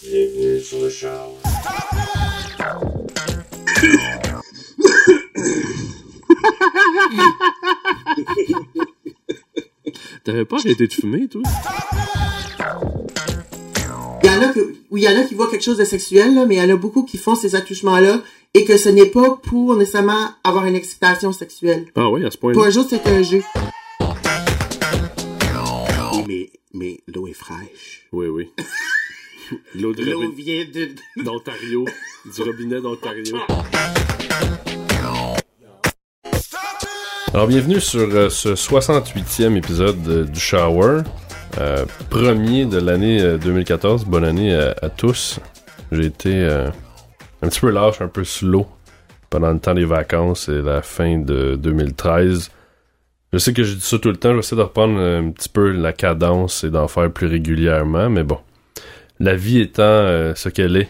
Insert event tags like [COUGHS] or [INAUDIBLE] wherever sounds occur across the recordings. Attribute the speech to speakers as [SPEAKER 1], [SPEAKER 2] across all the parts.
[SPEAKER 1] Sur [LAUGHS] le.
[SPEAKER 2] T'avais pas arrêté de fumer, toi?
[SPEAKER 3] Il y en a que, oui, il y en a qui voient quelque chose de sexuel, là, mais il y en a beaucoup qui font ces attouchements-là et que ce n'est pas pour nécessairement avoir une excitation sexuelle.
[SPEAKER 2] Ah oui, à ce point-là.
[SPEAKER 3] Pour un jour, c'est un jeu. Mais, mais l'eau est fraîche.
[SPEAKER 2] Oui, oui. [LAUGHS] L'eau robinet
[SPEAKER 3] vient de... [LAUGHS]
[SPEAKER 2] d'Ontario. Du robinet d'Ontario. Alors, bienvenue sur euh, ce 68e épisode euh, du Shower. Euh, premier de l'année euh, 2014. Bonne année à, à tous. J'ai été euh, un petit peu lâche, un peu slow pendant le temps des vacances et la fin de 2013. Je sais que je dis ça tout le temps, j'essaie de reprendre un petit peu la cadence et d'en faire plus régulièrement, mais bon. La vie étant euh, ce qu'elle est,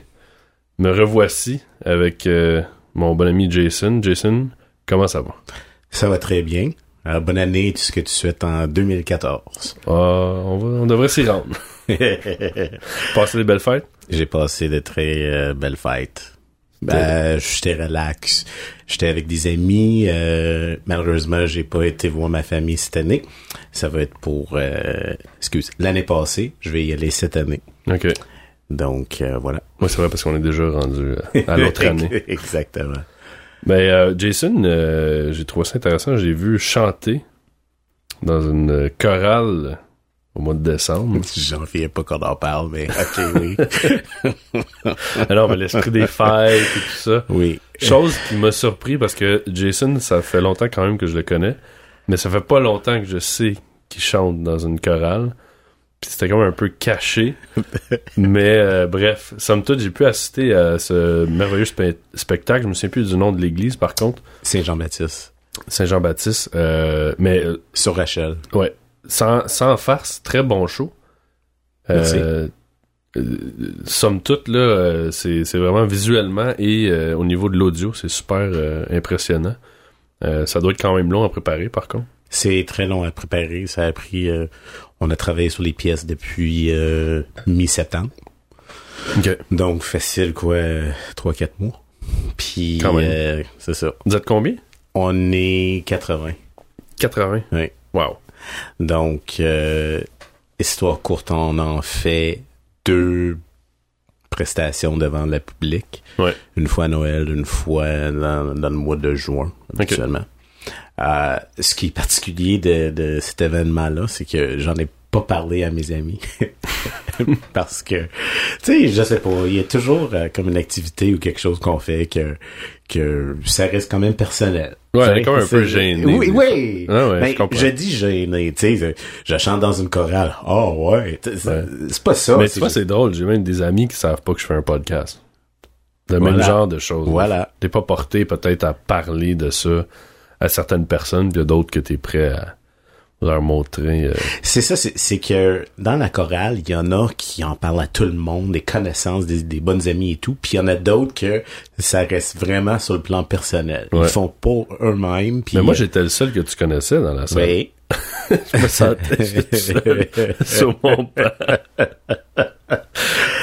[SPEAKER 2] me revoici avec euh, mon bon ami Jason. Jason, comment ça va?
[SPEAKER 4] Ça va très bien. Alors, bonne année, tout ce que tu souhaites en 2014.
[SPEAKER 2] Ah, on, va, on devrait s'y rendre. [LAUGHS] Passer des belles fêtes?
[SPEAKER 4] J'ai passé de très euh, belles fêtes. Ben, j'étais relax. J'étais avec des amis. euh, malheureusement, j'ai pas été voir ma famille cette année. Ça va être pour, euh, excuse, l'année passée. Je vais y aller cette année.
[SPEAKER 2] Ok.
[SPEAKER 4] Donc, euh, voilà.
[SPEAKER 2] Moi, c'est vrai parce qu'on est déjà rendu euh, à l'autre [LAUGHS] année.
[SPEAKER 4] Exactement.
[SPEAKER 2] Mais euh, Jason, euh, j'ai trouvé ça intéressant. J'ai vu chanter dans une chorale au mois de décembre. [LAUGHS]
[SPEAKER 4] J'en reviens pas qu'on en parle, mais ok, oui. [LAUGHS]
[SPEAKER 2] Alors, mais l'esprit des fêtes et tout ça.
[SPEAKER 4] oui.
[SPEAKER 2] Chose qui m'a surpris parce que Jason, ça fait longtemps quand même que je le connais, mais ça fait pas longtemps que je sais qu'il chante dans une chorale. Puis c'était comme un peu caché. [LAUGHS] mais euh, bref, somme toute, j'ai pu assister à ce merveilleux spe- spectacle. Je me souviens plus du nom de l'église, par contre.
[SPEAKER 4] Saint-Jean-Baptiste.
[SPEAKER 2] Saint-Jean-Baptiste. Euh, mais euh,
[SPEAKER 4] Sur Rachel.
[SPEAKER 2] ouais, sans, sans farce, très bon show.
[SPEAKER 4] Merci.
[SPEAKER 2] Somme toute, là, c'est vraiment visuellement et au niveau de l'audio, c'est super impressionnant. Ça doit être quand même long à préparer, par contre.
[SPEAKER 4] C'est très long à préparer. Ça a pris. euh, on a travaillé sur les pièces depuis euh, mi-septembre.
[SPEAKER 2] OK.
[SPEAKER 4] Donc facile quoi, euh, trois quatre mois. Puis
[SPEAKER 2] Quand même.
[SPEAKER 4] euh, c'est ça.
[SPEAKER 2] Vous êtes combien?
[SPEAKER 4] On est 80.
[SPEAKER 2] 80.
[SPEAKER 4] Oui.
[SPEAKER 2] Wow.
[SPEAKER 4] Donc euh, histoire courte, on en fait deux prestations devant le public.
[SPEAKER 2] Ouais.
[SPEAKER 4] Une fois à Noël, une fois dans, dans le mois de juin, habituellement. Euh, ce qui est particulier de, de cet événement-là, c'est que j'en ai pas parlé à mes amis. [LAUGHS] Parce que, tu sais, je sais pas, il y a toujours euh, comme une activité ou quelque chose qu'on fait que, que ça reste quand même personnel.
[SPEAKER 2] Ouais, comme un peu gêné,
[SPEAKER 4] Oui, oui.
[SPEAKER 2] Ah ouais,
[SPEAKER 4] Ben,
[SPEAKER 2] je
[SPEAKER 4] dis gêné, tu sais, je chante dans une chorale. Oh ouais, c'est pas ça.
[SPEAKER 2] Mais tu vois, c'est drôle. J'ai même des amis qui savent pas que je fais un podcast. Le même genre de choses.
[SPEAKER 4] Voilà.
[SPEAKER 2] T'es pas porté peut-être à parler de ça à certaines personnes, puis il y a d'autres que t'es prêt à leur montrer. euh,
[SPEAKER 4] C'est ça, c'est que dans la chorale, il y en a qui en parlent à tout le monde, des connaissances, des, des bonnes amies et tout, puis il y en a d'autres que ça reste vraiment sur le plan personnel.
[SPEAKER 2] Ouais.
[SPEAKER 4] Ils font pour eux-mêmes.
[SPEAKER 2] Mais moi,
[SPEAKER 4] euh,
[SPEAKER 2] j'étais le seul que tu connaissais dans la salle.
[SPEAKER 4] oui. [LAUGHS]
[SPEAKER 2] Je me sentais [LAUGHS] seul sur mon [LAUGHS] banc.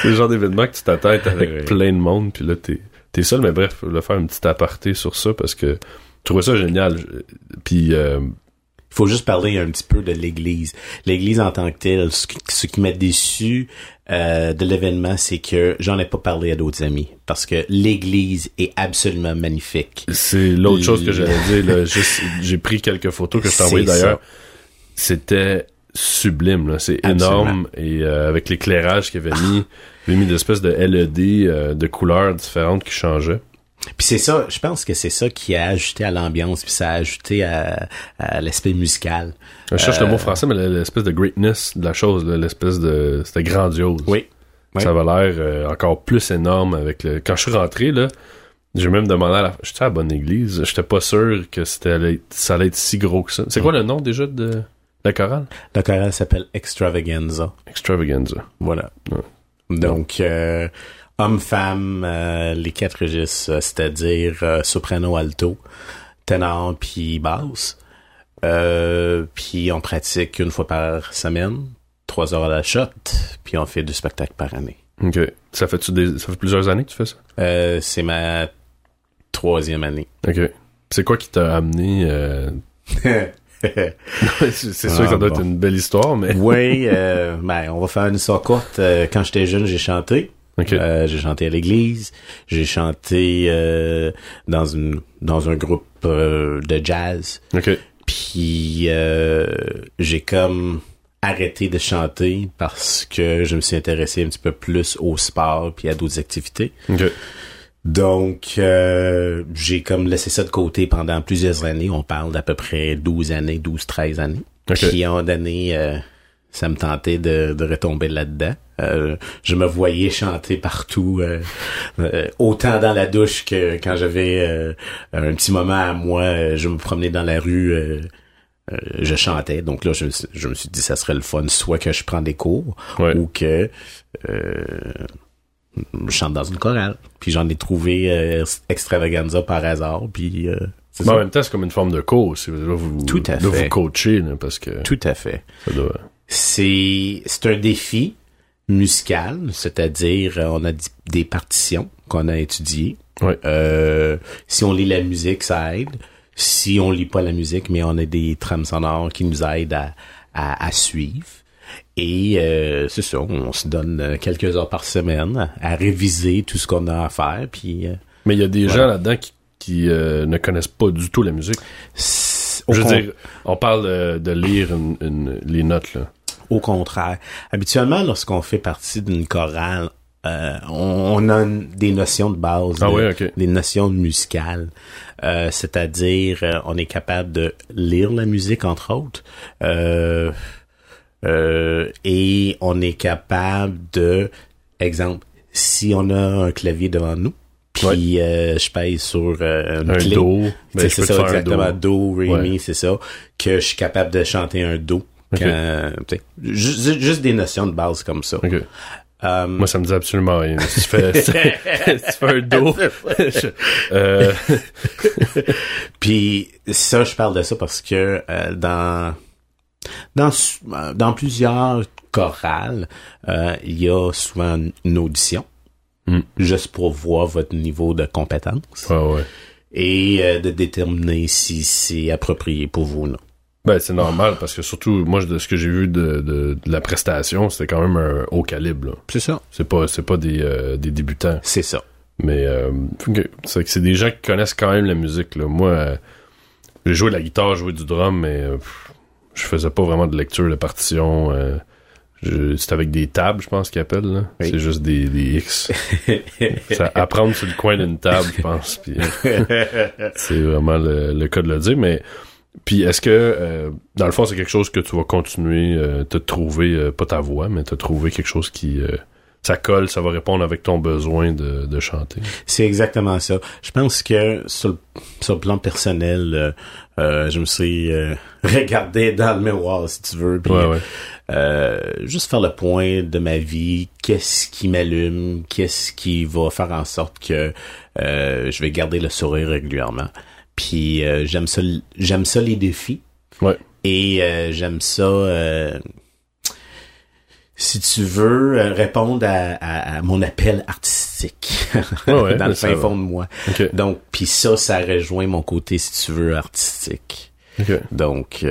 [SPEAKER 2] C'est le genre d'événement que tu t'attends avec plein de monde, puis là, t'es, t'es seul. Mais bref, je voulais faire une petite aparté sur ça parce que trouvais ça génial. Puis, euh,
[SPEAKER 4] Il faut juste parler un petit peu de l'Église. L'Église en tant que telle, ce qui, ce qui m'a déçu euh, de l'événement, c'est que j'en ai pas parlé à d'autres amis. Parce que l'Église est absolument magnifique.
[SPEAKER 2] c'est l'autre chose que j'allais dire. [LAUGHS] j'ai pris quelques photos que je t'ai envoyées d'ailleurs. C'était sublime. Là. C'est énorme. Et euh, avec l'éclairage qu'il avait mis, il avait mis des espèces de LED euh, de couleurs différentes qui changeaient.
[SPEAKER 4] Puis c'est ça, je pense que c'est ça qui a ajouté à l'ambiance, puis ça a ajouté à, à l'aspect musical.
[SPEAKER 2] Je cherche le mot français, mais l'espèce de greatness de la chose, l'espèce de... C'était grandiose.
[SPEAKER 4] Oui. Oui.
[SPEAKER 2] Ça avait l'air euh, encore plus énorme avec le... Quand je suis rentré, là, j'ai même demandé à la... J'étais à la bonne église, j'étais pas sûr que c'était ça allait être si gros que ça. C'est quoi le nom déjà de la chorale?
[SPEAKER 4] La chorale s'appelle Extravaganza.
[SPEAKER 2] Extravaganza.
[SPEAKER 4] Voilà.
[SPEAKER 2] Ouais.
[SPEAKER 4] Donc, euh, homme-femme, euh, les quatre registres, euh, c'est-à-dire euh, soprano, alto, ténor, puis basse. Euh, puis on pratique une fois par semaine, trois heures à la shot, puis on fait deux spectacles par année.
[SPEAKER 2] Ok. Ça fait, des... ça fait plusieurs années que tu fais ça?
[SPEAKER 4] Euh, c'est ma troisième année.
[SPEAKER 2] Ok. C'est quoi qui t'a amené... Euh... [LAUGHS] c'est sûr que ça doit être une belle histoire, mais...
[SPEAKER 4] oui, [LAUGHS] euh, ben, on va faire une histoire courte. Quand j'étais jeune, j'ai chanté. Euh, j'ai chanté à l'église, j'ai chanté euh, dans une dans un groupe euh, de jazz.
[SPEAKER 2] Okay.
[SPEAKER 4] Puis j'ai comme arrêté de chanter parce que je me suis intéressé un petit peu plus au sport puis à d'autres activités.
[SPEAKER 2] Okay.
[SPEAKER 4] Donc j'ai comme laissé ça de côté pendant plusieurs années, on parle d'à peu près 12 années, 12 13 années. Okay. Puis moment donné ça me tentait de, de retomber là-dedans. Euh, je me voyais chanter partout, euh, euh, autant dans la douche que quand j'avais un petit moment à moi, je me promenais dans la rue, je chantais. Donc là, je, je, me suis dit, ça serait le fun, soit que je prends des cours ou que je chante dans une chorale. Puis j'en ai trouvé Extravaganza par hasard, puis...
[SPEAKER 2] Mais en même temps, c'est comme une forme de cours. Là, vous,
[SPEAKER 4] Tout à
[SPEAKER 2] là,
[SPEAKER 4] fait.
[SPEAKER 2] vous coachez, là, parce que...
[SPEAKER 4] Tout à fait.
[SPEAKER 2] Ça doit...
[SPEAKER 4] C'est, c'est un défi musical, c'est-à-dire euh, on a des partitions qu'on a étudiées. Euh, si on lit la musique, ça aide. Si on lit pas la musique, mais on a des trames sonores qui nous aident à, à, à suivre. Et euh, c'est ça, on se donne quelques heures par semaine à réviser tout ce qu'on a à faire. Puis, euh,
[SPEAKER 2] mais il y a des
[SPEAKER 4] voilà.
[SPEAKER 2] gens là-dedans qui, qui euh, ne connaissent pas du tout la musique. Je veux dire, on parle de lire une, une, les notes là.
[SPEAKER 4] Au contraire. Habituellement, lorsqu'on fait partie d'une chorale, euh, on, on, a des notions de base,
[SPEAKER 2] ah
[SPEAKER 4] de,
[SPEAKER 2] okay.
[SPEAKER 4] des notions musicales. Euh, C'est-à-dire, euh, on est capable de lire la musique, entre autres, euh, et on est capable de, exemple, si on a un clavier devant nous, puis
[SPEAKER 2] ouais.
[SPEAKER 4] je paye sur une
[SPEAKER 2] un
[SPEAKER 4] clé,
[SPEAKER 2] do, ben,
[SPEAKER 4] c'est ça exactement, do, do ré, mi, ouais. c'est ça, que je suis capable de chanter un do.
[SPEAKER 2] Okay.
[SPEAKER 4] Quand, juste, juste des notions de base comme ça.
[SPEAKER 2] Okay.
[SPEAKER 4] Um,
[SPEAKER 2] Moi, ça me dit absolument rien. Si tu fais, si tu fais [LAUGHS] un dos. [LAUGHS] [LAUGHS] euh...
[SPEAKER 4] Puis ça, je parle de ça parce que euh, dans dans dans plusieurs chorales, euh, il y a souvent une audition,
[SPEAKER 2] mm.
[SPEAKER 4] juste pour voir votre niveau de compétence.
[SPEAKER 2] Ah ouais.
[SPEAKER 4] Et euh, de déterminer si c'est approprié pour vous ou non.
[SPEAKER 2] Ben, c'est normal parce que surtout, moi, de ce que j'ai vu de, de, de, la prestation, c'était quand même un haut calibre.
[SPEAKER 4] C'est ça.
[SPEAKER 2] C'est pas, c'est pas des, euh, des débutants.
[SPEAKER 4] C'est ça.
[SPEAKER 2] Mais euh, c'est que c'est des gens qui connaissent quand même la musique. Là. Moi, euh, j'ai joué de la guitare, joué du drum, mais euh, je faisais pas vraiment de lecture de partition. c'est avec des tables, je pense qu'ils appellent.
[SPEAKER 4] Oui.
[SPEAKER 2] C'est juste des, des X. [LAUGHS] ça, apprendre sur le coin d'une table, je pense. [LAUGHS] C'est vraiment le, le cas de le dire, mais puis est-ce que, euh, dans le fond, c'est quelque chose que tu vas continuer, euh, te trouver, euh, pas ta voix, mais te trouver quelque chose qui, euh, ça colle, ça va répondre avec ton besoin de, de chanter?
[SPEAKER 4] C'est exactement ça. Je pense que sur le, sur le plan personnel, euh, je me suis [LAUGHS] regardé dans le miroir, si tu veux, puis
[SPEAKER 2] ouais, ouais.
[SPEAKER 4] juste faire le point de ma vie, qu'est-ce qui m'allume, qu'est-ce qui va faire en sorte que je vais garder le sourire régulièrement. Puis euh, j'aime ça, j'aime ça les défis.
[SPEAKER 2] Ouais.
[SPEAKER 4] Et euh, j'aime ça. Euh, si tu veux répondre à, à, à, mon appel artistique
[SPEAKER 2] ouais, [LAUGHS]
[SPEAKER 4] dans le fin fond de moi.
[SPEAKER 2] Okay.
[SPEAKER 4] Donc, puis ça, ça rejoint mon côté, si tu veux, artistique.
[SPEAKER 2] Okay.
[SPEAKER 4] Donc,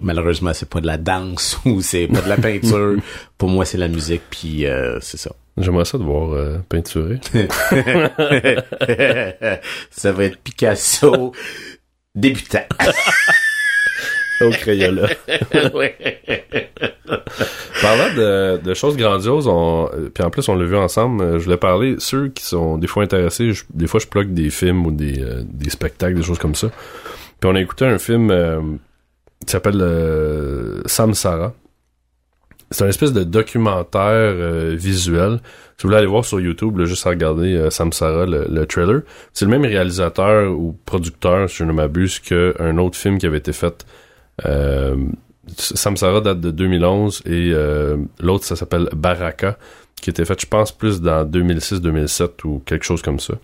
[SPEAKER 4] malheureusement, c'est pas de la danse [LAUGHS] ou c'est pas de la peinture. [LAUGHS] Pour moi, c'est la musique, puis c'est ça.
[SPEAKER 2] J'aimerais ça de voir euh, peinturer. [LAUGHS]
[SPEAKER 4] ça va être Picasso débutant. [LAUGHS]
[SPEAKER 2] Au crayon [LAUGHS] Parlant de, de, choses grandioses, on, puis en plus on l'a vu ensemble, je voulais parler, ceux qui sont des fois intéressés, je, des fois je bloque des films ou des, euh, des spectacles, des choses comme ça. Puis on a écouté un film euh, qui s'appelle euh, Samsara. C'est un espèce de documentaire euh, visuel. Si vous voulez aller voir sur YouTube, là, juste à regarder euh, Samsara, le, le trailer. C'est le même réalisateur ou producteur, si je ne m'abuse, qu'un autre film qui avait été fait. Euh, Samsara date de 2011 et euh, l'autre, ça s'appelle Baraka, qui était fait, je pense, plus dans 2006-2007 ou quelque chose comme ça.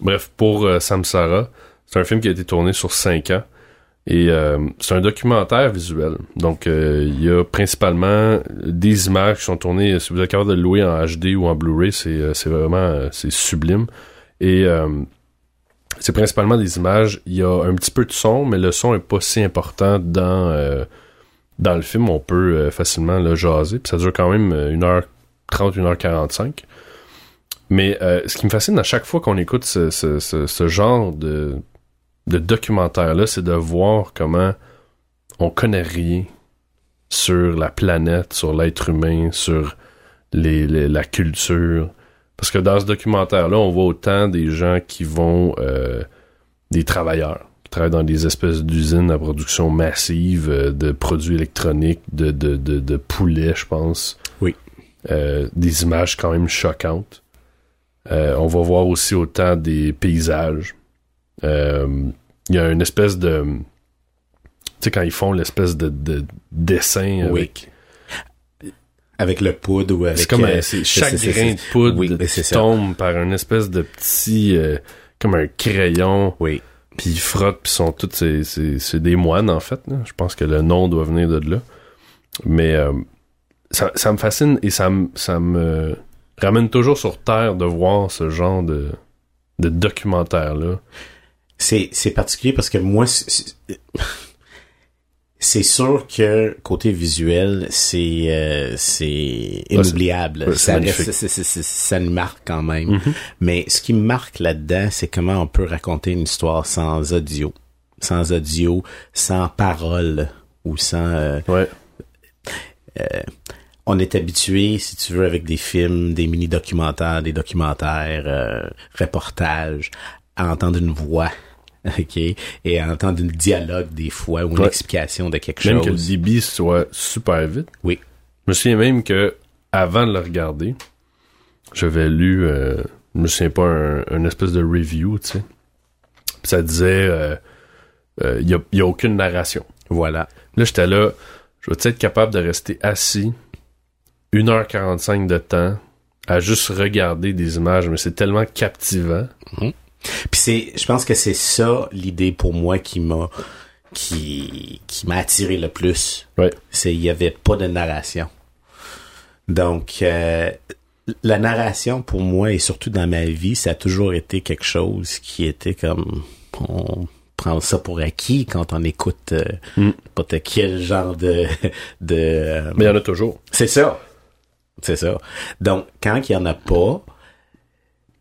[SPEAKER 2] Bref, pour euh, Samsara, c'est un film qui a été tourné sur 5 ans. Et euh, c'est un documentaire visuel. Donc, euh, il y a principalement des images qui sont tournées. Si vous êtes capable de le louer en HD ou en Blu-ray, c'est, euh, vraiment c'est sublime. Et c'est principalement des images. Il y a un petit peu de son, mais le son est pas si important dans dans le film. On peut facilement le jaser. Puis ça dure quand même 1h30, 1h45. Mais ce qui me fascine à chaque fois qu'on écoute ce, ce, ce genre de de documentaire-là, c'est de voir comment on connaît rien sur la planète, sur l'être humain, sur les, la culture. Parce que dans ce documentaire-là, on voit autant des gens qui vont... Euh, des travailleurs qui travaillent dans des espèces d'usines à production massive euh, de produits électroniques, de, de, de, de poulets, je pense.
[SPEAKER 4] Oui.
[SPEAKER 2] Euh, des images quand même choquantes. on va voir aussi autant des paysages euh, il y a une espèce de. Tu sais, quand ils font l'espèce de, de dessin avec.
[SPEAKER 4] Avec le poudre ou avec.
[SPEAKER 2] C'est comme euh, chaque grain de poudre tombe par une espèce de petit. Euh, comme un crayon.
[SPEAKER 4] Oui.
[SPEAKER 2] Puis ils frottent, puis sont tous. C'est des moines, en fait. Je pense que le nom doit venir de là. Mais ça, ça, me fascine et ça, ça me ramène toujours sur Terre de voir ce genre de, de documentaire-là
[SPEAKER 4] c'est c'est particulier parce que moi c'est sûr que côté visuel c'est euh, c'est inoubliable ça ça nous marque quand même mm-hmm. mais ce qui me marque là-dedans c'est comment on peut raconter une histoire sans audio sans audio sans parole ou sans euh,
[SPEAKER 2] ouais.
[SPEAKER 4] Euh, on est habitué, si tu veux, avec des films, des mini-documentaires, des documentaires, reportages, à entendre une voix. [LAUGHS] OK. Et entendre un dialogue des fois ou une explication de quelque chose.
[SPEAKER 2] Même que le débit soit super vite.
[SPEAKER 4] Oui.
[SPEAKER 2] Je me souviens même que avant de le regarder, j'avais lu, euh, je me souviens pas, un, espèce de review, tu sais. Puis ça disait, il euh, euh, y, a, y, a, aucune narration.
[SPEAKER 4] Voilà.
[SPEAKER 2] Là, j'étais là, je vais être capable de rester assis 1h45 de temps à juste regarder des images, mais c'est tellement captivant.
[SPEAKER 4] Mhm. Puis c'est, je pense que c'est ça l'idée pour moi qui m'a qui qui m'a attiré le plus.
[SPEAKER 2] Ouais.
[SPEAKER 4] C'est il y avait pas de narration. Donc euh, la narration pour moi et surtout dans ma vie, ça a toujours été quelque chose qui était comme on prend ça pour acquis quand on écoute euh, mm. quel genre de de
[SPEAKER 2] euh, Mais il y en a toujours.
[SPEAKER 4] C'est ça. C'est ça. Donc quand il y en a pas,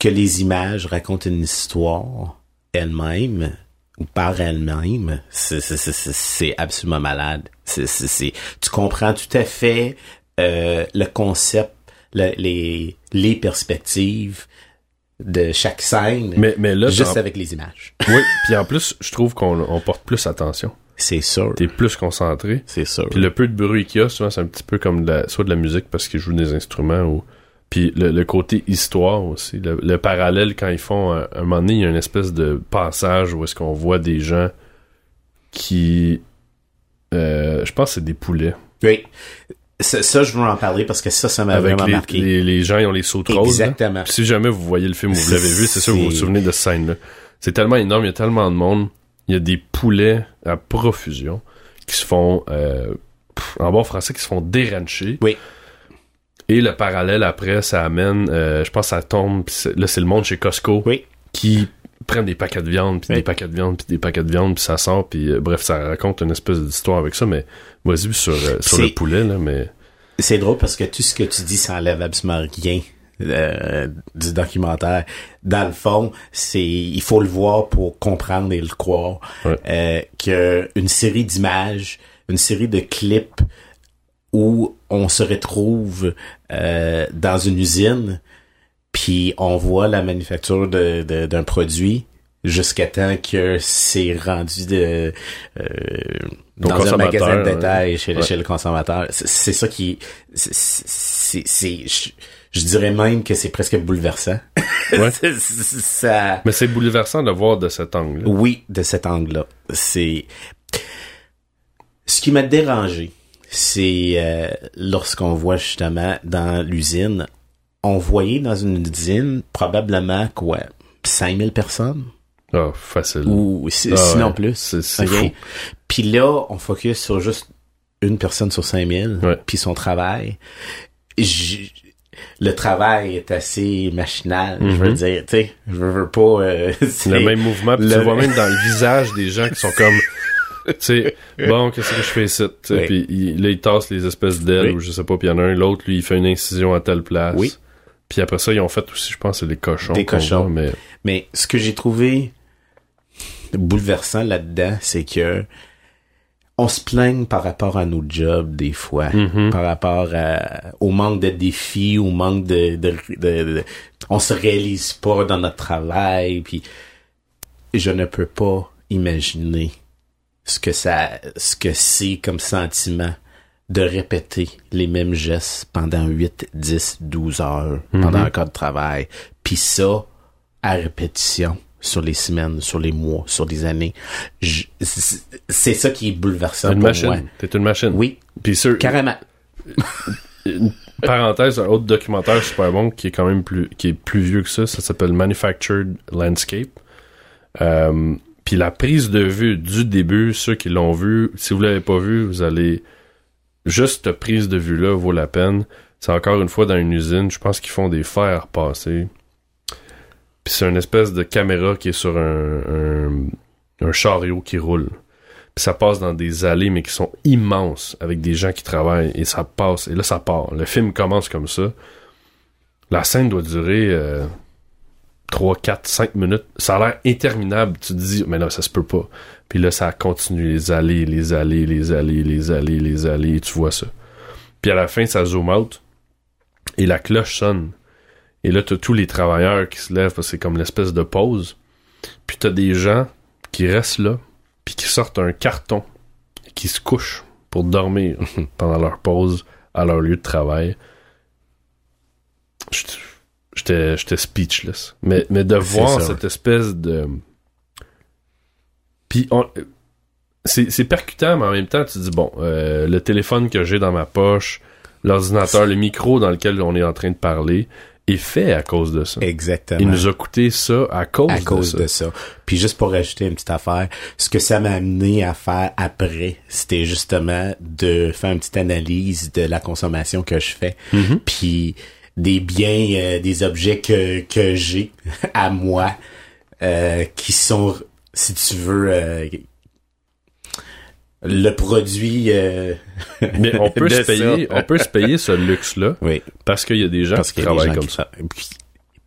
[SPEAKER 4] que les images racontent une histoire elles-mêmes ou par elles-mêmes, c'est absolument malade. Tu comprends tout à fait euh, le concept, les, les perspectives de chaque scène,
[SPEAKER 2] mais, mais là,
[SPEAKER 4] juste avec les images. [LAUGHS]
[SPEAKER 2] Oui, puis en plus, je trouve qu'on porte plus attention.
[SPEAKER 4] C'est sûr.
[SPEAKER 2] T'es plus concentré.
[SPEAKER 4] C'est sûr.
[SPEAKER 2] Puis le peu de bruit qu'il y a, souvent, c'est un petit peu comme la, soit de la musique parce qu'ils jouent des instruments ou puis le, côté histoire aussi, le, parallèle quand ils font un, un, moment donné, il y a une espèce de passage où est-ce qu'on voit des gens qui, euh, je pense, que c'est des poulets.
[SPEAKER 4] Oui. Ça, je veux en parler parce que ça, ça m'a vraiment
[SPEAKER 2] les,
[SPEAKER 4] marqué.
[SPEAKER 2] Les, les gens, ils ont les sauts roses.
[SPEAKER 4] Exactement.
[SPEAKER 2] si jamais vous voyez le film ou vous l'avez vu, c'est sûr vous vous souvenez de cette scène-là. C'est tellement énorme, il y a tellement de monde. Il y a des poulets à profusion qui se font, euh, en bon français, qui se font dérancher.
[SPEAKER 4] Oui.
[SPEAKER 2] Et le parallèle après, ça amène, euh, je pense, ça tombe. là, c'est le monde chez Costco
[SPEAKER 4] oui.
[SPEAKER 2] qui prennent des paquets de viande, puis des paquets de viande, puis des paquets de viande, puis ça sort, puis euh, bref, ça raconte une espèce d'histoire avec ça. Mais vas-y sur euh, sur le poulet là, mais
[SPEAKER 4] c'est drôle parce que tout ce que tu dis, ça enlève absolument rien. du documentaire. Dans le fond, c'est il faut le voir pour comprendre et le croire.
[SPEAKER 2] Ouais.
[SPEAKER 4] que une série d'images, une série de clips où on se retrouve euh, dans une usine, puis on voit la manufacture d'un de, produit jusqu'à temps que c'est rendu de euh, dans un magasin de détail chez, chez, le consommateur. C'est ça qui c'est je, je, dirais même que c'est presque bouleversant.
[SPEAKER 2] Ouais. [LAUGHS]
[SPEAKER 4] ça...
[SPEAKER 2] Mais c'est bouleversant de voir de cet angle. -là.
[SPEAKER 4] Oui, de cet angle-là. C'est ce qui m'a dérangé c'est euh, lorsqu'on voit justement dans l'usine, on voyait dans une usine probablement quoi, 5000 personnes?
[SPEAKER 2] Ah, facile.
[SPEAKER 4] Ou si-
[SPEAKER 2] Ah,
[SPEAKER 4] sinon
[SPEAKER 2] ouais.
[SPEAKER 4] plus.
[SPEAKER 2] C'est c'est
[SPEAKER 4] Ok?
[SPEAKER 2] fou.
[SPEAKER 4] Puis là, on focus sur juste une personne sur 5000,
[SPEAKER 2] Ouais.
[SPEAKER 4] puis son travail. Le travail est assez machinal, je veux
[SPEAKER 2] Mhm.
[SPEAKER 4] dire, tu sais, je veux, veux pas... euh, [LAUGHS]
[SPEAKER 2] Le même mouvement, puis tu
[SPEAKER 4] le-
[SPEAKER 2] le vois même dans le visage des gens qui sont comme, [LAUGHS] tu sais, bon, qu'est-ce que je fais ici?
[SPEAKER 4] Oui.
[SPEAKER 2] Puis il- là, ils tassent les espèces d'ailes,
[SPEAKER 4] Oui.
[SPEAKER 2] ou je sais pas, puis il y en a un, l'autre, lui, il fait une incision à telle place.
[SPEAKER 4] Oui.
[SPEAKER 2] Puis après ça, ils ont fait aussi, je pense, les cochons.
[SPEAKER 4] Des cochons.
[SPEAKER 2] voit, mais
[SPEAKER 4] Mais ce que j'ai trouvé bouleversant là-dedans, c'est que on se plaigne par rapport à nos jobs des fois,
[SPEAKER 2] Mhm.
[SPEAKER 4] par rapport à- au manque de défis, au manque de, de, de- de- on se réalise pas dans notre travail, puis je ne peux pas imaginer ce que ça, ce que c'est comme sentiment de répéter les mêmes gestes pendant 8, 10, 12 heures pendant
[SPEAKER 2] Mhm.
[SPEAKER 4] un cas de travail. Puis ça, à répétition, sur les semaines, sur les mois, sur les années. C'est ça qui est bouleversant
[SPEAKER 2] une
[SPEAKER 4] pour
[SPEAKER 2] machine.
[SPEAKER 4] moi.
[SPEAKER 2] T'es une machine.
[SPEAKER 4] Oui,
[SPEAKER 2] Puis
[SPEAKER 4] carrément. [LAUGHS]
[SPEAKER 2] une parenthèse, un autre documentaire super bon qui est quand même plus, qui est plus vieux que ça, ça s'appelle Manufactured Landscape. Euh, puis la prise de vue du début, ceux qui l'ont vu, si vous l'avez pas vu, vous allez juste prise de vue là vaut la peine. C'est encore une fois dans une usine, je pense qu'ils font des fers passer. Puis c'est une espèce de caméra qui est sur un chariot qui roule. Puis ça passe dans des allées, mais qui sont immenses, avec des gens qui travaillent, et ça passe, et là ça part. Le film commence comme ça. La scène doit durer euh, 3, 4, 5 minutes. Ça a l'air interminable. Tu te dis, mais non, ça se peut pas. Puis là, ça continue, les allées, les allées, les allées, les allées, les allées, et tu vois ça. Puis à la fin, ça zoom out, et la cloche sonne. Et là, t'as tous les travailleurs qui se lèvent, parce que c'est comme l'espèce de pause. Puis t'as des gens qui restent là, puis qui sortent un carton, et qui se couchent pour dormir [LAUGHS] pendant leur pause à leur lieu de travail. J'étais- J'étais speechless. Mais, mais de voir
[SPEAKER 4] ça,
[SPEAKER 2] cette espèce de... Puis on... c'est c'est percutant, mais en même temps, tu dis, bon, euh, le téléphone que j'ai dans ma poche, l'ordinateur, le micro dans lequel on est en train de parler, est fait à cause de ça.
[SPEAKER 4] Exactement.
[SPEAKER 2] Il nous a coûté ça à cause,
[SPEAKER 4] à cause
[SPEAKER 2] de
[SPEAKER 4] de
[SPEAKER 2] ça.
[SPEAKER 4] ça. Puis juste pour rajouter une petite affaire, ce que ça m'a amené à faire après, c'était justement de faire une petite analyse de la consommation que je fais,
[SPEAKER 2] Mhm.
[SPEAKER 4] puis des biens, euh, des objets que que j'ai [LAUGHS] à moi, euh, qui sont, si tu veux, euh, le produit. [LAUGHS]
[SPEAKER 2] Mais on peut se payer, on peut se payer ce luxe-là [LAUGHS]
[SPEAKER 4] Oui,
[SPEAKER 2] parce qu'il y a des gens
[SPEAKER 4] parce
[SPEAKER 2] qui travaillent
[SPEAKER 4] gens
[SPEAKER 2] comme
[SPEAKER 4] qui
[SPEAKER 2] ça.
[SPEAKER 4] tra-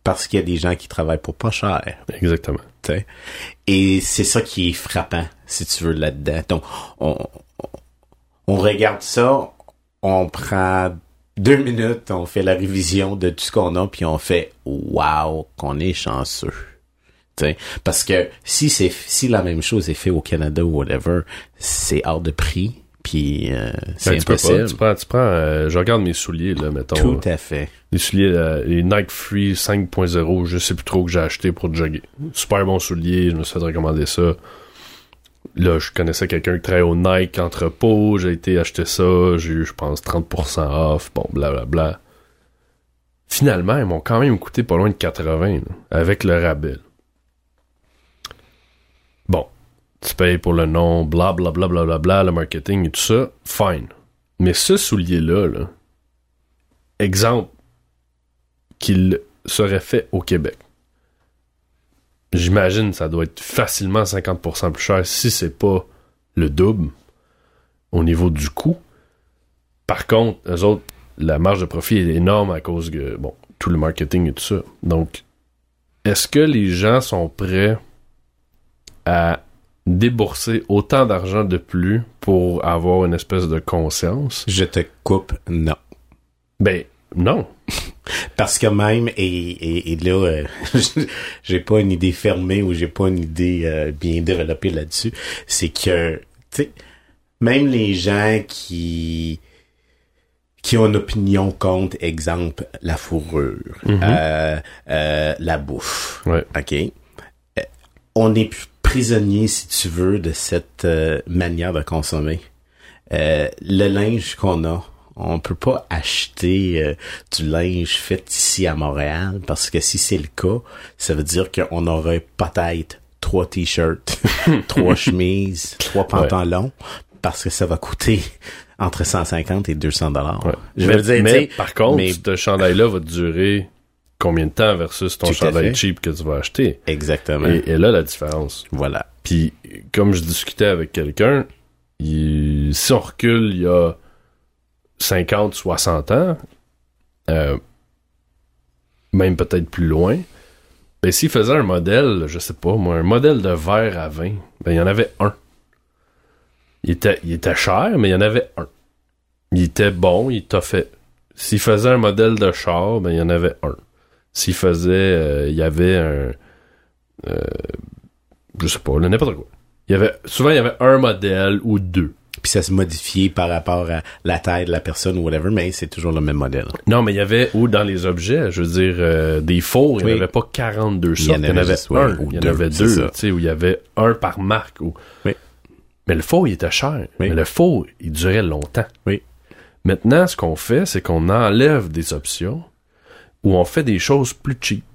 [SPEAKER 4] parce qu'il y a des gens qui travaillent pour pas cher.
[SPEAKER 2] Exactement.
[SPEAKER 4] T'sais. Et c'est ça qui est frappant, si tu veux, là-dedans. Donc, on, on- on regarde ça, on prend deux minutes, on fait la révision de tout ce qu'on a, puis on fait « Wow, qu'on est chanceux! » T'sais. Parce que si c'est si la même chose est fait au Canada ou whatever, c'est hors de prix, puis euh, c'est
[SPEAKER 2] Ben, tu peux pas.
[SPEAKER 4] impossible.
[SPEAKER 2] Tu prends, tu prends euh, je regarde mes souliers, là, mettons.
[SPEAKER 4] Tout à fait.
[SPEAKER 2] Les souliers, euh, les Nike Free 5.0, je sais plus trop que j'ai acheté pour jogger. Super bon soulier, je me suis fait recommander ça. Là, je connaissais quelqu'un qui travaille au Nike entrepôt, j'ai été acheter ça, j'ai eu, je pense, 30% off, bon, blablabla. Bla, bla. Finalement, ils m'ont quand même coûté pas loin de 80, là, avec le rabais. Bon, tu payes pour le nom, blablabla, bla, bla, bla, le marketing et tout ça, fine. Mais ce soulier-là, là, exemple, qu'il serait fait au Québec. J'imagine ça doit être facilement 50% plus cher si c'est pas le double au niveau du coût. Par contre, eux autres, la marge de profit est énorme à cause de bon, tout le marketing et tout ça. Donc, est-ce que les gens sont prêts à débourser autant d'argent de plus pour avoir une espèce de conscience?
[SPEAKER 4] Je te coupe, non.
[SPEAKER 2] Ben, non.
[SPEAKER 4] Parce que même, et, et, et là, euh, [LAUGHS] j'ai pas une idée fermée ou j'ai pas une idée euh, bien développée là-dessus, c'est que, tu sais, même les gens qui qui ont une opinion contre, exemple, la fourrure,
[SPEAKER 2] Mhm.
[SPEAKER 4] euh, euh, la bouffe,
[SPEAKER 2] Ouais.
[SPEAKER 4] OK? On est prisonnier, si tu veux, de cette manière de consommer. Euh, le linge qu'on a, on peut pas acheter euh, du linge fait ici à Montréal parce que si c'est le cas, ça veut dire qu'on aurait peut-être trois t-shirts, [LAUGHS] trois chemises, trois pantalons, parce que ça va coûter entre 150 et 200 dollars.
[SPEAKER 2] Ouais.
[SPEAKER 4] Je veux dire,
[SPEAKER 2] mais par contre,
[SPEAKER 4] mais-
[SPEAKER 2] ce chandail-là va durer combien de temps versus ton
[SPEAKER 4] Tout
[SPEAKER 2] chandail cheap que tu vas acheter?
[SPEAKER 4] Exactement.
[SPEAKER 2] Et, et là, la différence.
[SPEAKER 4] Voilà.
[SPEAKER 2] Puis, comme je discutais avec quelqu'un, il- si on recule il y a 50, 60 ans, euh, même peut-être plus loin, ben, s'il faisait un modèle, je sais pas, moi, un modèle de verre à vin, ben, il y en avait un. Il était, il était cher, mais il y en avait un. Il était bon, il t'a fait. S'il faisait un modèle de char, ben, il y en avait un. S'il faisait, euh, il y avait un, euh, je sais pas, n'importe quoi. Il y avait, souvent, il y avait un modèle ou deux.
[SPEAKER 4] Puis ça se modifie par rapport à la taille de la personne ou whatever, mais c'est toujours le même modèle.
[SPEAKER 2] Non, mais il y avait, ou dans les objets, je veux dire, euh, des fours, il n'y en avait pas 42
[SPEAKER 4] Il y
[SPEAKER 2] sortes, il y en
[SPEAKER 4] avait juste,
[SPEAKER 2] un,
[SPEAKER 4] ou
[SPEAKER 2] il y en
[SPEAKER 4] deux,
[SPEAKER 2] avait deux, tu sais, où il y avait un par marque. Ou...
[SPEAKER 4] Oui.
[SPEAKER 2] Mais le four, il était cher.
[SPEAKER 4] Oui.
[SPEAKER 2] Mais le four, il durait longtemps.
[SPEAKER 4] Oui.
[SPEAKER 2] Maintenant, ce qu'on fait, c'est qu'on enlève des options où on fait des choses plus cheap.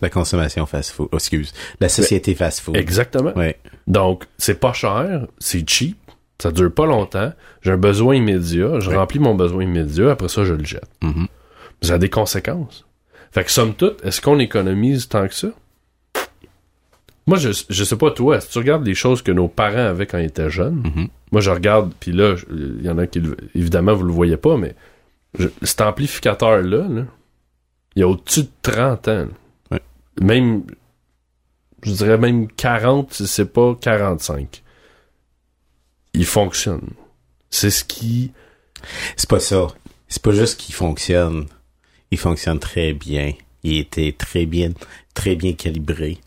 [SPEAKER 4] La consommation fast-food. Oh, excuse. La société fast-food.
[SPEAKER 2] Exactement.
[SPEAKER 4] Ouais.
[SPEAKER 2] Donc, c'est pas cher, c'est cheap, ça dure pas longtemps, j'ai un besoin immédiat, je remplis mon besoin immédiat, après ça, je le jette.
[SPEAKER 4] Mhm.
[SPEAKER 2] Ça a des conséquences. Fait que, somme toute, est-ce qu'on économise tant que ça? Moi, je, je sais pas toi, si tu regardes les choses que nos parents avaient quand ils étaient jeunes,
[SPEAKER 4] Mhm.
[SPEAKER 2] moi, je regarde, puis là, il y en a qui, évidemment, vous le voyez pas, mais je- cet amplificateur-là, là, il y a au-dessus de 30 ans.
[SPEAKER 4] Ouais.
[SPEAKER 2] Même, je dirais même 40, si c'est pas 45. Il fonctionne. C'est ce qui...
[SPEAKER 4] C'est pas ça. C'est pas juste qu'il fonctionne. Il fonctionne très bien. Il était très bien, très bien calibré.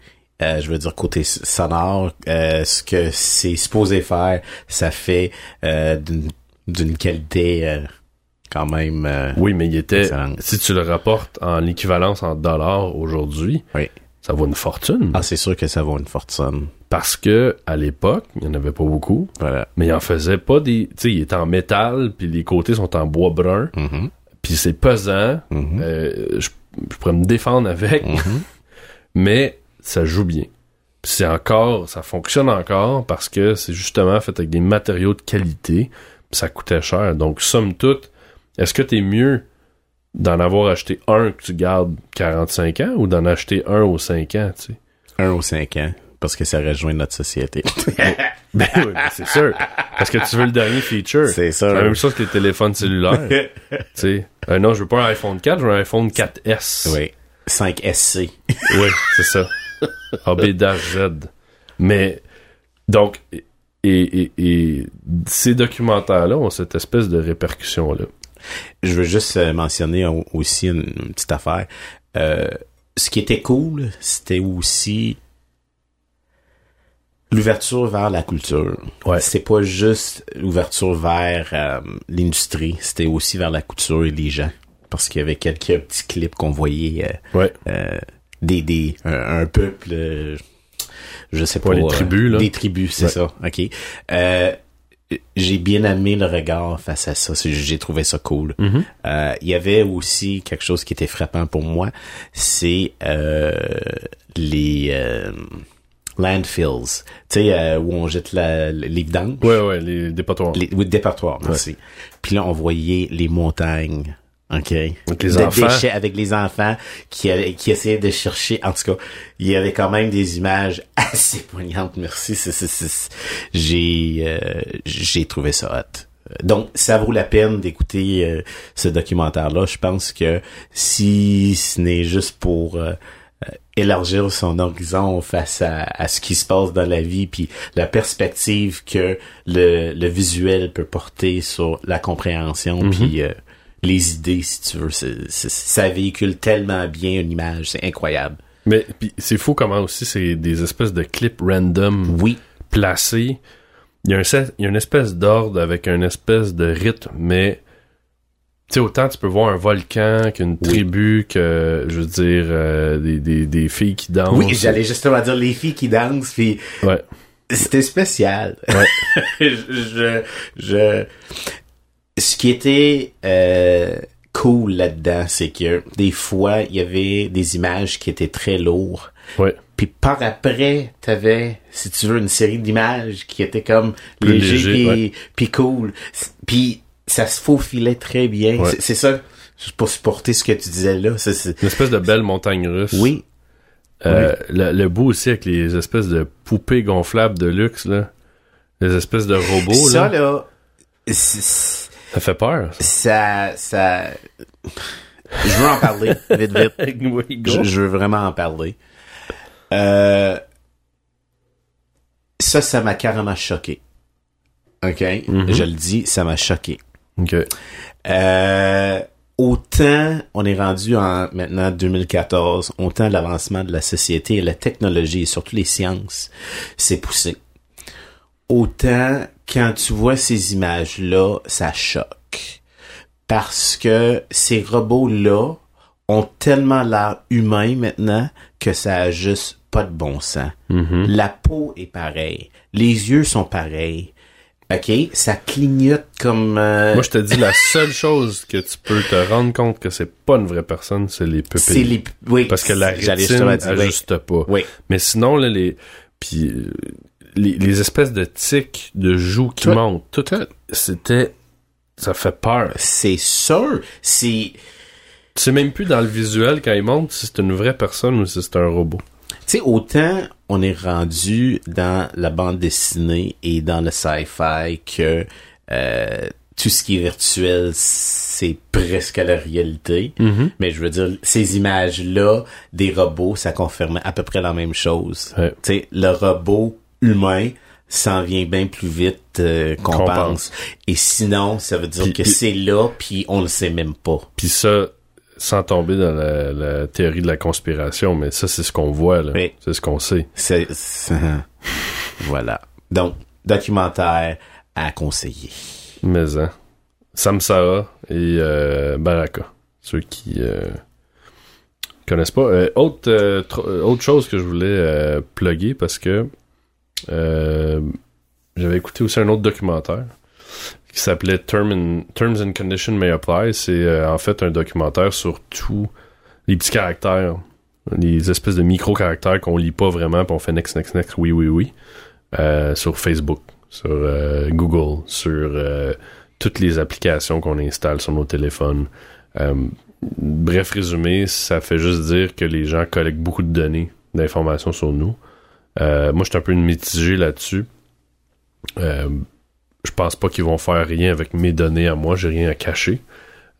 [SPEAKER 4] Euh, je veux dire côté sonore, euh, ce que c'est supposé faire, ça fait euh, d'une d'une qualité euh, quand même. euh,
[SPEAKER 2] Oui, mais il était...
[SPEAKER 4] Excellent.
[SPEAKER 2] Si tu le rapportes en équivalence en dollars aujourd'hui,
[SPEAKER 4] Oui.
[SPEAKER 2] Ça vaut une fortune.
[SPEAKER 4] Ah, c'est sûr que ça vaut une fortune.
[SPEAKER 2] Parce que à l'époque, il n'y en avait pas beaucoup.
[SPEAKER 4] Voilà.
[SPEAKER 2] Mais il en faisait pas des... Tu sais, il est en métal, puis les côtés sont en bois brun,
[SPEAKER 4] Mhm,
[SPEAKER 2] puis c'est pesant.
[SPEAKER 4] mhm,
[SPEAKER 2] euh, je, je pourrais me défendre avec,
[SPEAKER 4] mhm. [LAUGHS]
[SPEAKER 2] mais ça joue bien. Puis c'est encore... Ça fonctionne encore parce que c'est justement fait avec des matériaux de qualité, ça coûtait cher. Donc, somme toute, est-ce que t'es mieux d'en avoir acheté un que tu gardes 45 ans ou d'en acheter un aux 5 ans, tu sais?
[SPEAKER 4] Un ou cinq ans, parce que ça rejoint notre société. [LAUGHS]
[SPEAKER 2] Ben oui, ben c'est sûr. Parce que tu veux le dernier feature.
[SPEAKER 4] c'est
[SPEAKER 2] C'est
[SPEAKER 4] ça.
[SPEAKER 2] la même chose que les téléphones cellulaires. [LAUGHS] tu sais. Euh, non, je veux pas un iPhone 4, je veux un iPhone 4S.
[SPEAKER 4] oui. 5 SC. [LAUGHS]
[SPEAKER 2] Oui, c'est ça. ABDZ. Mais, donc, et, et, et ces documentaires-là ont cette espèce de répercussion-là.
[SPEAKER 4] Je veux juste euh, mentionner au- aussi une, une petite affaire. Euh, ce qui était cool, c'était aussi l'ouverture vers la culture.
[SPEAKER 2] Ouais.
[SPEAKER 4] C'était pas juste l'ouverture vers euh, l'industrie, c'était aussi vers la culture et les gens. Parce qu'il y avait quelques petits clips qu'on voyait euh,
[SPEAKER 2] Ouais.
[SPEAKER 4] euh, des, des un, un peuple je sais pas
[SPEAKER 2] Ouais, les tribus, là.
[SPEAKER 4] des tribus c'est
[SPEAKER 2] Ouais.
[SPEAKER 4] ça ok euh, j'ai bien aimé le regard face à ça. J'ai trouvé ça cool.
[SPEAKER 2] Mhm.
[SPEAKER 4] Euh, il y avait aussi quelque chose qui était frappant pour moi c'est euh, les euh, landfills. Tu sais où on jette la, les vidanges.
[SPEAKER 2] Ouais, ouais, les dépotoirs.
[SPEAKER 4] les oui, départoirs merci. Puis là on voyait les montagnes OK.
[SPEAKER 2] Avec les
[SPEAKER 4] de
[SPEAKER 2] enfants.
[SPEAKER 4] déchets avec les enfants qui, qui essayaient de chercher. En tout cas, il y avait quand même des images [LAUGHS] assez poignantes. Merci. C'est- c'est- c'est- J'ai euh, j'ai trouvé ça hot. Donc, ça vaut la peine d'écouter euh, ce documentaire-là. Je pense que si ce n'est juste pour euh, euh, élargir son horizon face à, à ce qui se passe dans la vie, puis la perspective que le, le visuel peut porter sur la compréhension,
[SPEAKER 2] Mhm.
[SPEAKER 4] puis euh, les idées, si tu veux. Ça véhicule tellement bien une image, c'est incroyable.
[SPEAKER 2] Mais c'est fou comment aussi c'est des espèces de clips random
[SPEAKER 4] Oui,
[SPEAKER 2] placés. Il y a, un, set- il y a une espèce d'ordre avec une espèce de rythme, mais tu sais, autant tu peux voir un volcan qu'une
[SPEAKER 4] Oui.
[SPEAKER 2] tribu, que, je veux dire, euh, des, des, des filles qui dansent.
[SPEAKER 4] oui, j'allais justement dire les filles qui dansent, puis
[SPEAKER 2] Ouais.
[SPEAKER 4] c'était spécial.
[SPEAKER 2] Ouais. [LAUGHS]
[SPEAKER 4] je, je, je- ce qui était euh, cool là-dedans, c'est que des fois, il y avait des images qui étaient très lourdes.
[SPEAKER 2] Ouais.
[SPEAKER 4] Puis par après, t'avais, si tu veux, une série d'images qui étaient comme
[SPEAKER 2] Plus
[SPEAKER 4] léger,
[SPEAKER 2] léger,
[SPEAKER 4] puis,
[SPEAKER 2] ouais.
[SPEAKER 4] puis cool. Puis ça se faufilait très bien.
[SPEAKER 2] Ouais.
[SPEAKER 4] C'est- ça, juste pour supporter ce que tu disais là.
[SPEAKER 2] Une espèce de belle montagne russe.
[SPEAKER 4] oui,
[SPEAKER 2] Euh, le, le bout aussi avec les espèces de poupées gonflables de luxe, là. Les espèces de robots,
[SPEAKER 4] ça
[SPEAKER 2] là. Ça fait peur, ça.
[SPEAKER 4] ça, je veux en parler, vite, vite. [LAUGHS]
[SPEAKER 2] Oui, go.
[SPEAKER 4] Je, je veux vraiment en parler. Euh, ça, ça m'a carrément choqué. OK?
[SPEAKER 2] Mm-hmm.
[SPEAKER 4] Je le dis, ça m'a choqué.
[SPEAKER 2] Ok.
[SPEAKER 4] Euh, autant on est rendu en maintenant 2014, autant l'avancement de la société et la technologie et surtout les sciences s'est poussé. Autant quand tu vois ces images-là, ça choque. Parce que ces robots-là ont tellement l'air humain maintenant que ça a juste pas de bon sens.
[SPEAKER 2] Mhm.
[SPEAKER 4] La peau est pareille. Les yeux sont pareils. OK? Ça clignote comme... euh,
[SPEAKER 2] Moi, je te dis, la seule chose que tu peux te rendre compte que c'est pas une vraie personne, c'est les pupilles.
[SPEAKER 4] c'est les... Oui,
[SPEAKER 2] Parce que la rétine
[SPEAKER 4] oui.
[SPEAKER 2] pas.
[SPEAKER 4] Oui.
[SPEAKER 2] Mais sinon, là, les... Puis, euh, les, les espèces de tics de joues qui
[SPEAKER 4] Tout-
[SPEAKER 2] montent, tout, c'était... Ça fait peur.
[SPEAKER 4] C'est sûr. C'est...
[SPEAKER 2] Tu sais même plus dans le visuel, quand ils montent, si c'est une vraie personne ou si c'est un robot.
[SPEAKER 4] Tu sais, autant on est rendu dans la bande dessinée et dans le sci-fi que euh, tout ce qui est virtuel, c'est presque la réalité. Mais je veux dire, ces images-là des robots, ça confirmait à peu près la même chose.
[SPEAKER 2] Ouais.
[SPEAKER 4] Tu sais, le robot humain s'en vient bien plus vite euh, qu'on pense. Et sinon, ça veut dire que c'est là, puis on le sait même pas.
[SPEAKER 2] Puis ça, sans tomber dans la, la théorie de la conspiration, mais ça, c'est ce qu'on voit, là.
[SPEAKER 4] Oui.
[SPEAKER 2] C'est ce qu'on sait.
[SPEAKER 4] C'est, [LAUGHS] voilà. Donc, documentaire à conseiller.
[SPEAKER 2] Mais, hein. Samsara et euh, Baraka. Ceux qui euh, connaissent pas. Euh, autre, euh, autre chose que je voulais plugger parce que j'avais écouté aussi un autre documentaire qui s'appelait Terms and Conditions May Apply. C'est euh, en fait un documentaire sur tous les petits caractères, les espèces de micro-caractères qu'on lit pas vraiment, puis on fait next, next, next, oui, oui, oui, euh, sur Facebook, sur euh, Google, sur euh, toutes les applications qu'on installe sur nos téléphones. Euh, bref résumé, ça fait juste dire que les gens collectent beaucoup de données, d'informations sur nous. Euh, moi, je suis un peu mitigé là-dessus. Euh, je pense pas qu'ils vont faire rien avec mes données à moi, j'ai rien à cacher.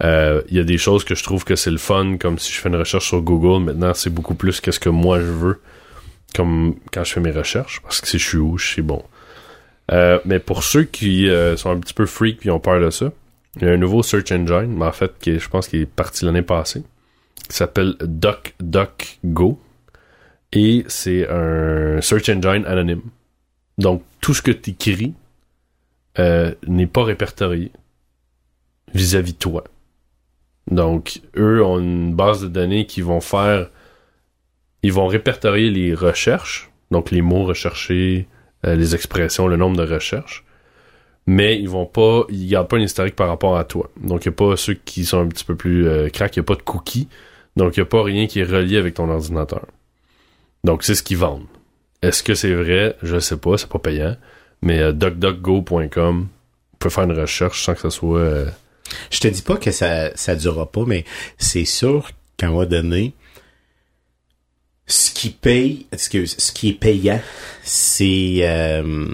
[SPEAKER 2] Euh, Il y a des choses que je trouve que c'est le fun, comme si je fais une recherche sur Google, maintenant c'est beaucoup plus qu'est-ce que moi je veux, comme quand je fais mes recherches, parce que si je suis où, je sais bon. Mais pour ceux qui sont un petit peu freaks puis ont peur de ça, il y a un nouveau search engine, mais en fait, je pense qu'il est parti l'année passée, qui s'appelle DuckDuckGo. Et c'est un search engine anonyme. Donc, tout ce que tu écris euh, n'est pas répertorié vis-à-vis de toi. Donc, eux ont une base de données qui vont faire... Ils vont répertorier les recherches, donc les mots recherchés, euh, les expressions, le nombre de recherches, mais ils vont pas... Ils gardent pas un historique par rapport à toi. Donc, il n'y a pas ceux qui sont un petit peu plus euh, crack, il n'y a pas de cookies, donc il n'y a pas rien qui est relié avec ton ordinateur. Donc, c'est ce qu'ils vendent. Est-ce que c'est vrai? Je sais pas, c'est pas payant. Mais euh, duckduckgo.com, vous pouvez faire une recherche sans que ça soit... euh,
[SPEAKER 4] Je te dis pas que ça, ça durera pas, mais c'est sûr qu'à un moment donné, ce qui paye, excuse, ce qui est payant, c'est, euh,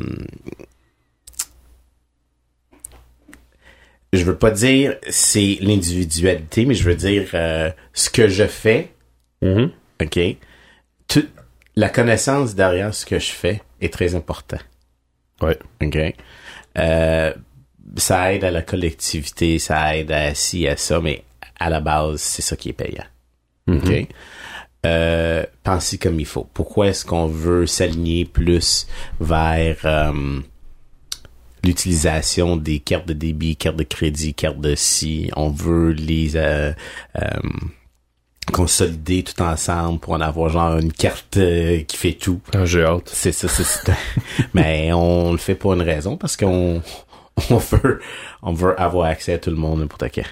[SPEAKER 4] je veux pas dire c'est l'individualité, mais je veux dire euh, ce que je fais, ok? Tout, la connaissance derrière ce que je fais est très important.
[SPEAKER 2] Ouais.
[SPEAKER 4] OK? Euh, ça aide à la collectivité, ça aide à ci, à ça, mais à la base, c'est ça qui est payant. OK? Euh, pensez comme il faut. Pourquoi est-ce qu'on veut s'aligner plus vers euh, l'utilisation des cartes de débit, cartes de crédit, cartes de ci? On veut les euh, euh, consolider tout ensemble pour en avoir genre une carte euh, qui fait tout.
[SPEAKER 2] Ah, J'ai hâte.
[SPEAKER 4] C'est ça, c'est ça. [LAUGHS] Mais on le fait pour une raison, parce qu'on [LAUGHS] on veut, on veut avoir accès à tout le monde n'importe quand.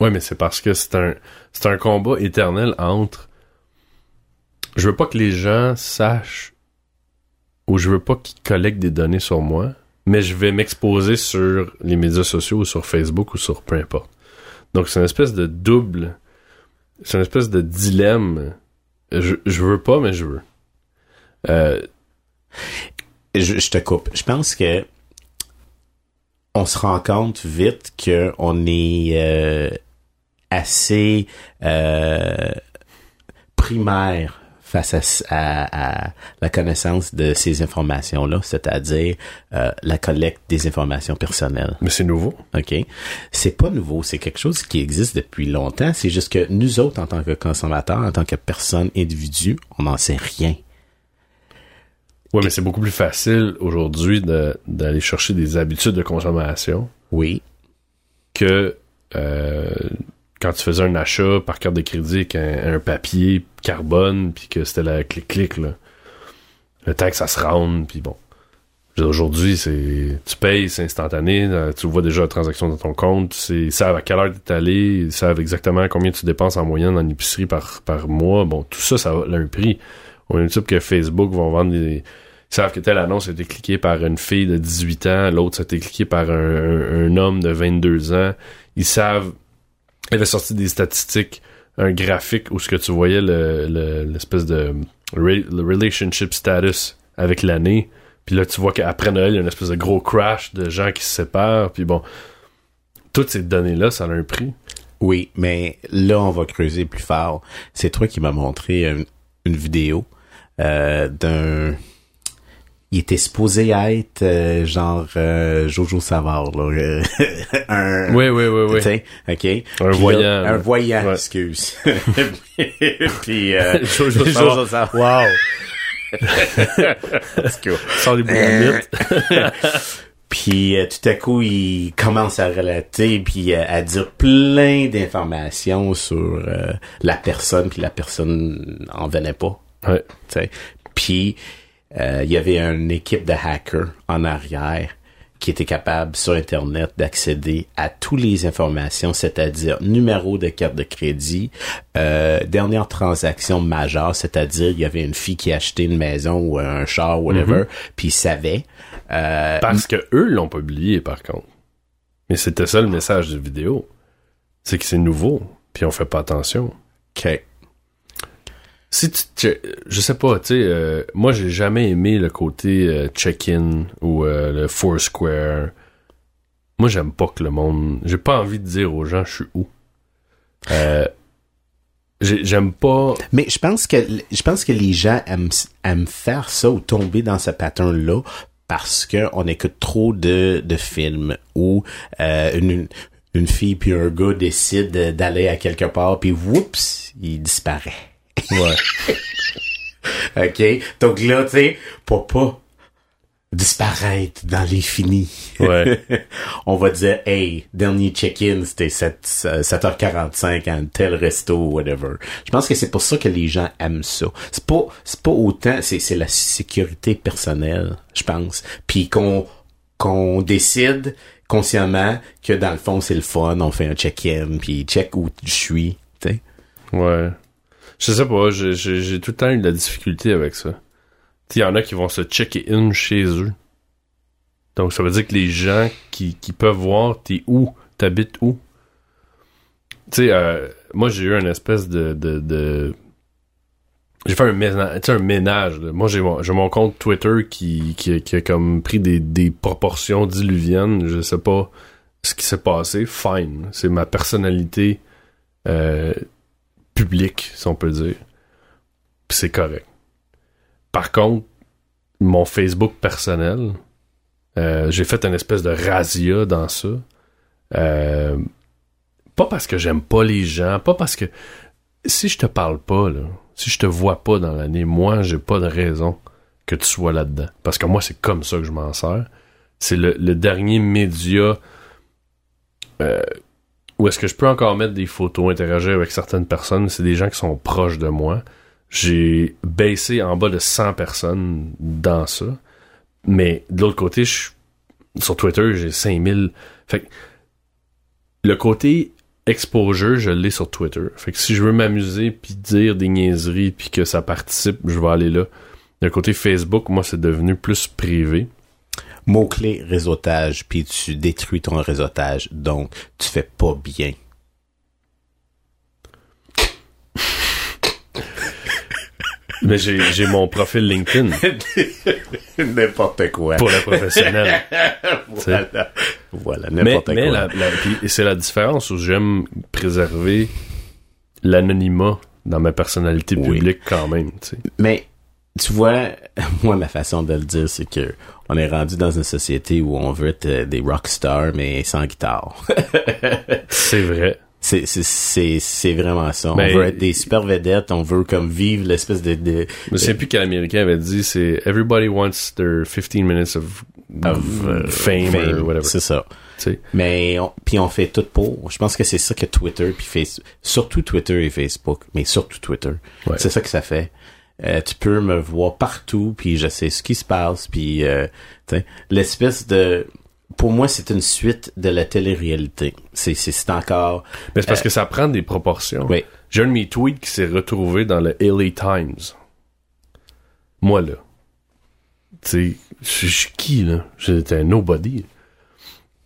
[SPEAKER 2] Ouais, mais c'est parce que c'est un, c'est un combat éternel entre. Je veux pas que les gens sachent ou je veux pas qu'ils collectent des données sur moi, mais je vais m'exposer sur les médias sociaux ou sur Facebook ou sur peu importe. Donc c'est une espèce de double, c'est une espèce de dilemme. Je, je veux pas, mais je veux. Euh,
[SPEAKER 4] je, te coupe. Je pense que on se rend compte vite que on est euh, assez euh, primaire face à, la connaissance de ces informations-là, c'est-à-dire euh, la collecte des informations personnelles.
[SPEAKER 2] Mais c'est nouveau.
[SPEAKER 4] OK. C'est pas nouveau, c'est quelque chose qui existe depuis longtemps. C'est juste que nous autres, en tant que consommateurs, en tant que personne individu, on n'en sait rien.
[SPEAKER 2] Oui, mais c'est beaucoup plus facile aujourd'hui d'aller chercher des habitudes de consommation.
[SPEAKER 4] Oui.
[SPEAKER 2] Que euh, quand tu faisais un achat par carte de crédit avec un, papier carbone, puis que c'était la clic-clic, là. Le temps que ça se rende, puis bon. Aujourd'hui, c'est tu payes, c'est instantané, euh, tu vois déjà la transaction dans ton compte, ils savent à quelle heure tu es allé, ils savent exactement combien tu dépenses en moyenne en épicerie par, par mois. Bon, tout ça, ça a un prix. On est type que Facebook vont vendre des... Ils savent que telle annonce a été cliquée par une fille de 18 ans, l'autre ça a été cliqué par un, un homme de 22 ans. Ils savent elle avait sorti des statistiques, un graphique où ce que tu voyais l'espèce de le relationship status avec l'année. Puis là, tu vois qu'après Noël, il y a une espèce de gros crash de gens qui se séparent. Puis bon, toutes ces données-là, ça a un prix.
[SPEAKER 4] Oui, mais là, on va creuser plus fort. C'est toi qui m'as montré une, vidéo euh, d'un il était supposé être euh, genre euh, Jojo Savard là. Euh, [LAUGHS]
[SPEAKER 2] un oui oui oui oui.
[SPEAKER 4] Ok.
[SPEAKER 2] Un voyant
[SPEAKER 4] un voyant excuse. [LAUGHS] Puis [LAUGHS]
[SPEAKER 2] Jojo, Jojo Savard. Wow.
[SPEAKER 4] Sans des Puis tout à coup, il commence à relater puis à dire plein d'informations sur la personne, puis la personne en venait pas.
[SPEAKER 2] Ouais.
[SPEAKER 4] Puis euh, il y avait une équipe de hackers en arrière qui était capable sur Internet d'accéder à toutes les informations, c'est-à-dire numéro de carte de crédit, euh, dernière transaction majeure, c'est-à-dire il y avait une fille qui achetait une maison ou un char, whatever, mhm. puis il savait.
[SPEAKER 2] Euh, Parce que eux l'ont publié par contre. Mais c'était ça le message de vidéo. C'est que c'est nouveau, puis on fait pas attention.
[SPEAKER 4] OK
[SPEAKER 2] si tu, je sais pas, tu sais, euh, moi j'ai jamais aimé le côté euh, check-in ou euh, le Foursquare. Moi j'aime pas que le monde, j'ai pas envie de dire aux gens je suis où. j'aime pas.
[SPEAKER 4] Mais je pense que je pense que les gens aiment, aiment faire ça ou tomber dans ce pattern là parce que on écoute trop de, de films où une une fille puis un gars décident d'aller à quelque part puis whoops il disparaît.
[SPEAKER 2] Ouais. [LAUGHS]
[SPEAKER 4] OK? Donc là, tu sais, pour pas disparaître dans l'infini.
[SPEAKER 2] Ouais. [LAUGHS]
[SPEAKER 4] on va dire, hey, dernier check-in, c'était 7, 7h45 à un tel resto, whatever. Je pense que c'est pour ça que les gens aiment ça. C'est pas, c'est pas autant, c'est, c'est la sécurité personnelle, je pense. Puis qu'on, qu'on décide consciemment que dans le fond, c'est le fun, on fait un check-in, puis check où je suis, tu sais.
[SPEAKER 2] Ouais. Je sais pas, j'ai tout le temps eu de la difficulté avec ça. Il y en a qui vont se checker in chez eux. Donc ça veut dire que les gens qui, qui peuvent voir t'es où, t'habites où? Tu sais, euh, moi j'ai eu une espèce de, de, j'ai fait un ménage, un ménage. Moi j'ai mon, mon compte Twitter qui, qui, qui, a comme pris des, des proportions diluviennes. Je sais pas ce qui s'est passé. Fine, c'est ma personnalité. Euh, public, si on peut dire. c'est correct. Par contre, mon Facebook personnel, euh, j'ai fait une espèce de razzia dans ça. Euh, pas parce que j'aime pas les gens, pas parce que si je te parle pas, si je te vois pas dans l'année, moi, j'ai pas de raison que tu sois là-dedans. Parce que moi, c'est comme ça que je m'en sers. C'est le, dernier média euh, où est-ce que je peux encore mettre des photos, interagir avec certaines personnes, c'est des gens qui sont proches de moi. J'ai baissé en bas de 100 personnes dans ça. Mais de l'autre côté, je, sur Twitter, j'ai 5000. Fait le côté exposure, je l'ai sur Twitter. Fait que si je veux m'amuser puis dire des niaiseries puis que ça participe, je vais aller là. D'un côté Facebook, moi, c'est devenu plus privé.
[SPEAKER 4] Mot-clé réseautage, puis tu détruis ton réseautage, donc tu fais pas bien.
[SPEAKER 2] Mais j'ai, j'ai mon profil LinkedIn. [LAUGHS]
[SPEAKER 4] n'importe quoi.
[SPEAKER 2] Pour le professionnel. [LAUGHS]
[SPEAKER 4] voilà. Voilà,
[SPEAKER 2] n'importe quoi. Mais la, c'est la différence où j'aime préserver l'anonymat dans ma personnalité publique quand même.
[SPEAKER 4] Mais tu vois, [LAUGHS] moi ma façon de le dire, c'est que on est rendu dans une société où on veut être des rock stars mais sans guitare. [LAUGHS]
[SPEAKER 2] c'est vrai.
[SPEAKER 4] C'est, c'est, c'est, vraiment ça. on veut être des super vedettes, on veut comme vivre l'espèce de... de
[SPEAKER 2] je sais plus quel Américain avait dit, c'est « Everybody wants their 15 minutes of, uh, fame, or whatever ».
[SPEAKER 4] C'est ça. Mais puis on fait tout pour. Je pense que c'est ça que Twitter puis Facebook, surtout Twitter et Facebook, mais surtout Twitter. C'est ça que ça fait. Euh, tu peux me voir partout puis je sais ce qui se passe puis euh, l'espèce de pour moi, c'est une suite de la télé-réalité. C'est, c'est, encore...
[SPEAKER 2] Mais c'est parce euh, que ça prend des proportions.
[SPEAKER 4] Oui.
[SPEAKER 2] J'ai un de mes tweets qui s'est retrouvé dans le LA Times. Moi, là. Tu sais, je suis qui, là? J'étais un nobody.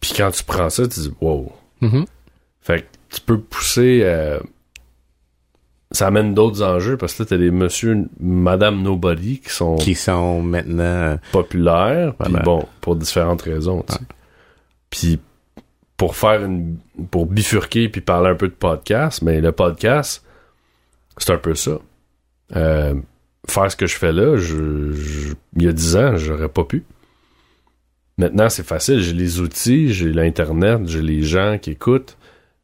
[SPEAKER 2] Puis quand tu prends ça, tu dis, wow.
[SPEAKER 4] Mm-hmm.
[SPEAKER 2] Fait que tu peux pousser... Euh, ça amène d'autres enjeux parce que là, t'as des monsieur, madame nobody qui sont...
[SPEAKER 4] Qui sont maintenant...
[SPEAKER 2] Populaires. Puis bon, pour différentes raisons, tu sais. Puis pour faire une pour bifurquer puis parler un peu de podcast, mais le podcast c'est un peu ça. Euh, faire ce que je fais là, je, il y a dix ans, j'aurais pas pu. Maintenant, c'est facile. J'ai les outils, j'ai l'internet, j'ai les gens qui écoutent.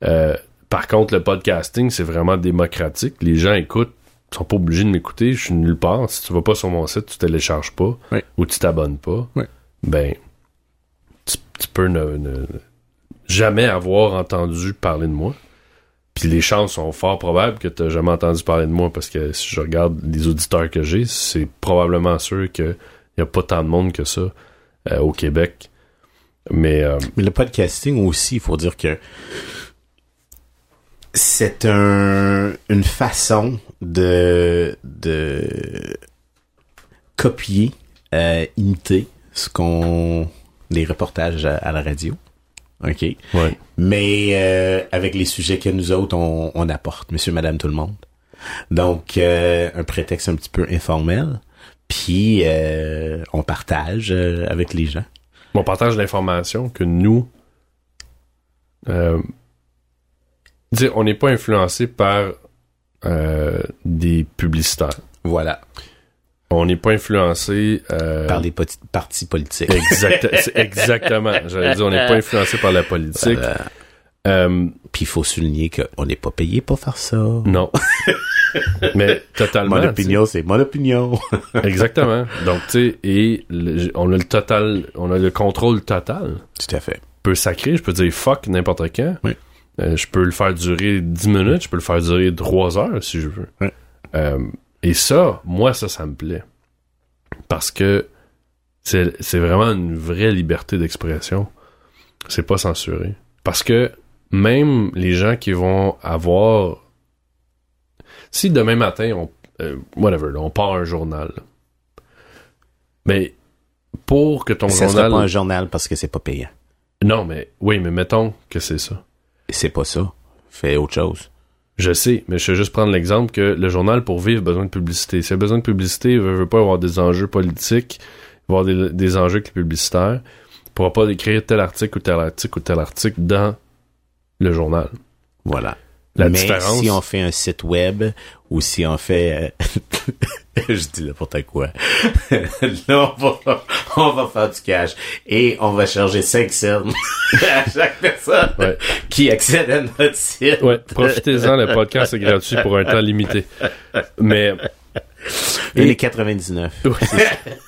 [SPEAKER 2] Euh, par contre, le podcasting, c'est vraiment démocratique. Les gens écoutent, sont pas obligés de m'écouter. Je suis nulle part. Si tu vas pas sur mon site, tu télécharges pas ou tu t'abonnes pas. Ben, tu peux ne, jamais avoir entendu parler de moi. Puis les chances sont fort probables que tu n'as jamais entendu parler de moi parce que si je regarde les auditeurs que j'ai, c'est probablement sûr qu'il n'y a pas tant de monde que ça euh, au Québec. Mais, euh,
[SPEAKER 4] Mais le podcasting aussi, il faut dire que c'est un, une façon de, de copier, euh, imiter ce qu'on des reportages à, la radio. OK?
[SPEAKER 2] Ouais.
[SPEAKER 4] Mais euh, avec les sujets que nous autres, on, on apporte, monsieur, madame, tout le monde. Donc, euh, un prétexte un petit peu informel. Puis, on partage avec les gens.
[SPEAKER 2] On partage l'information que nous... dire, on n'est pas influencé par des publicitaires.
[SPEAKER 4] Voilà
[SPEAKER 2] on n'est pas influencé euh,
[SPEAKER 4] par les partis politiques. [LAUGHS]
[SPEAKER 2] exactement. J'allais dire, on n'est pas influencé par la politique.
[SPEAKER 4] Euh, Puis il faut souligner qu'on n'est pas payé pour faire ça.
[SPEAKER 2] Non. [LAUGHS] Mais totalement.
[SPEAKER 4] Mon opinion, c'est mon opinion. [LAUGHS]
[SPEAKER 2] exactement. Donc tu sais, et on a le total, on a le contrôle total.
[SPEAKER 4] Tout à fait.
[SPEAKER 2] Je peux sacrer, je peux dire fuck n'importe quand.
[SPEAKER 4] Oui.
[SPEAKER 2] Euh, je peux le faire durer 10 minutes, je peux le faire durer 3 heures si je veux. Euh, et ça, moi, ça, ça me plaît. Parce que c'est vraiment une vraie liberté d'expression. C'est pas censuré. Parce que même les gens qui vont avoir... Si demain matin, on, euh, whatever, on part un journal. Mais pour que ton
[SPEAKER 4] ça
[SPEAKER 2] journal...
[SPEAKER 4] pas un journal parce que c'est pas payant.
[SPEAKER 2] Non, mais oui, mais mettons que c'est ça.
[SPEAKER 4] C'est pas ça. Fais autre chose.
[SPEAKER 2] Je sais, mais je vais juste prendre l'exemple que le journal, pour vivre, a besoin de publicité. S'il a besoin de publicité, il veut, veut pas avoir des enjeux politiques, avoir des, des enjeux avec les publicitaires. Il pourra pas écrire tel article ou tel article ou tel article dans le journal.
[SPEAKER 4] Voilà. La Mais si on fait un site web ou si on fait... Euh, [LAUGHS] je dis n'importe quoi. [LAUGHS] Là, on va, on va faire du cash. Et on va charger 5 cents [LAUGHS] à chaque personne qui accède à notre site.
[SPEAKER 2] Ouais, profitez-en, le podcast est gratuit pour un temps limité. Mais...
[SPEAKER 4] Et, et 99.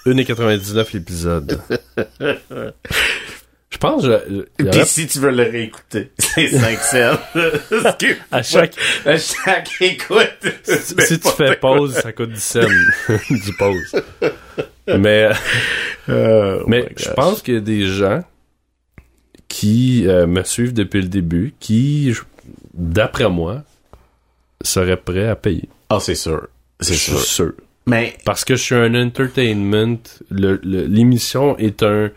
[SPEAKER 2] 1,99 l'épisode. Je pense que...
[SPEAKER 4] Puis si tu veux le réécouter, [LAUGHS] c'est 5 cents. [LAUGHS]
[SPEAKER 2] à chaque...
[SPEAKER 4] À chaque écoute.
[SPEAKER 2] Si, tu fais pause, ça coûte 10 cents. [LAUGHS] du pause. Mais... Euh, mais je pense qu'il y a des gens qui euh, me suivent depuis le début, qui d'après moi, serait prêt à payer.
[SPEAKER 4] Ah, c'est sûr. C'est sûr.
[SPEAKER 2] sûr.
[SPEAKER 4] Mais
[SPEAKER 2] Parce que je suis un entertainment. le- le- L'émission est un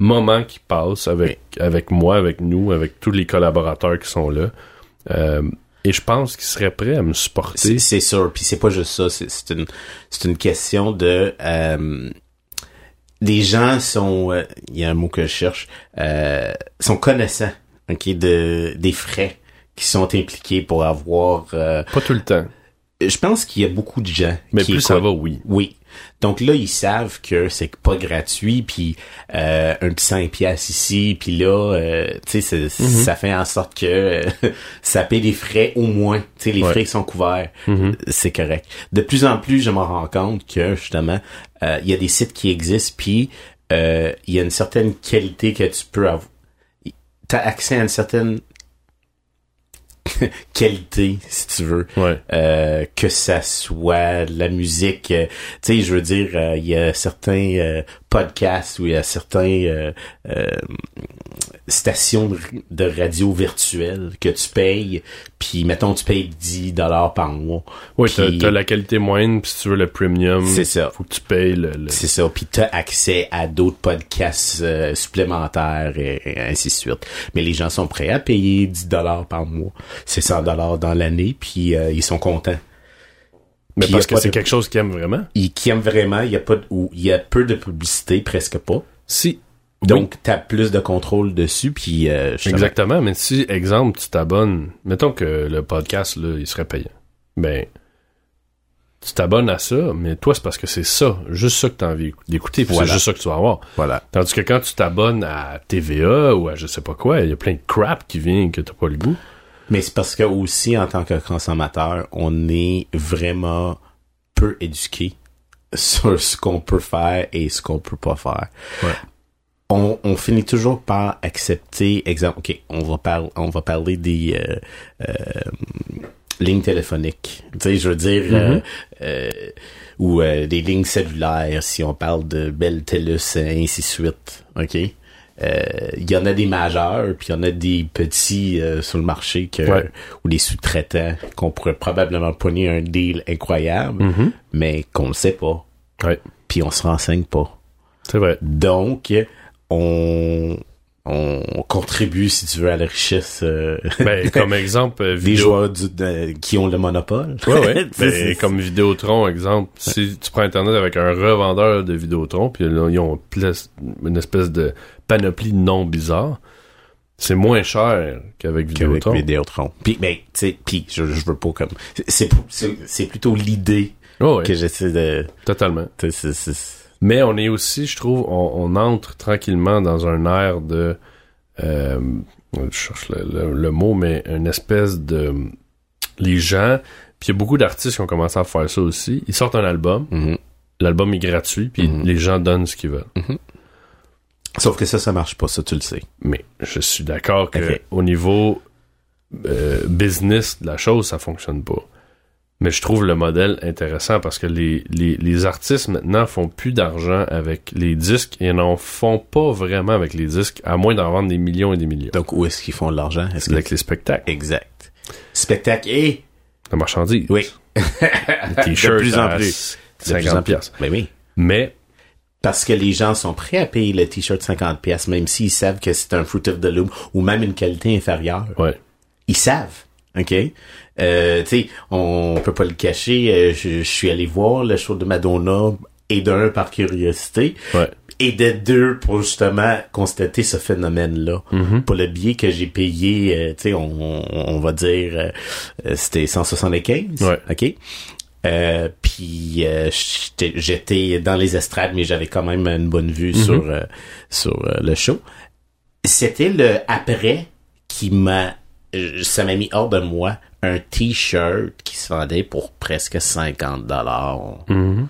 [SPEAKER 2] moment qui passe avec, avec moi, avec nous, avec tous les collaborateurs qui sont là. Euh, et je pense qu'ils seraient prêts à me supporter.
[SPEAKER 4] c'est sûr. Puis c'est pas juste ça. C'est une, c'est une question de... Euh, les gens sont... euh, Il y a un mot que je cherche. Euh, sont connaissants ok, de, des frais qui sont impliqués pour avoir... euh,
[SPEAKER 2] Pas tout le temps.
[SPEAKER 4] je pense qu'il y a beaucoup de gens
[SPEAKER 2] Mais
[SPEAKER 4] qui
[SPEAKER 2] plus ça va, oui.
[SPEAKER 4] Oui. Donc là, ils savent que c'est pas gratuit, puis euh, un petit 5 piastres ici, puis là, euh, tu sais,
[SPEAKER 2] Mhm.
[SPEAKER 4] ça fait en sorte que euh, [LAUGHS] ça paie des frais au moins. Tu sais, les
[SPEAKER 2] Ouais.
[SPEAKER 4] frais qui sont couverts,
[SPEAKER 2] Mhm.
[SPEAKER 4] c'est correct. De plus en plus, je me rends compte que justement, euh, il y a des sites qui existent, puis euh, il y a une certaine qualité que tu peux avoir. T'as accès à une certaine [LAUGHS] qualité, si tu veux.
[SPEAKER 2] Ouais.
[SPEAKER 4] Euh, que ça soit la musique. euh, tu sais, je veux dire, euh, il y a certains euh, podcasts ou il y a certains stations de, radio virtuelles que tu payes, puis mettons tu payes 10 dollars par mois.
[SPEAKER 2] T'as
[SPEAKER 4] Puis-
[SPEAKER 2] t'as la qualité moyenne, puis si tu veux le premium,
[SPEAKER 4] C'est ça.
[SPEAKER 2] faut que tu payes le... le-
[SPEAKER 4] C'est ça, puis t'as accès à d'autres podcasts euh, supplémentaires et, et ainsi de suite. Mais les gens sont prêts à payer 10 dollars par mois. C'est 100 dollars dans l'année, puis euh, ils sont contents.
[SPEAKER 2] Mais parce que c'est
[SPEAKER 4] de-
[SPEAKER 2] quelque chose qu'ils aiment vraiment?
[SPEAKER 4] ils qui aiment vraiment, il y a pas de, ou il y a peu de publicité, presque pas.
[SPEAKER 2] Si.
[SPEAKER 4] Donc t'as plus de contrôle dessus, puis euh,
[SPEAKER 2] Exactement, mais si, exemple, tu t'abonnes, mettons que le podcast, là, il serait payant. Ben, tu t'abonnes à ça, mais toi, c'est parce que c'est ça, juste ça que t'as envie d'écouter,
[SPEAKER 4] Voilà.
[SPEAKER 2] c'est juste ça que tu vas avoir.
[SPEAKER 4] Voilà.
[SPEAKER 2] Tandis que quand tu t'abonnes à TVA ou à je sais pas quoi, il y a plein de crap qui vient que t'as pas le goût.
[SPEAKER 4] Mais c'est parce que aussi en tant que consommateur, on est vraiment peu éduqué sur ce qu'on peut faire et ce qu'on peut pas faire.
[SPEAKER 2] Ouais.
[SPEAKER 4] On, on finit toujours par accepter, exemple, ok, on va parler, on va parler des euh, euh, lignes téléphoniques. Tu sais, je veux dire, euh, euh, ou euh, des lignes cellulaires, si on parle de Bell, TELUS, et ainsi de suite. Ok? Euh, Il y en a des majeurs, puis il y en a des petits euh, sur le marché que
[SPEAKER 2] Ouais.
[SPEAKER 4] ou des sous-traitants qu'on pourrait probablement pogner un deal incroyable,
[SPEAKER 2] Mhm.
[SPEAKER 4] mais qu'on ne sait pas,
[SPEAKER 2] Ouais,
[SPEAKER 4] puis on se renseigne pas.
[SPEAKER 2] c'est vrai.
[SPEAKER 4] Donc, on, on contribue, si tu veux, à la richesse euh, [LAUGHS]
[SPEAKER 2] Ben, comme exemple, euh,
[SPEAKER 4] des
[SPEAKER 2] vidéo...
[SPEAKER 4] joueurs du- de- qui ont le monopole.
[SPEAKER 2] Ouais, ouais. [LAUGHS] Ben, comme Vidéotron, exemple, si tu prends Internet avec un revendeur de Vidéotron, puis là, ils ont une espèce de panoplie de noms bizarres, c'est moins cher qu'avec
[SPEAKER 4] qu'avec
[SPEAKER 2] Vidéotron.
[SPEAKER 4] Vidéotron. Puis, ben, tu sais, puis je, je veux pas comme... C'est, plutôt l'idée
[SPEAKER 2] Oh, ouais,
[SPEAKER 4] que j'essaie de...
[SPEAKER 2] totalement.
[SPEAKER 4] tu sais, c'est- c'est-
[SPEAKER 2] Mais on est aussi, je trouve, on, on entre tranquillement dans un air de... euh, je cherche le, le- le mot, mais une espèce de... Les gens... Puis il y a beaucoup d'artistes qui ont commencé à faire ça aussi. Ils sortent un album,
[SPEAKER 4] Mhm.
[SPEAKER 2] l'album est gratuit, puis
[SPEAKER 4] Mhm.
[SPEAKER 2] les gens donnent ce qu'ils veulent.
[SPEAKER 4] Sauf que ça, ça marche pas, ça, tu le sais.
[SPEAKER 2] Mais je suis d'accord que
[SPEAKER 4] Ok.
[SPEAKER 2] au niveau euh, business de la chose, ça fonctionne pas. Mais je trouve le modèle intéressant parce que les, les, les artistes maintenant font plus d'argent avec les disques et n'en font pas vraiment avec les disques, à moins d'en vendre des millions et des millions.
[SPEAKER 4] Donc, où est-ce qu'ils font de l'argent? Est-ce
[SPEAKER 2] C'est
[SPEAKER 4] que...
[SPEAKER 2] avec les spectacles,
[SPEAKER 4] Exact. Spectacle et...
[SPEAKER 2] la marchandise.
[SPEAKER 4] Oui.
[SPEAKER 2] Les [LAUGHS] t-shirts
[SPEAKER 4] de plus en plus. De
[SPEAKER 2] 50
[SPEAKER 4] plus en plus.
[SPEAKER 2] piastres.
[SPEAKER 4] Ben oui.
[SPEAKER 2] Mais
[SPEAKER 4] Parce que les gens sont prêts à payer le t-shirt 50 pièces même s'ils savent que c'est un Fruit of the Loom ou même une qualité inférieure.
[SPEAKER 2] ouais,
[SPEAKER 4] Ils savent. OK? Euh, tu sais, on peut pas le cacher. euh, je, je suis allé voir le show de Madonna et d'un par curiosité
[SPEAKER 2] ouais,
[SPEAKER 4] et de deux pour justement constater ce phénomène-là.
[SPEAKER 2] Mhm.
[SPEAKER 4] Pour le billet que j'ai payé, euh, tu sais, on, on, va dire, euh, euh, c'était 175.
[SPEAKER 2] Ouais.
[SPEAKER 4] OK? Euh, puis euh, j'étais- dans les estrades, mais j'avais quand même une bonne vue
[SPEAKER 2] Mhm.
[SPEAKER 4] sur euh, sur euh, le show. C'était le après qui m'a ça m'a mis hors de moi un t-shirt qui se vendait pour presque 50 dollars.
[SPEAKER 2] Mhm.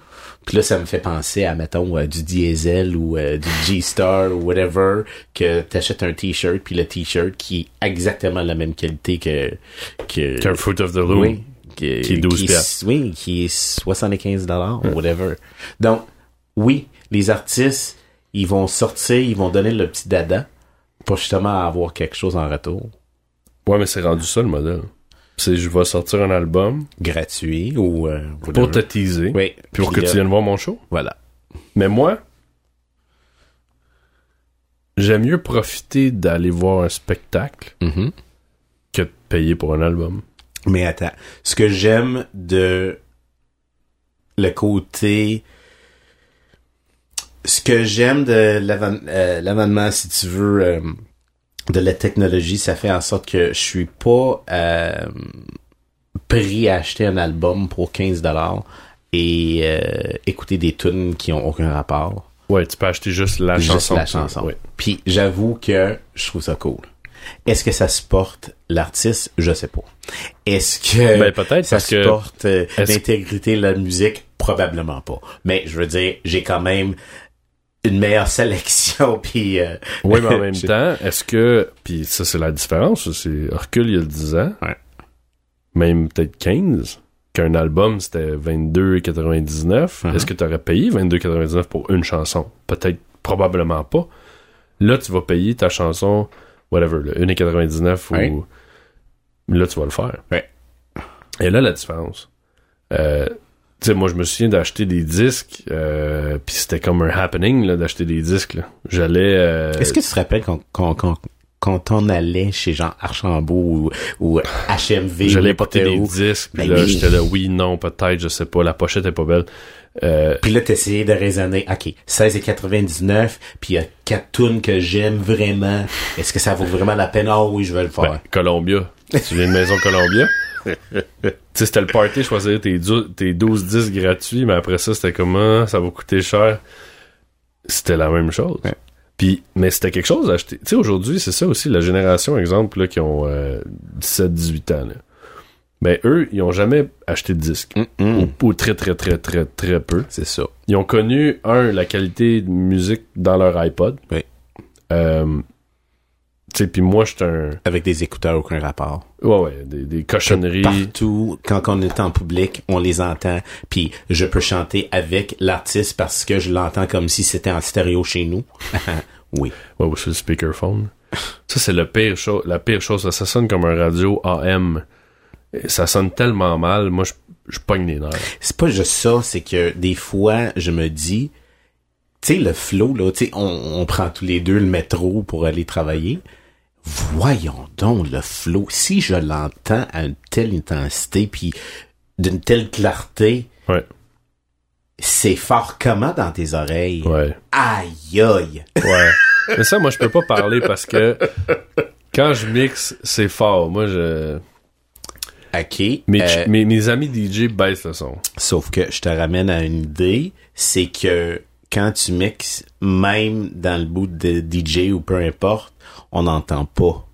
[SPEAKER 4] Puis là, ça me fait penser à, mettons, euh, du diesel ou euh, du G-Star ou whatever, que t'achètes un t-shirt, puis le t-shirt qui est exactement la même qualité que... que
[SPEAKER 2] qu'un Fruit of the Loom.
[SPEAKER 4] oui, que-
[SPEAKER 2] Qui est 12 piastres.
[SPEAKER 4] Oui, qui est 75 dollars ou whatever. Donc, oui, les artistes, ils vont sortir, ils vont donner le petit dada pour justement avoir quelque chose en retour.
[SPEAKER 2] Ouais, mais c'est rendu ça le modèle. C'est je vais sortir un album
[SPEAKER 4] Gratuit ou... euh,
[SPEAKER 2] pour te teaser,
[SPEAKER 4] Oui.
[SPEAKER 2] puis pour que tu
[SPEAKER 4] euh,
[SPEAKER 2] viennes voir mon show.
[SPEAKER 4] Voilà.
[SPEAKER 2] Mais moi, j'aime mieux profiter d'aller voir un spectacle
[SPEAKER 4] Mhm.
[SPEAKER 2] que de payer pour un album.
[SPEAKER 4] Mais attends, ce que j'aime de le côté... Ce que j'aime de euh, l'avènement, si tu veux, euh, de la technologie, ça fait en sorte que je suis pas euh, pris à acheter un album pour 15 dollars et euh, écouter des tunes qui ont aucun rapport.
[SPEAKER 2] Ouais, tu peux acheter juste la
[SPEAKER 4] Juste
[SPEAKER 2] chanson.
[SPEAKER 4] la chanson.
[SPEAKER 2] Ouais.
[SPEAKER 4] Puis j'avoue que je trouve ça cool. Est-ce que ça supporte l'artiste? Je sais pas. Est-ce que
[SPEAKER 2] Ben, peut-être
[SPEAKER 4] ça
[SPEAKER 2] parce que-
[SPEAKER 4] supporte euh,
[SPEAKER 2] est-ce-
[SPEAKER 4] l'intégrité de la musique? Probablement pas. Mais je veux dire, j'ai quand même une meilleure [LAUGHS] sélection puis euh,
[SPEAKER 2] Oui, mais en [LAUGHS] même temps, est-ce que. Puis ça, c'est la différence. C'est recul il y a 10 ans.
[SPEAKER 4] Ouais.
[SPEAKER 2] Même peut-être 15. Qu'un album, c'était 22,99.
[SPEAKER 4] Mhm.
[SPEAKER 2] Est-ce que tu aurais payé 22,99 pour une chanson? Peut-être, probablement pas. Là, tu vas payer ta chanson, whatever, le 1,99
[SPEAKER 4] Ouais.
[SPEAKER 2] ou. Là, tu vas le faire.
[SPEAKER 4] Ouais.
[SPEAKER 2] Et là, la différence. Euh, sais, moi, je me souviens d'acheter des disques, euh, puis c'était comme un happening, là, d'acheter des disques, là. J'allais... euh,
[SPEAKER 4] Est-ce que tu te rappelles quand, quand, quand, quand on allait chez Jean Archambault ou, ou HMV
[SPEAKER 2] J'allais porter des disques, puis
[SPEAKER 4] Ben
[SPEAKER 2] là,
[SPEAKER 4] oui.
[SPEAKER 2] j'étais là, oui, non, peut-être, je sais pas, la pochette est pas belle. Euh,
[SPEAKER 4] Puis là, t'essayais de raisonner, OK, 16,99, puis il y a quatre tunes que j'aime vraiment. Est-ce que ça vaut vraiment la peine? Ah oui, je vais le faire.
[SPEAKER 2] ben, Columbia. Tu viens de Maison Columbia? [LAUGHS] tu sais, c'était le party, choisir tes, tes 12 disques gratuits, mais après ça, c'était comment, ça va coûter cher. C'était la même chose.
[SPEAKER 4] Ouais.
[SPEAKER 2] Puis, mais c'était quelque chose à acheter. Tu sais, aujourd'hui, c'est ça aussi, la génération, exemple, là, qui ont euh, 17-18 ans, là. Ben, eux, ils ont jamais acheté de disques.
[SPEAKER 4] Mm-mm.
[SPEAKER 2] Ou, ou très, très, très, très, très peu.
[SPEAKER 4] C'est ça.
[SPEAKER 2] Ils ont connu, un, la qualité de musique dans leur iPod.
[SPEAKER 4] Oui.
[SPEAKER 2] Euh, sais, puis moi, j'étais un...
[SPEAKER 4] Avec des écouteurs, aucun rapport.
[SPEAKER 2] Ouais, ouais, des, des cochonneries.
[SPEAKER 4] Partout, quand on est en public, on les entend, puis je peux chanter avec l'artiste parce que je l'entends comme si c'était en stéréo chez nous. [LAUGHS] oui.
[SPEAKER 2] Ouais, ou sur le speakerphone. Ça, c'est le pire chose, la pire chose. Ça, ça sonne comme un radio AM. Ça sonne tellement mal. Moi, je, je pogne les nerfs.
[SPEAKER 4] C'est pas juste ça, c'est que des fois, je me dis, tu sais, le flow, là, tu sais, on, on prend tous les deux le métro pour aller travailler. Voyons donc le flow. Si je l'entends à une telle intensité, puis d'une telle clarté,
[SPEAKER 2] Ouais,
[SPEAKER 4] c'est fort comment dans tes oreilles?
[SPEAKER 2] ouais,
[SPEAKER 4] Aïe aïe!
[SPEAKER 2] ouais. Mais ça, moi, je peux pas parler parce que quand je mixe, c'est fort. Moi, je...
[SPEAKER 4] OK.
[SPEAKER 2] Mes,
[SPEAKER 4] euh,
[SPEAKER 2] mes, mes amis DJ baissent le son.
[SPEAKER 4] Sauf que je te ramène à une idée, c'est que quand tu mixes, même dans le bout de DJ ou peu importe, on n'entend pas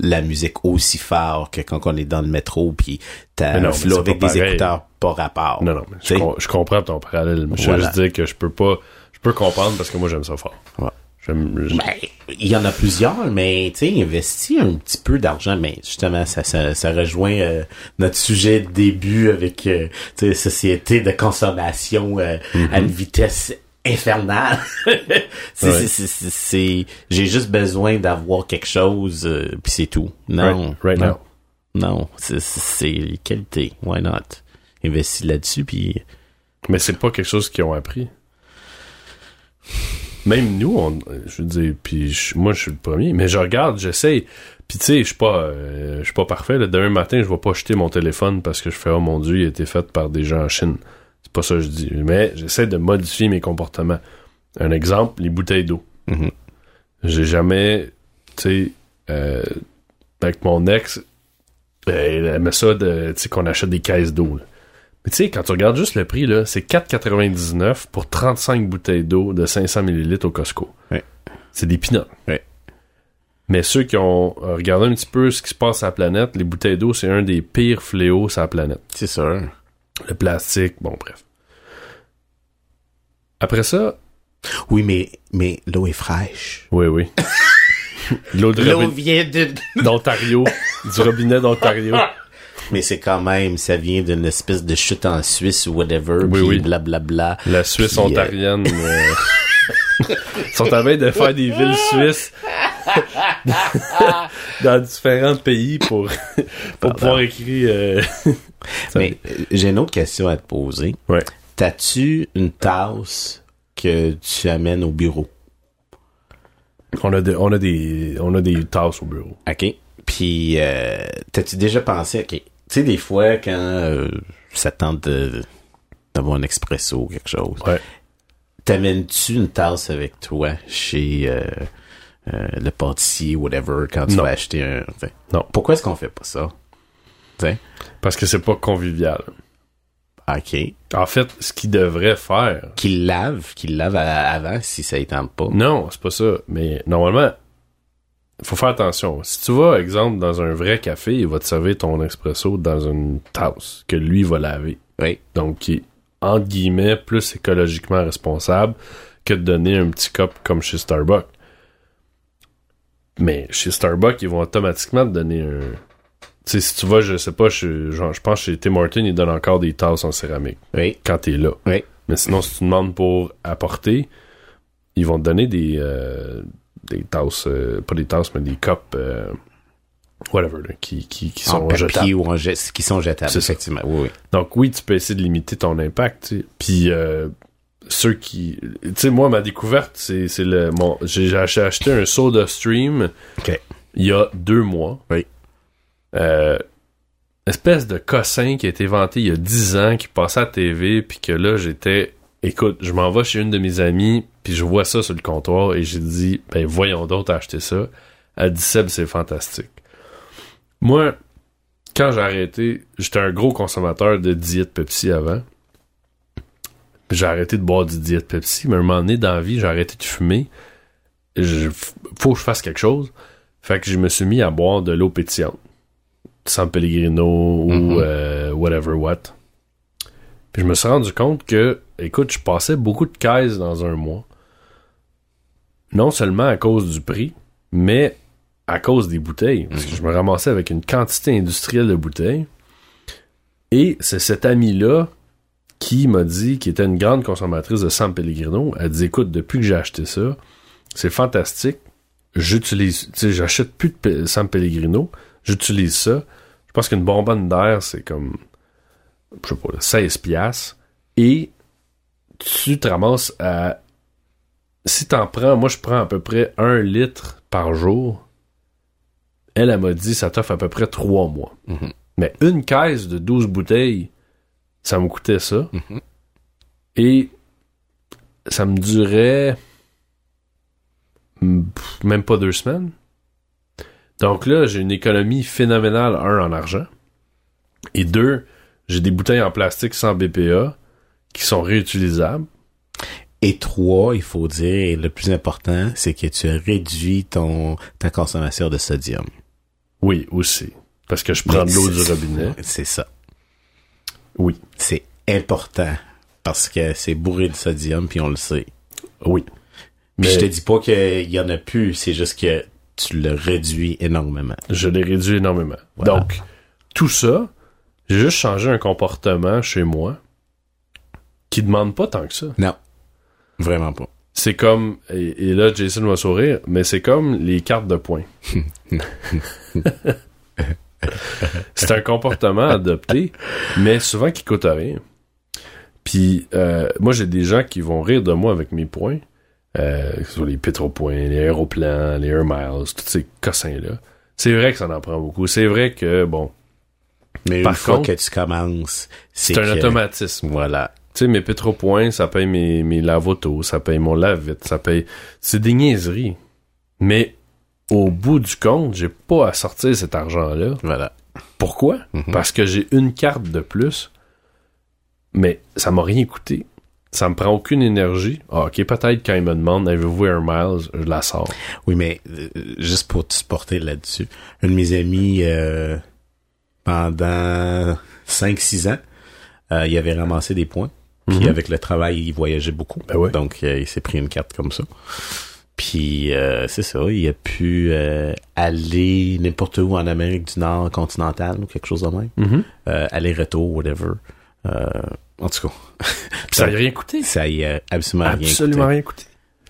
[SPEAKER 4] la musique aussi fort que quand on est dans le métro puis t'as un flow avec des
[SPEAKER 2] pareil.
[SPEAKER 4] écouteurs pas rapport.
[SPEAKER 2] Non, non, mais je,
[SPEAKER 4] T'sais?
[SPEAKER 2] com- je comprends ton parallèle. Je veux
[SPEAKER 4] Voilà.
[SPEAKER 2] juste dire que je peux pas... Je peux comprendre parce que moi, j'aime ça fort.
[SPEAKER 4] Ouais. Ben, il y en a plusieurs, mais tu sais, investis un petit peu d'argent, mais justement, ça, ça, ça rejoint euh, notre sujet de début avec euh, société de consommation euh, à une vitesse infernale. [LAUGHS] C'est- c'est- c'est- j'ai juste besoin d'avoir quelque chose, euh, puis c'est tout. Non,
[SPEAKER 2] Right- right
[SPEAKER 4] non,
[SPEAKER 2] now.
[SPEAKER 4] non, c'est- c'est qualité. Why not? Investis là-dessus, puis
[SPEAKER 2] Mais c'est pas quelque chose qu'ils ont appris. Même nous, on, je veux dire, puis je- moi je suis le premier, mais je regarde, j'essaye. Puis tu sais, je suis pas, euh, je suis pas parfait. Là. Demain matin, je vais pas jeter mon téléphone parce que je fais oh mon dieu, il a été fait par des gens en Chine. C'est pas ça que je dis, mais j'essaie de modifier mes comportements. Un exemple, les bouteilles d'eau.
[SPEAKER 4] Mhm.
[SPEAKER 2] J'ai jamais, tu sais, euh, avec mon ex, ben, elle aimait ça tu sais, qu'on achète des caisses d'eau. Mais tu sais, quand tu regardes juste le prix, là, c'est 4,99 pour 35 bouteilles d'eau de 500 ml au Costco.
[SPEAKER 4] Ouais.
[SPEAKER 2] C'est des pinottes.
[SPEAKER 4] Ouais.
[SPEAKER 2] Mais ceux qui ont euh, regardé un petit peu ce qui se passe sur la planète, les bouteilles d'eau, c'est un des pires fléaux sur la planète.
[SPEAKER 4] c'est sûr.
[SPEAKER 2] Le plastique, bon, bref. Après ça,
[SPEAKER 4] Oui, mais mais l'eau est fraîche.
[SPEAKER 2] oui, oui. [LAUGHS] L'eau de
[SPEAKER 4] L'eau vient d'une
[SPEAKER 2] d'Ontario, du robinet d'Ontario. [LAUGHS]
[SPEAKER 4] Mais c'est quand même, ça vient d'une espèce de chute en Suisse ou whatever,
[SPEAKER 2] Oui,
[SPEAKER 4] puis
[SPEAKER 2] oui.
[SPEAKER 4] blablabla.
[SPEAKER 2] La Suisse
[SPEAKER 4] Puis, euh,
[SPEAKER 2] ontarienne. euh, [LAUGHS] sont en train de faire des villes suisses. [LAUGHS] dans différents pays pour, pour pouvoir écrire. euh, [LAUGHS]
[SPEAKER 4] Mais euh, j'ai une autre question à te poser.
[SPEAKER 2] Ouais.
[SPEAKER 4] T'as-tu une tasse que tu amènes au bureau?
[SPEAKER 2] On a, des- on a des, on a des tasses au bureau.
[SPEAKER 4] OK. Puis, euh, t'as-tu déjà pensé, OK, tu sais, des fois, quand euh, ça tente de- d'avoir un expresso ou quelque chose,
[SPEAKER 2] Ouais.
[SPEAKER 4] T'amènes-tu une tasse avec toi chez euh, euh, le pâtissier, whatever, quand tu
[SPEAKER 2] Non.
[SPEAKER 4] vas acheter un... t'sais?
[SPEAKER 2] Non.
[SPEAKER 4] Pourquoi est-ce qu'on fait pas ça? T'sais?
[SPEAKER 2] Parce que c'est pas convivial.
[SPEAKER 4] OK.
[SPEAKER 2] En fait, ce qu'il devrait faire.
[SPEAKER 4] Qu'il lave, qu'il lave avant si ça y tente pas.
[SPEAKER 2] Non, c'est pas ça. Mais normalement, faut faire attention. Si tu vas, exemple, dans un vrai café, il va te servir ton espresso dans une tasse que lui va laver.
[SPEAKER 4] Oui.
[SPEAKER 2] Donc, est, entre guillemets, plus écologiquement responsable que de donner un petit cup comme chez Starbucks. Mais chez Starbucks, ils vont automatiquement te donner un... Tu sais, si tu vas, je sais pas, genre, je pense chez Tim Hortons, ils donnent encore des tasses en céramique
[SPEAKER 4] Oui.
[SPEAKER 2] quand t'es là.
[SPEAKER 4] Oui.
[SPEAKER 2] Mais sinon, si tu demandes pour apporter, ils vont te donner des, euh, des tasses, euh, pas des tasses, mais des cups, euh, whatever, là, qui, qui, qui
[SPEAKER 4] en
[SPEAKER 2] sont
[SPEAKER 4] papier
[SPEAKER 2] jetables.
[SPEAKER 4] ou en jet- qui sont jetables, effectivement. Oui, oui.
[SPEAKER 2] Donc oui, tu peux essayer de limiter ton impact. Puis euh, ceux qui, tu sais, moi ma découverte, c'est le, mon, j'ai j'ai ach- acheté un Soda Stream il y a deux mois.
[SPEAKER 4] Oui.
[SPEAKER 2] Euh, espèce de cossin qui a été vanté il y a dix ans, qui passait à la TV, puis que là j'étais, écoute, je m'en vais chez une de mes amies, puis je vois ça sur le comptoir et j'ai dit, ben voyons donc acheter ça. Elle dit Seb, c'est fantastique. Moi, quand j'ai arrêté, j'étais un gros consommateur de diète Pepsi avant. J'ai arrêté de boire du diète Pepsi, mais à un moment donné dans la vie, j'ai arrêté de fumer. Je- faut que je fasse quelque chose. Fait que je me suis mis à boire de l'eau pétillante. San Pellegrino ou euh, whatever what. Puis je me suis rendu compte que, écoute, je passais beaucoup de caisses dans un mois. Non seulement à cause du prix, mais à cause des bouteilles. Parce que je me ramassais avec une quantité industrielle de bouteilles. Et c'est cette amie-là qui m'a dit, qui était une grande consommatrice de San Pellegrino, elle dit, écoute, depuis que j'ai acheté ça, c'est fantastique. J'utilise, tu sais, j'achète plus de San Pellegrino, j'utilise ça. Je pense qu'une bonbonne d'air, c'est comme, je sais pas, là, 16 piastres. Et tu te ramasses à, si t'en prends, moi je prends à peu près un litre par jour. Elle, elle m'a dit, ça t'offre à peu près trois mois.
[SPEAKER 4] Mhm.
[SPEAKER 2] Mais une caisse de 12 bouteilles, ça me coûtait ça.
[SPEAKER 4] Mhm.
[SPEAKER 2] Et ça me durait même pas deux semaines. Donc là, j'ai une économie phénoménale, un, en argent. Et deux, j'ai des bouteilles en plastique sans BPA qui sont réutilisables.
[SPEAKER 4] Et trois, il faut dire, le plus important, c'est que tu as réduit ton, ta consommation de sodium.
[SPEAKER 2] Oui, aussi. Parce que je prends de l'eau du robinet.
[SPEAKER 4] C'est ça.
[SPEAKER 2] Oui.
[SPEAKER 4] C'est important. Parce que c'est bourré de sodium, puis on le sait.
[SPEAKER 2] Oui.
[SPEAKER 4] Puis
[SPEAKER 2] Mais
[SPEAKER 4] je te dis pas qu'il y en a plus, c'est juste que tu le réduis énormément.
[SPEAKER 2] je l'ai réduit énormément.
[SPEAKER 4] Voilà.
[SPEAKER 2] Donc, tout ça, j'ai juste changé un comportement chez moi qui demande pas tant que ça.
[SPEAKER 4] Non. Vraiment pas.
[SPEAKER 2] C'est comme, et, et là, Jason va sourire, mais c'est comme les cartes de points. [LAUGHS] c'est un comportement adopté, mais souvent qui coûte rien. Puis, euh, moi, j'ai des gens qui vont rire de moi avec mes points, euh, soit les pétropoints, les aéroplans, les Air Miles, tous ces cossins-là. C'est vrai que ça en prend beaucoup. C'est vrai que, bon,
[SPEAKER 4] Mais
[SPEAKER 2] Par
[SPEAKER 4] fois
[SPEAKER 2] contre,
[SPEAKER 4] que tu commences, c'est
[SPEAKER 2] c'est un
[SPEAKER 4] que-
[SPEAKER 2] automatisme.
[SPEAKER 4] Voilà.
[SPEAKER 2] Tu sais, mes pétropoints, ça paye mes, mes lave-autos, ça paye mon lave-vite, ça paye... C'est des niaiseries. Mais au bout du compte, j'ai pas à sortir cet argent-là.
[SPEAKER 4] Voilà.
[SPEAKER 2] Pourquoi?
[SPEAKER 4] Mhm.
[SPEAKER 2] Parce que j'ai une carte de plus, mais ça m'a rien coûté. Ça me prend aucune énergie. Ah, ok, peut-être quand ils me demandent, avez-vous un miles, je la sors.
[SPEAKER 4] Oui, mais euh, juste pour te supporter là-dessus, un de mes amis, euh, pendant 5-6 ans, euh, il avait ramassé des points. Puis
[SPEAKER 2] Mhm.
[SPEAKER 4] avec le travail, il voyageait beaucoup.
[SPEAKER 2] Ben ouais.
[SPEAKER 4] Donc, euh, il s'est pris une carte comme ça. Puis, euh, c'est ça, il a pu euh, aller n'importe où en Amérique du Nord continentale ou quelque chose de même. Euh, aller-retour, whatever. Euh, en tout cas, [LAUGHS]
[SPEAKER 2] ça n'a rien coûté.
[SPEAKER 4] ça y a absolument,
[SPEAKER 2] Absolument
[SPEAKER 4] rien
[SPEAKER 2] rien coûté.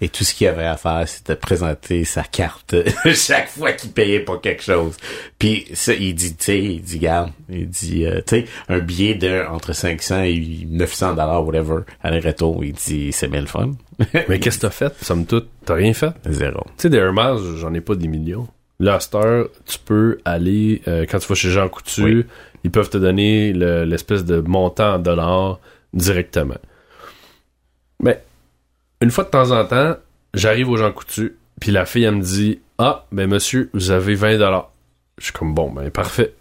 [SPEAKER 4] Et tout ce qu'il avait à faire, c'était présenter sa carte [LAUGHS] chaque fois qu'il payait pour quelque chose. Puis ça, il dit, tu sais, il dit, garde, il dit, euh, tu sais, un billet de entre 500 et 900 dollars, whatever, à retour, il dit, c'est bien le fun. [LAUGHS]
[SPEAKER 2] Mais qu'est-ce que t'as fait, somme toute? T'as rien fait?
[SPEAKER 4] Zéro.
[SPEAKER 2] Tu sais, des Air j'en ai pas des millions. Là, à cette heure, tu peux aller, euh, quand tu vas chez Jean Coutu,
[SPEAKER 4] Oui.
[SPEAKER 2] ils peuvent te donner le- l'espèce de montant en dollars directement. Mais, une fois de temps en temps, j'arrive au Jean Coutu, puis la fille, elle me dit, ah, ben monsieur, vous avez 20 dollars. Je suis comme, bon, ben parfait.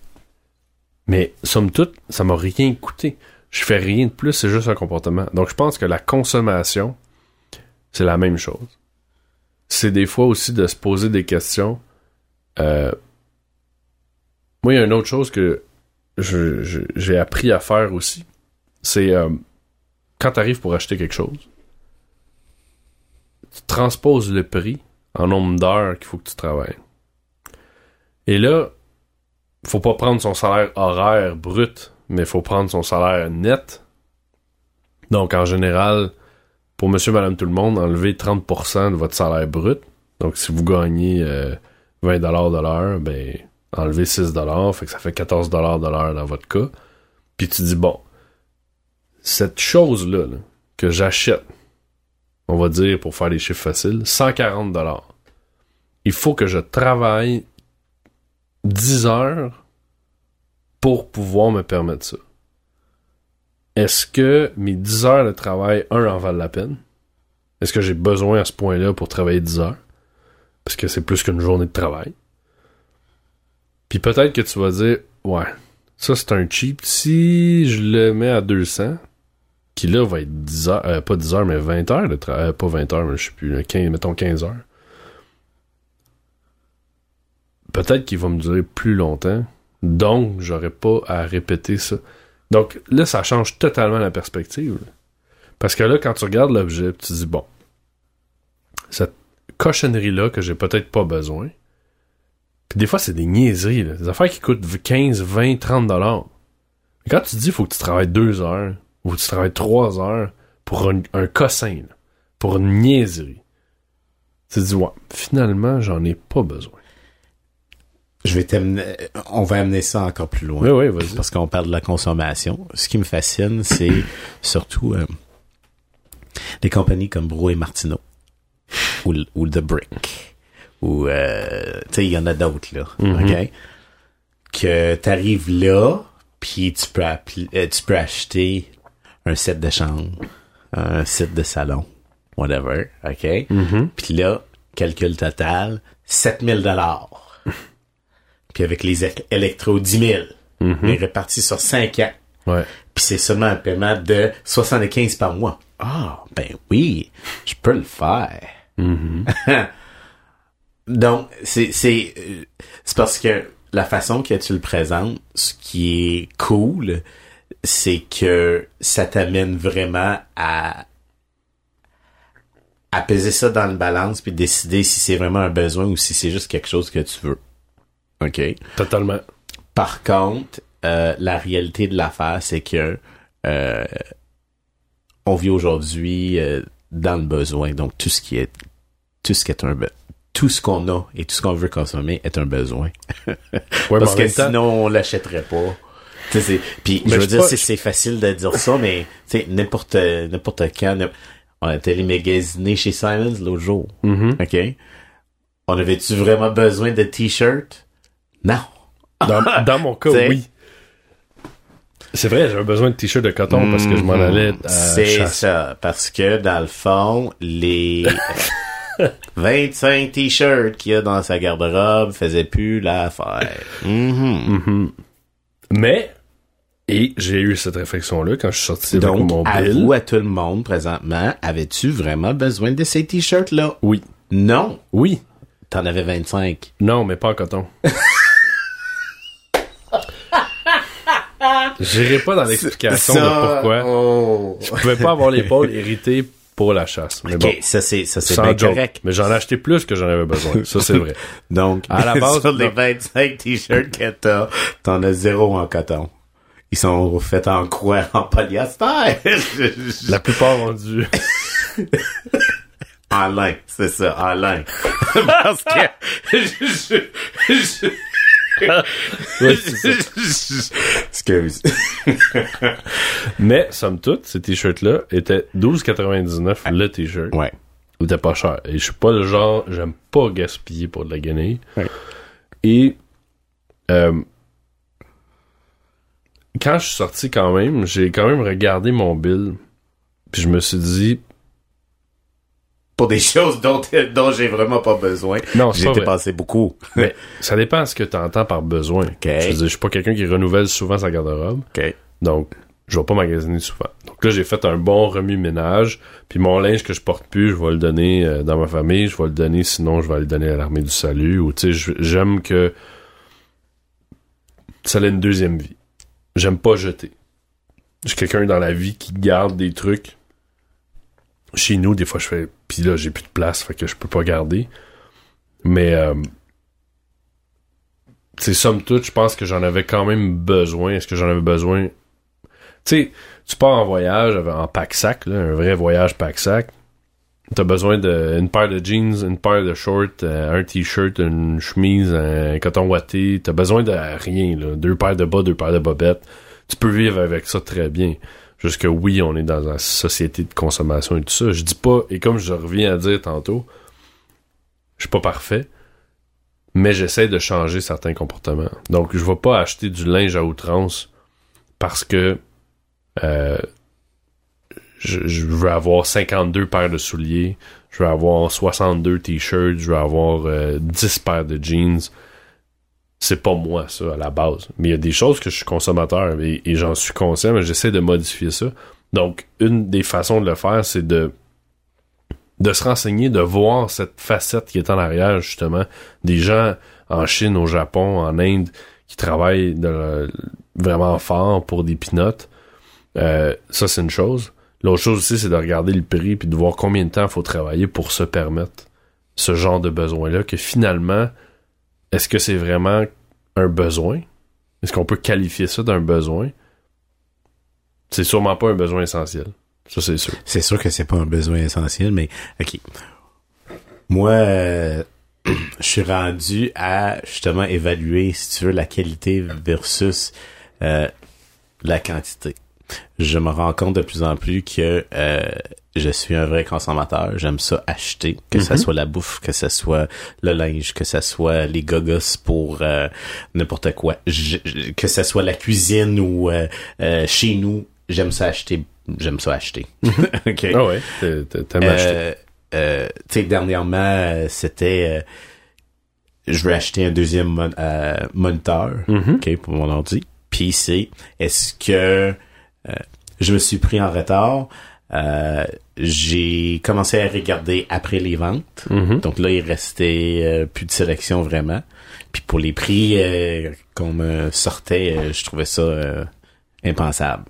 [SPEAKER 2] Mais, somme toute, ça m'a rien coûté. Je fais rien de plus, c'est juste un comportement. Donc, je pense que la consommation, c'est la même chose. C'est des fois aussi de se poser des questions. Euh, moi, il y a une autre chose que j'ai appris à faire aussi. C'est euh, quand tu arrives pour acheter quelque chose, tu transposes le prix en nombre d'heures qu'il faut que tu travailles. Et là, faut pas prendre son salaire horaire brut, mais faut prendre son salaire net. Donc, en général, pour monsieur, madame, tout le monde, enlevez 30% de votre salaire brut. Donc, si vous gagnez euh, 20 de l'heure, ben, enlevez 6 fait que ça fait 14 de l'heure dans votre cas. Puis tu dis, bon, cette chose-là là, que j'achète, on va dire, pour faire les chiffres faciles, 140 Il faut que je travaille 10 heures pour pouvoir me permettre ça. Est-ce que mes 10 heures de travail, un, en valent la peine? Est-ce que j'ai besoin à ce point-là pour travailler 10 heures? Parce que c'est plus qu'une journée de travail. Puis peut-être que tu vas dire, ouais, ça c'est un cheap. Si je le mets à 200, qui là va être 10 heures, euh, pas 10 heures, mais 20 heures de travail, pas 20 heures, mais je sais plus, là, 15, mettons 15 heures. Peut-être qu'il va me durer plus longtemps, donc j'aurais pas à répéter ça. Donc là, ça change totalement la perspective. Parce que là, quand tu regardes l'objet, tu te dis, bon, cette cochonnerie-là que j'ai peut-être pas besoin, puis des fois, c'est des niaiseries, des affaires qui coûtent 15, 20, 30 dollars. Mais quand tu dis, il faut que tu travailles deux heures, ou que tu travailles trois heures pour un, un cossin, là, pour une niaiserie, tu te dis, ouais, finalement, j'en ai pas besoin.
[SPEAKER 4] Je vais t'amener, on va amener ça encore plus loin.
[SPEAKER 2] Oui, oui, vas-y.
[SPEAKER 4] Parce qu'on parle de la consommation. Ce qui me fascine, c'est [COUGHS] surtout euh, des compagnies comme Bro et Martineau ou, The Brick ou euh, tu sais il y en a d'autres là,
[SPEAKER 2] Mhm.
[SPEAKER 4] ok? Que t'arrives là puis tu peux appli- euh, tu peux acheter un set de chambre, un set de salon, whatever, ok?
[SPEAKER 2] Mhm.
[SPEAKER 4] puis là calcul total 7000 dollars. [LAUGHS] Puis avec les électros 10 000
[SPEAKER 2] Mhm.
[SPEAKER 4] mais répartis sur 5 ans.
[SPEAKER 2] Ouais.
[SPEAKER 4] Puis c'est seulement un paiement de 75 par mois. Ah, ben oui, je peux le faire. [LAUGHS] Donc, c'est, c'est, euh, c'est parce que la façon que tu le présentes, ce qui est cool, c'est que ça t'amène vraiment à à peser ça dans le balance puis décider si c'est vraiment un besoin ou si c'est juste quelque chose que tu veux. OK?
[SPEAKER 2] Totalement.
[SPEAKER 4] Par contre, euh, la réalité de l'affaire, c'est que euh, on vit aujourd'hui euh, dans le besoin. Donc tout ce qui est tout ce qui est un tout ce qu'on a et tout ce qu'on veut consommer est un besoin.
[SPEAKER 2] Ouais, [LAUGHS]
[SPEAKER 4] Parce que
[SPEAKER 2] temps-
[SPEAKER 4] sinon on l'achèterait pas. Puis je veux
[SPEAKER 2] je
[SPEAKER 4] dire, c'est, facile de dire ça, mais tu sais, n'importe n'importe quand, on a été magasiné chez Simons l'autre jour.
[SPEAKER 2] Mhm.
[SPEAKER 4] OK? On avait-tu vraiment besoin de t-shirts? Non.
[SPEAKER 2] Dans, dans mon [LAUGHS] cas, oui. C'est vrai, j'avais besoin de t-shirt de coton parce que je m'en
[SPEAKER 4] Mhm.
[SPEAKER 2] allais à
[SPEAKER 4] C'est ça. Parce que, dans le fond, les [LAUGHS] 25 t-shirts qu'il y a dans sa garde-robe faisaient plus l'affaire. Mhm.
[SPEAKER 2] Mais, et j'ai eu cette réflexion-là quand je suis sorti
[SPEAKER 4] Donc,
[SPEAKER 2] mon bill.
[SPEAKER 4] avoue à tout le monde, présentement, avais-tu vraiment besoin de ces t-shirts-là?
[SPEAKER 2] Oui.
[SPEAKER 4] Non?
[SPEAKER 2] Oui.
[SPEAKER 4] T'en avais 25.
[SPEAKER 2] Non, mais pas en coton. [LAUGHS] J'irai pas dans l'explication de pourquoi.
[SPEAKER 4] Oh.
[SPEAKER 2] Je pouvais pas avoir l'épaule irritée pour la chasse. Mais bon,
[SPEAKER 4] ça c'est ça c'est
[SPEAKER 2] sans
[SPEAKER 4] bien
[SPEAKER 2] joke.
[SPEAKER 4] correct.
[SPEAKER 2] Mais j'en ai acheté plus que j'en avais besoin. Ça, c'est vrai. [LAUGHS]
[SPEAKER 4] Donc,
[SPEAKER 2] À la [LAUGHS] base,
[SPEAKER 4] sur les
[SPEAKER 2] non.
[SPEAKER 4] 25 t-shirts que t'as, t'en as zéro en coton. Ils sont faits en croix [LAUGHS] en polyester. [LAUGHS]
[SPEAKER 2] La plupart ont dû. [LAUGHS]
[SPEAKER 4] En lin, c'est ça, en lin. Parce que je, je, je. Excuse.
[SPEAKER 2] Mais, somme toute, ces t-shirts-là étaient 12,99 le t-shirt.
[SPEAKER 4] Ouais.
[SPEAKER 2] Il était pas cher. Et je suis pas le genre, j'aime pas gaspiller pour de la guenille.
[SPEAKER 4] Ouais.
[SPEAKER 2] Et, euh, quand je suis sorti quand même, j'ai quand même regardé mon bill. Puis je me suis dit,
[SPEAKER 4] Pour des choses dont, dont j'ai vraiment pas besoin.
[SPEAKER 2] Non,
[SPEAKER 4] J'ai dépensé beaucoup. [LAUGHS]
[SPEAKER 2] mais ça dépend de ce que tu entends par besoin. Je veux dire, je suis pas quelqu'un qui renouvelle souvent sa garde-robe. Donc, je vais pas magasiner souvent. Donc là, j'ai fait un bon remis-ménage. Puis mon linge que je porte plus, je vais le donner euh, dans ma famille. Je vais le donner, sinon je vais le donner à l'armée du salut. Ou tu sais, j'aime que ça ait une deuxième vie. J'aime pas jeter. Je suis quelqu'un dans la vie qui garde des trucs. Chez nous, des fois, je fais... Puis là, j'ai plus de place, fait que je peux pas garder. Mais... Euh, c'est somme toute, je pense que j'en avais quand même besoin. Est-ce que j'en avais besoin? Tu sais, tu pars en voyage en pack-sac, un vrai voyage pack-sac. T'as besoin d'une paire de jeans, une paire de shorts, euh, un t-shirt, une chemise, un coton watté. T'as besoin de rien, là. Deux paires de bas, deux paires de bobettes. Tu peux vivre avec ça très bien. Juste que oui, on est dans une société de consommation et tout ça. Je dis pas, et comme je reviens à dire tantôt, je suis pas parfait, mais j'essaie de changer certains comportements. Donc, je vais pas acheter du linge à outrance parce que euh, je, veux avoir 52 paires de souliers, je veux avoir 62 t-shirts, je veux avoir euh, 10 paires de jeans. C'est pas moi, ça, à la base. Mais il y a des choses que je suis consommateur et, j'en suis conscient, mais j'essaie de modifier ça. Donc, une des façons de le faire, c'est de de se renseigner, de voir cette facette qui est en arrière, justement, des gens en Chine, au Japon, en Inde, qui travaillent vraiment fort pour des pinottes. Euh, ça, c'est une chose. L'autre chose aussi, c'est de regarder le prix puis de voir combien de temps il faut travailler pour se permettre ce genre de besoin-là, que finalement, est-ce que c'est vraiment un besoin? Est-ce qu'on peut qualifier ça d'un besoin? C'est sûrement pas un besoin essentiel. Ça, c'est sûr.
[SPEAKER 4] C'est sûr que c'est pas un besoin essentiel, mais ok. Moi, euh, [CLEARS THROAT] je suis rendu à justement évaluer, si tu veux, la qualité versus euh, la quantité. Je me rends compte de plus en plus que euh, je suis un vrai consommateur. J'aime ça acheter, que ça soit la bouffe, que ça soit le linge, que ça soit les gogos pour euh, n'importe quoi, Je- je- que ça soit la cuisine ou euh, chez nous. J'aime ça acheter. J'aime ça acheter. [LAUGHS] ok.
[SPEAKER 2] Ah ouais, t'aimes acheter.
[SPEAKER 4] Tu sais, dernièrement, c'était... je veux acheter un deuxième mon- euh, moniteur
[SPEAKER 2] Mhm.
[SPEAKER 4] ok, pour mon ordi. Puis c'est, est-ce que je me suis pris en retard? Euh, j'ai commencé à regarder après les ventes.
[SPEAKER 2] Mhm.
[SPEAKER 4] Donc là, il restait euh, plus de sélection vraiment. Puis pour les prix euh, qu'on me sortait, euh, je trouvais ça euh, impensable.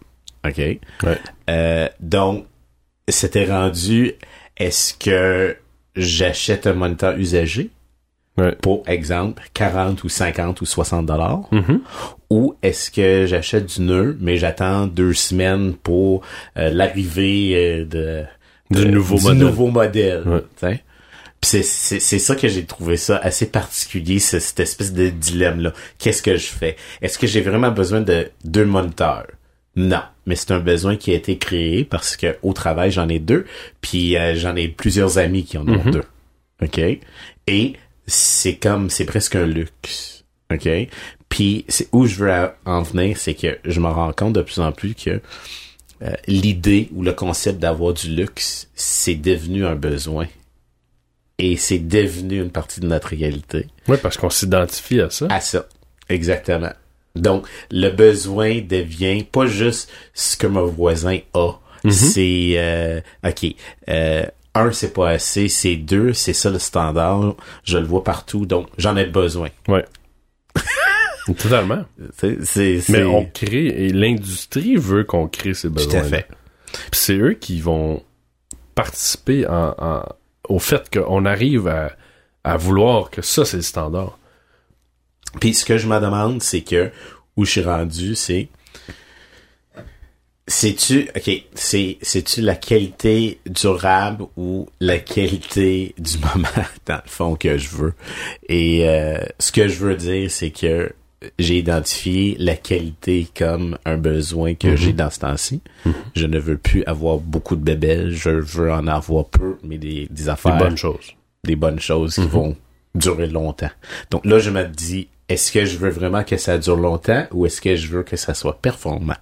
[SPEAKER 4] OK?
[SPEAKER 2] Ouais.
[SPEAKER 4] Euh, donc, c'était rendu, est-ce que j'achète un moniteur usagé?
[SPEAKER 2] Ouais.
[SPEAKER 4] pour exemple 40 ou 50 ou 60 dollars
[SPEAKER 2] Mhm.
[SPEAKER 4] ou est-ce que j'achète du nœud mais j'attends deux semaines pour euh, l'arrivée euh, de,
[SPEAKER 2] Du
[SPEAKER 4] de-
[SPEAKER 2] nouveau
[SPEAKER 4] du
[SPEAKER 2] modèle.
[SPEAKER 4] nouveau modèle
[SPEAKER 2] Ouais.
[SPEAKER 4] Puis c'est ça que j'ai trouvé ça assez particulier ce- cette espèce de dilemme là qu'est-ce que je fais? Est-ce que j'ai vraiment besoin de deux moniteurs? Non, mais c'est un besoin qui a été créé parce que au travail j'en ai deux, puis euh, j'en ai plusieurs amis qui en ont
[SPEAKER 2] Mhm.
[SPEAKER 4] deux. Ok, et c'est comme c'est presque un luxe. Ok, puis c'est où je veux en venir, c'est que je me rends compte de plus en plus que euh, l'idée ou le concept d'avoir du luxe, c'est devenu un besoin. Et c'est devenu une partie de notre réalité
[SPEAKER 2] Ouais, parce qu'on s'identifie à ça.
[SPEAKER 4] à ça. Exactement. Donc, le besoin devient pas juste ce que mon voisin a. C'est, euh, OK, euh, un, c'est pas assez, c'est deux, c'est ça le standard, je le vois partout, donc j'en ai besoin.
[SPEAKER 2] Ouais. [LAUGHS] Totalement.
[SPEAKER 4] C'est, c'est,
[SPEAKER 2] Mais on crée, et l'industrie veut qu'on crée ces
[SPEAKER 4] Tout
[SPEAKER 2] besoins.
[SPEAKER 4] à fait.
[SPEAKER 2] Puis c'est eux qui vont participer en, en- au fait qu'on arrive à, à vouloir que ça, c'est le standard.
[SPEAKER 4] Puis ce que je me demande, c'est que où je suis rendu, c'est C'est-tu, ok, c'est, c'est-tu la qualité durable ou la qualité du [LAUGHS] moment, dans le fond, que je veux? Et euh, ce que je veux dire, c'est que j'ai identifié la qualité comme un besoin que j'ai dans ce temps-ci. Je ne veux plus avoir beaucoup de bébés, je veux en avoir peu, mais des, des affaires.
[SPEAKER 2] Des bonnes choses.
[SPEAKER 4] Des bonnes choses qui vont durer longtemps. Donc là, je me dis, est-ce que je veux vraiment que ça dure longtemps ou est-ce que je veux que ça soit performant?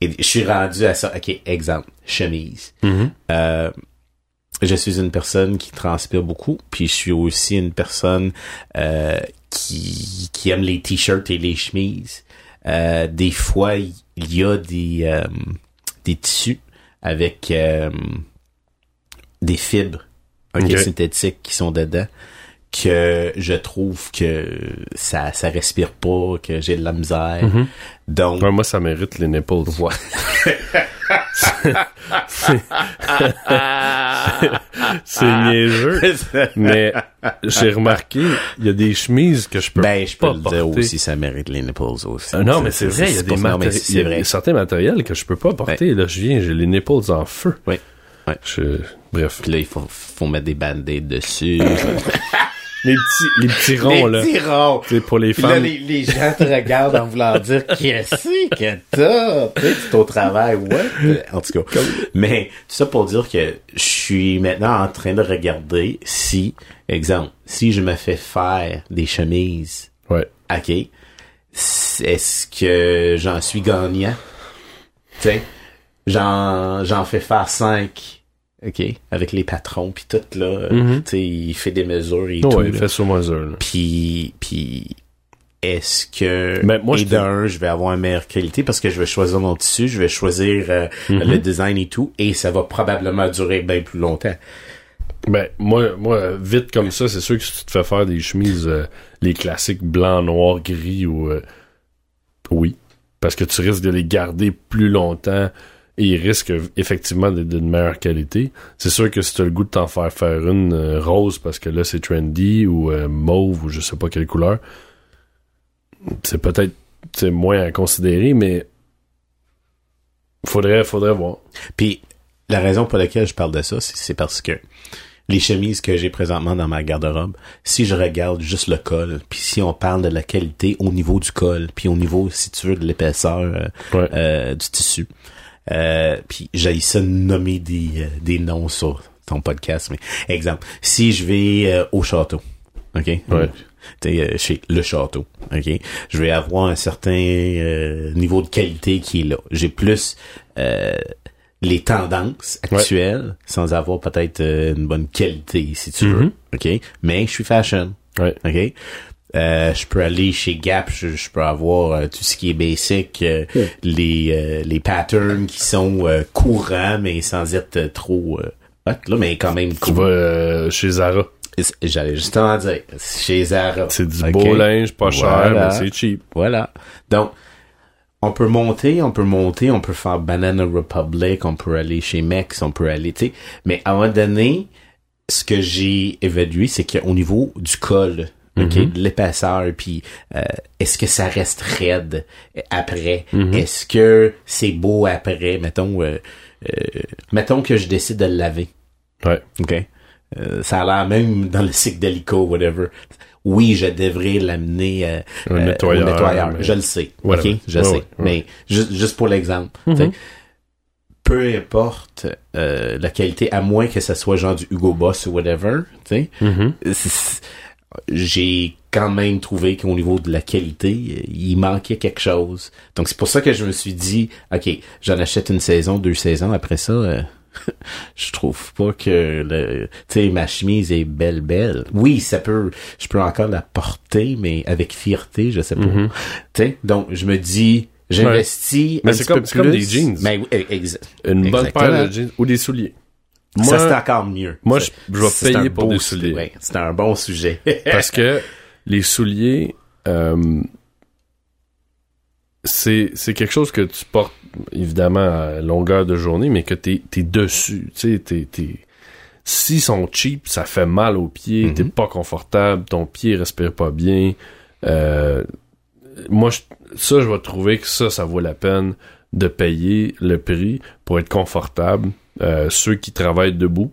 [SPEAKER 4] Et je suis rendu à ça. OK, exemple, chemise. Euh, je suis une personne qui transpire beaucoup, puis je suis aussi une personne euh, qui, qui aime les t-shirts et les chemises. Euh, des fois, il y a des, des tissus avec des fibres synthétiques qui sont dedans que je trouve que ça ça respire pas, que j'ai de la misère. Donc
[SPEAKER 2] Ouais, moi, ça mérite les nipples.
[SPEAKER 4] voilà. [LAUGHS]
[SPEAKER 2] C'est niaiseux. Mais j'ai remarqué, il y a des chemises que je peux
[SPEAKER 4] ben, je peux
[SPEAKER 2] pas
[SPEAKER 4] le
[SPEAKER 2] porter.
[SPEAKER 4] dire aussi, ça mérite les nipples aussi.
[SPEAKER 2] Ah non, mais c'est vrai, il y a des matéri- y a certains matériels que je peux pas porter. Là, je viens, j'ai les nipples en feu.
[SPEAKER 4] Oui. Ouais.
[SPEAKER 2] Je- Bref.
[SPEAKER 4] Puis là, il faut, faut mettre des band-aids dessus. [LAUGHS]
[SPEAKER 2] Les petits, les petits ronds, là.
[SPEAKER 4] petits ronds.
[SPEAKER 2] C'est pour les
[SPEAKER 4] Puis là,
[SPEAKER 2] femmes.
[SPEAKER 4] les, les gens te regardent en voulant dire qu'est-ce que t'as? Tu au travail, ouais. En tout cas. Mais, tout ça pour dire que je suis maintenant en train de regarder si, exemple, si je me fais faire des chemises,
[SPEAKER 2] Ouais.
[SPEAKER 4] ok, est-ce que j'en suis gagnant? Tu sais, j'en, j'en fais faire cinq. OK, avec les patrons puis tout là, tu sais, il fait des mesures et
[SPEAKER 2] Oh,
[SPEAKER 4] tout.
[SPEAKER 2] ouais,
[SPEAKER 4] là.
[SPEAKER 2] fait sur mesure.
[SPEAKER 4] Puis, puis est-ce que
[SPEAKER 2] Ben, moi,
[SPEAKER 4] et d'un, je vais avoir une meilleure qualité parce que je vais choisir mon tissu, je vais choisir euh,
[SPEAKER 2] Mhm.
[SPEAKER 4] le design et tout, et ça va probablement durer bien plus longtemps.
[SPEAKER 2] Ben, moi, moi, vite comme ça, c'est sûr que si tu te fais faire des chemises, euh, les classiques blanc, noir, gris ou, euh, oui. Parce que tu risques de les garder plus longtemps et ils risquent euh, effectivement d'être d'une meilleure qualité. C'est sûr que si tu as le goût de t'en faire faire une euh, rose parce que là c'est trendy ou euh, mauve ou je sais pas quelle couleur, c'est peut-être c'est moins à considérer, mais faudrait, faudrait voir.
[SPEAKER 4] Puis la raison pour laquelle je parle de ça, c'est parce que les chemises que j'ai présentement dans ma garde-robe, si je regarde juste le col, puis si on parle de la qualité au niveau du col, puis au niveau, si tu veux, de l'épaisseur euh,
[SPEAKER 2] Ouais.
[SPEAKER 4] euh, du tissu, euh, puis j'ai ça de nommer des, euh, des noms sur ton podcast, mais exemple, si je vais euh, au château, ok,
[SPEAKER 2] Ouais.
[SPEAKER 4] Euh, chez le château, ok, je vais avoir un certain euh, niveau de qualité qui est là. J'ai plus euh, les tendances actuelles sans avoir peut-être une bonne qualité, si tu veux,
[SPEAKER 2] Mhm.
[SPEAKER 4] ok? Mais je suis fashion,
[SPEAKER 2] Ouais.
[SPEAKER 4] ok? Euh, je peux aller chez Gap, je, je peux avoir euh, tout ce qui est basic, euh, les euh, les patterns qui sont euh, courants mais sans être euh, trop euh, hot, là, mais quand même
[SPEAKER 2] Tu
[SPEAKER 4] cool.
[SPEAKER 2] vas euh, chez Zara.
[SPEAKER 4] J'allais justement dire chez Zara.
[SPEAKER 2] C'est du beau linge, pas cher, mais c'est cheap.
[SPEAKER 4] Voilà. Donc, on peut monter, on peut monter, on peut faire Banana Republic, on peut aller chez Mex, on peut aller, tu sais. Mais à un moment donné, ce que j'ai évalué, c'est qu'au niveau du col,
[SPEAKER 2] Mhm.
[SPEAKER 4] de l'épaisseur, puis euh, est-ce que ça reste raide après?
[SPEAKER 2] Mhm.
[SPEAKER 4] Est-ce que c'est beau après? Mettons, euh, euh, mettons que je décide de le laver.
[SPEAKER 2] Ouais.
[SPEAKER 4] OK? Ça a l'air même dans le cycle d'hélico, whatever. Oui, je devrais l'amener
[SPEAKER 2] nettoyeur,
[SPEAKER 4] au nettoyeur.
[SPEAKER 2] mais-
[SPEAKER 4] Je le sais.
[SPEAKER 2] Whatever.
[SPEAKER 4] OK? Je sais. Mais ju- juste pour l'exemple.
[SPEAKER 2] Mhm.
[SPEAKER 4] Peu importe la qualité, à moins que ça soit genre du Hugo Boss ou whatever, tu sais, j'ai quand même trouvé qu'au niveau de la qualité, il manquait quelque chose. Donc c'est pour ça que je me suis dit, ok, j'en achète une saison, deux saisons. Après ça, euh, [LAUGHS] je trouve pas que le, tu sais, ma chemise est belle, belle. Oui, ça peut, je peux encore la porter, mais avec fierté, je sais pas.
[SPEAKER 2] Mhm.
[SPEAKER 4] Tu sais, donc je me dis, j'investis
[SPEAKER 2] Mais
[SPEAKER 4] un
[SPEAKER 2] c'est
[SPEAKER 4] petit
[SPEAKER 2] comme-
[SPEAKER 4] peu
[SPEAKER 2] c'est comme
[SPEAKER 4] plus.
[SPEAKER 2] des jeans.
[SPEAKER 4] Mais oui, ex-
[SPEAKER 2] Une bonne paire de jeans ou des souliers. Moi,
[SPEAKER 4] ça c'est encore mieux.
[SPEAKER 2] moi, je- je vais payer pour des souliers.
[SPEAKER 4] ouais, c'est un bon sujet. [LAUGHS]
[SPEAKER 2] parce que les souliers, euh, c'est c'est quelque chose que tu portes évidemment à longueur de journée, mais que t'es es dessus. Tu sais, t'es t'es- s'ils sont cheap, ça fait mal aux pieds,
[SPEAKER 4] Mhm.
[SPEAKER 2] t'es pas confortable, ton pied respire pas bien. Euh, moi, je- ça, je vais trouver que ça, ça vaut la peine de payer le prix pour être confortable. Euh, ceux qui travaillent debout.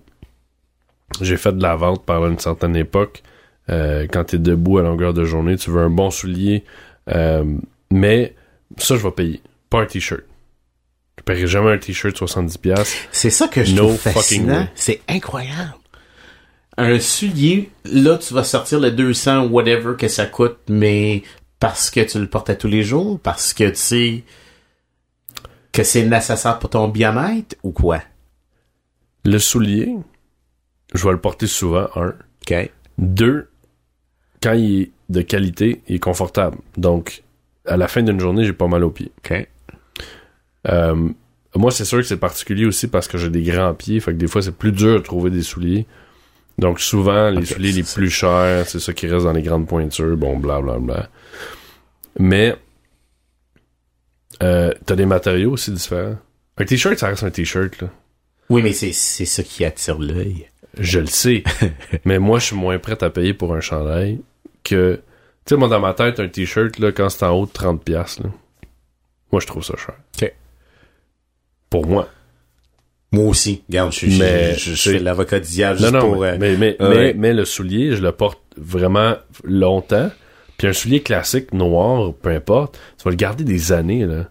[SPEAKER 2] J'ai fait de la vente par une certaine époque. Euh, quand tu es debout à longueur de journée, tu veux un bon soulier. Euh, mais ça, je vais payer. Pas un t-shirt. Je paierai jamais un t-shirt 70$.
[SPEAKER 4] C'est ça que je
[SPEAKER 2] No
[SPEAKER 4] trouve fascinant. C'est incroyable. Un soulier, là, tu vas sortir le 200, whatever que ça coûte, mais parce que tu le portes à tous les jours, parce que tu sais que c'est nécessaire pour ton bien-être ou quoi?
[SPEAKER 2] Le soulier, je vais le porter souvent, un.
[SPEAKER 4] OK.
[SPEAKER 2] Deux, quand il est de qualité, il est confortable. Donc, à la fin d'une journée, j'ai pas mal aux pieds.
[SPEAKER 4] OK.
[SPEAKER 2] Euh, moi, c'est sûr que c'est particulier aussi parce que j'ai des grands pieds. Fait que des fois, c'est plus dur de trouver des souliers. Donc, souvent, les souliers les plus chers, c'est ça qui reste dans les grandes pointures. Bon, blablabla. Bla, bla. Mais, euh, t'as des matériaux aussi différents. Un t-shirt, ça reste un t-shirt, là.
[SPEAKER 4] Oui, mais c'est, c'est ça qui attire l'œil.
[SPEAKER 2] Je le sais. [LAUGHS] mais moi, je suis moins prêt à payer pour un chandail que... Tu sais, moi, dans ma tête, un t-shirt, là, quand c'est en haut de 30$, piastres, là, moi, je trouve ça cher.
[SPEAKER 4] OK.
[SPEAKER 2] Pour moi.
[SPEAKER 4] Moi aussi. Regarde, je,
[SPEAKER 2] Mais
[SPEAKER 4] je, je
[SPEAKER 2] c'est-
[SPEAKER 4] fais l'avocat du diable
[SPEAKER 2] Non,
[SPEAKER 4] juste
[SPEAKER 2] non,
[SPEAKER 4] pour...
[SPEAKER 2] mais,
[SPEAKER 4] euh,
[SPEAKER 2] mais, mais,
[SPEAKER 4] ouais.
[SPEAKER 2] mais, mais le soulier, je le porte vraiment longtemps. Puis un soulier classique, noir, peu importe, tu vas le garder des années, là.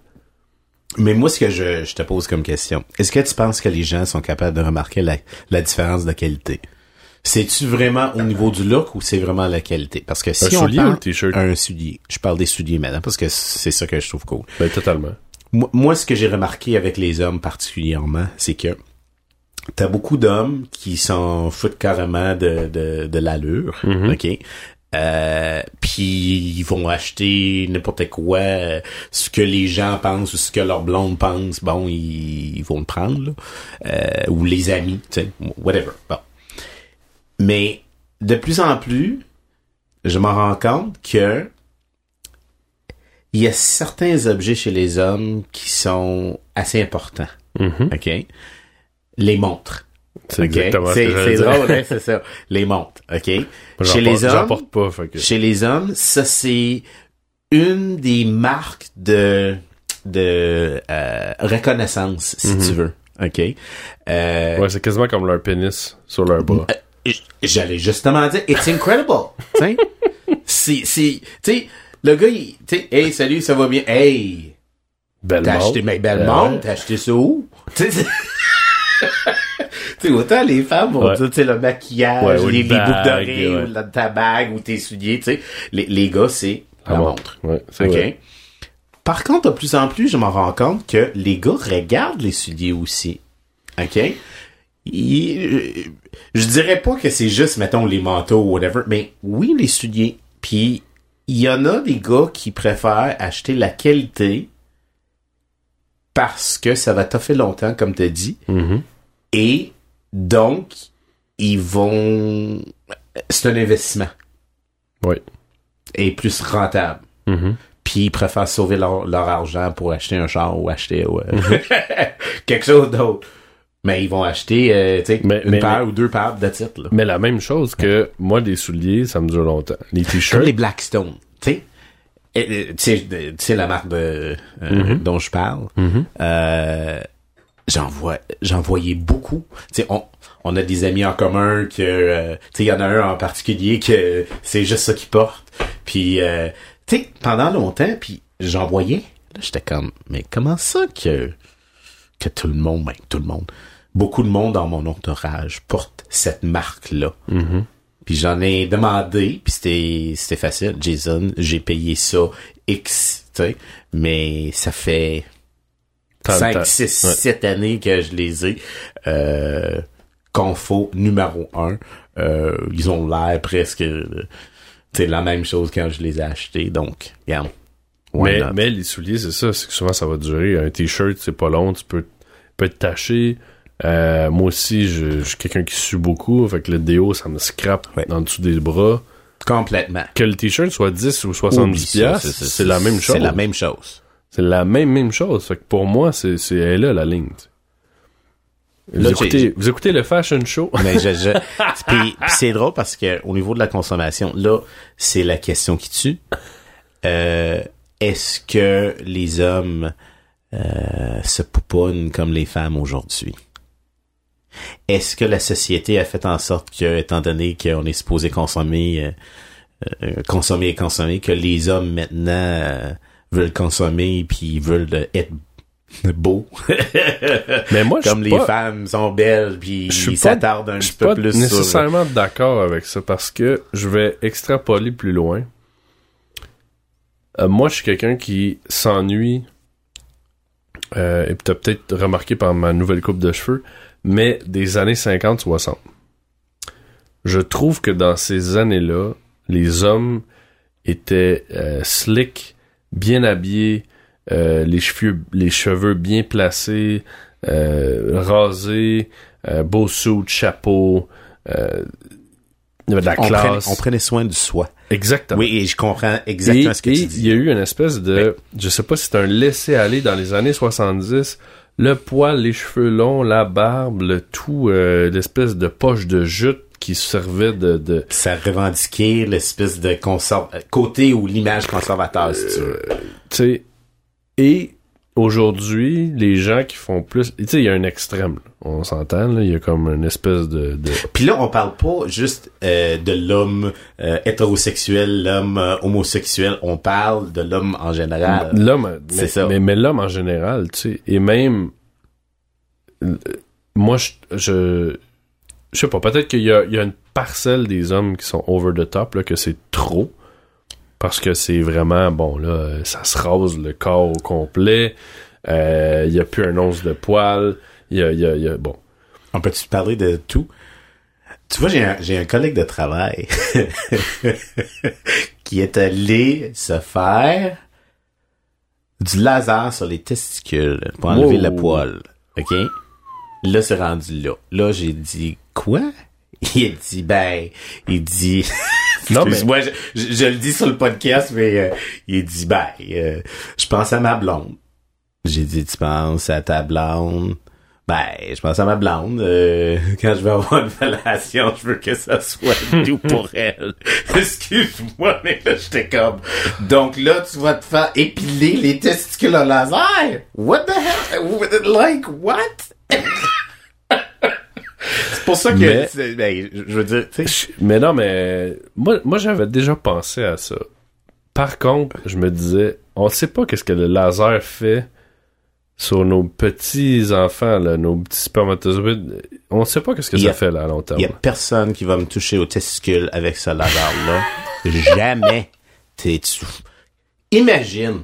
[SPEAKER 4] Mais moi, ce que je, je te pose comme question, est-ce que tu penses que les gens sont capables de remarquer la, la différence de qualité? C'est-tu vraiment au niveau du look ou c'est vraiment la qualité? Parce que si
[SPEAKER 2] Un
[SPEAKER 4] on
[SPEAKER 2] soulier ou
[SPEAKER 4] parle
[SPEAKER 2] un t-shirt?
[SPEAKER 4] un soulier, je parle des souliers maintenant parce que c'est ça que je trouve cool.
[SPEAKER 2] Ben, totalement.
[SPEAKER 4] Moi, moi, ce que j'ai remarqué avec les hommes particulièrement, c'est que t'as beaucoup d'hommes qui s'en foutent carrément de, de, de l'allure,
[SPEAKER 2] Mhm.
[SPEAKER 4] ok? Euh, puis ils vont acheter n'importe quoi, euh, ce que les gens pensent ou ce que leur blonde pense, bon, ils, ils vont le prendre, là. Euh, ou les amis, tu sais, whatever. Bon. Mais de plus en plus, je m'en rends compte que il y a certains objets chez les hommes qui sont assez importants.
[SPEAKER 2] Mhm.
[SPEAKER 4] OK? Les montres.
[SPEAKER 2] C'est exactement ce que
[SPEAKER 4] drôle, hein, c'est ça. Les montres. OK? Chez les hommes,
[SPEAKER 2] porte pas, fait que...
[SPEAKER 4] chez les hommes, ça c'est une des marques de de euh, reconnaissance, si tu veux. OK? Euh,
[SPEAKER 2] Ouais, c'est quasiment comme leur pénis sur leur bras.
[SPEAKER 4] J- J'allais justement dire, it's incredible. [LAUGHS] T'sais? c'est, c'est, tu le gars, il, tu hey, salut, ça va bien? Hey,
[SPEAKER 2] Belle
[SPEAKER 4] t'as
[SPEAKER 2] montre.
[SPEAKER 4] acheté mes belles
[SPEAKER 2] Ouais.
[SPEAKER 4] montres, t'as acheté ça où? [LAUGHS] Sais, autant les femmes vont
[SPEAKER 2] Ouais.
[SPEAKER 4] dire, tu sais, le maquillage,
[SPEAKER 2] Ouais,
[SPEAKER 4] les, les boucles d'oreilles,
[SPEAKER 2] ouais.
[SPEAKER 4] ou la, ta bague, ou tes souliers, tu sais. Les, les gars, c'est la,
[SPEAKER 2] La
[SPEAKER 4] montre.
[SPEAKER 2] Ouais, c'est
[SPEAKER 4] OK?
[SPEAKER 2] vrai.
[SPEAKER 4] Par contre, de plus en plus, je m'en rends compte que les gars regardent les souliers aussi. OK? Ils- euh, je dirais pas que c'est juste, mettons, les manteaux ou whatever, mais oui, les souliers. Puis, il y en a des gars qui préfèrent acheter la qualité parce que ça va t'offrir longtemps, comme tu dit.
[SPEAKER 2] Mhm.
[SPEAKER 4] Et donc, ils vont... C'est un investissement.
[SPEAKER 2] Ouais.
[SPEAKER 4] Et plus rentable
[SPEAKER 2] Mhm.
[SPEAKER 4] puis ils préfèrent sauver leur, leur argent pour acheter un char ou acheter ouais, [LAUGHS] quelque chose d'autre. Mais ils vont acheter euh, tu sais,
[SPEAKER 2] Mais-
[SPEAKER 4] une
[SPEAKER 2] mais-
[SPEAKER 4] paire ou deux paires de titres. Là.
[SPEAKER 2] Mais la même chose que moi, des souliers, ça me dure longtemps. Les
[SPEAKER 4] Comme
[SPEAKER 2] t-shirts,
[SPEAKER 4] les Blackstone, tu sais. Euh, la marque de, euh,
[SPEAKER 2] Mm-hmm.
[SPEAKER 4] dont je parle. Euh, j'en vois, j'en voyais beaucoup. Tu sais, on, on a des amis en commun que, euh, tu sais, il y en a un en particulier que c'est juste ça qu'il porte. Puis, euh, tu sais, pendant longtemps, puis j'en voyais. Là, j'étais comme, mais comment ça que que tout le monde, ben, tout le monde, beaucoup de monde dans mon entourage porte cette marque-là? Puis j'en ai demandé, puis c'était c'était facile. Jason, j'ai payé ça X, tu sais, mais ça fait 5,
[SPEAKER 2] tant-
[SPEAKER 4] 6,
[SPEAKER 2] ouais.
[SPEAKER 4] 7 années que je les ai. Euh, Confo numéro 1. Euh, ils ont l'air presque euh, tu sais, la même chose quand je les ai achetés. Donc, why
[SPEAKER 2] Mais, mais les souliers, c'est ça, c'est que souvent ça va durer. Un t-shirt, c'est pas long, tu peux, peut être taché. Euh, moi aussi, je, je suis quelqu'un qui sue beaucoup, fait que le déo, ça me scrape
[SPEAKER 4] Ouais.
[SPEAKER 2] en dessous des bras.
[SPEAKER 4] Complètement.
[SPEAKER 2] Que le t-shirt soit 10 ou
[SPEAKER 4] Oublie
[SPEAKER 2] 70
[SPEAKER 4] ça,
[SPEAKER 2] piastres, c'est la même chose.
[SPEAKER 4] C'est la même chose.
[SPEAKER 2] C'est la même, même chose. Fait que pour moi, c'est, c'est, elle là, la ligne. Vous,
[SPEAKER 4] Là,
[SPEAKER 2] écoutez, vous écoutez le fashion show? [LAUGHS]
[SPEAKER 4] Mais je, je [LAUGHS] puis, puis c'est drôle parce que au niveau de la consommation, là, c'est la question qui tue. Euh, est-ce que les hommes euh, se pouponnent comme les femmes aujourd'hui? Est-ce que la société a fait en sorte que, étant donné qu'on est supposé consommer, euh, euh, consommer et consommer, que les hommes maintenant euh, veulent consommer puis veulent être beaux, [LAUGHS]
[SPEAKER 2] Mais moi, je
[SPEAKER 4] comme
[SPEAKER 2] suis
[SPEAKER 4] les
[SPEAKER 2] pas-
[SPEAKER 4] femmes sont belles puis
[SPEAKER 2] je suis
[SPEAKER 4] ils s'attardent un
[SPEAKER 2] je
[SPEAKER 4] petit
[SPEAKER 2] suis
[SPEAKER 4] peu
[SPEAKER 2] pas
[SPEAKER 4] plus sur...
[SPEAKER 2] nécessairement d'accord avec ça parce que je vais extrapoler plus loin. Euh, moi, je suis quelqu'un qui s'ennuie, euh, et t'as peut-être remarqué par ma nouvelle coupe de cheveux, mais des années 50-60. Je trouve que dans ces années-là, les hommes étaient euh, slick, bien habillés, euh, les cheveux, les cheveux bien placés, euh, rasés, euh, beau suit, chapeau, euh, il y avait de la
[SPEAKER 4] on, prenait,
[SPEAKER 2] classe.
[SPEAKER 4] on prenait soin du soi.
[SPEAKER 2] Exactement.
[SPEAKER 4] Oui, et je comprends exactement
[SPEAKER 2] Et-
[SPEAKER 4] ce que
[SPEAKER 2] et
[SPEAKER 4] tu
[SPEAKER 2] il
[SPEAKER 4] dis.
[SPEAKER 2] y a eu une espèce de, je sais pas si c'est un laisser-aller dans les années 70, le poil, les cheveux longs, la barbe, le tout, euh, l'espèce de poche de jute qui servait de, de
[SPEAKER 4] Ça revendiquait l'espèce de conserv... côté ou l'image conservateur, si tu veux.
[SPEAKER 2] tu sais, et aujourd'hui, les gens qui font plus, tu sais, il y a un extrême, là. on s'entend, il y a comme une espèce de, de
[SPEAKER 4] Puis là, on parle pas juste euh, de l'homme euh, hétérosexuel, l'homme euh, homosexuel. On parle de l'homme en général.
[SPEAKER 2] L'homme,
[SPEAKER 4] c'est ça.
[SPEAKER 2] mais, mais l'homme en général, tu sais, et même, euh, moi, je, je, je sais pas, peut-être qu'il y y a une parcelle des hommes qui sont over the top, là, que c'est trop, parce que c'est vraiment, bon, là, euh, ça se rase le corps au complet, euh, il y a plus un once de poil, il y a, il y a, y a- bon.
[SPEAKER 4] On peut-tu parler de tout? Tu vois, j'ai un, j'ai un collègue de travail [LAUGHS] qui est allé se faire du laser sur les testicules pour enlever
[SPEAKER 2] Wow.
[SPEAKER 4] le poil. OK? Là, c'est rendu là. Là, j'ai dit, quoi? [LAUGHS] Il a dit, ben, il dit... [LAUGHS]
[SPEAKER 2] Non, mais-
[SPEAKER 4] Excuse-moi, je, je- je le dis sur le podcast, mais euh, il dit, ben, euh, je pense à ma blonde. J'ai dit, tu penses à ta blonde? Ben, je pense à ma blonde. euh, [LAUGHS] quand je vais avoir une relation, je veux que ça soit tout pour elle. Excuse-moi, mais là, j'étais comme... Donc là, tu vas te faire épiler les testicules au laser? What the hell? Like, what? C'est pour ça que...
[SPEAKER 2] Mais-
[SPEAKER 4] ben, je veux dire.
[SPEAKER 2] Mais non, mais moi, moi j'avais déjà pensé à ça. Par contre, je me disais, on sait pas qu'est-ce que le laser fait sur nos petits enfants, là, nos petits spermatozoïdes. On sait pas qu'est-ce que ça fait là, à long terme.
[SPEAKER 4] Il y a personne qui va me toucher aux testicules avec ce laser-là. Jamais. T'es-tu... Imagine.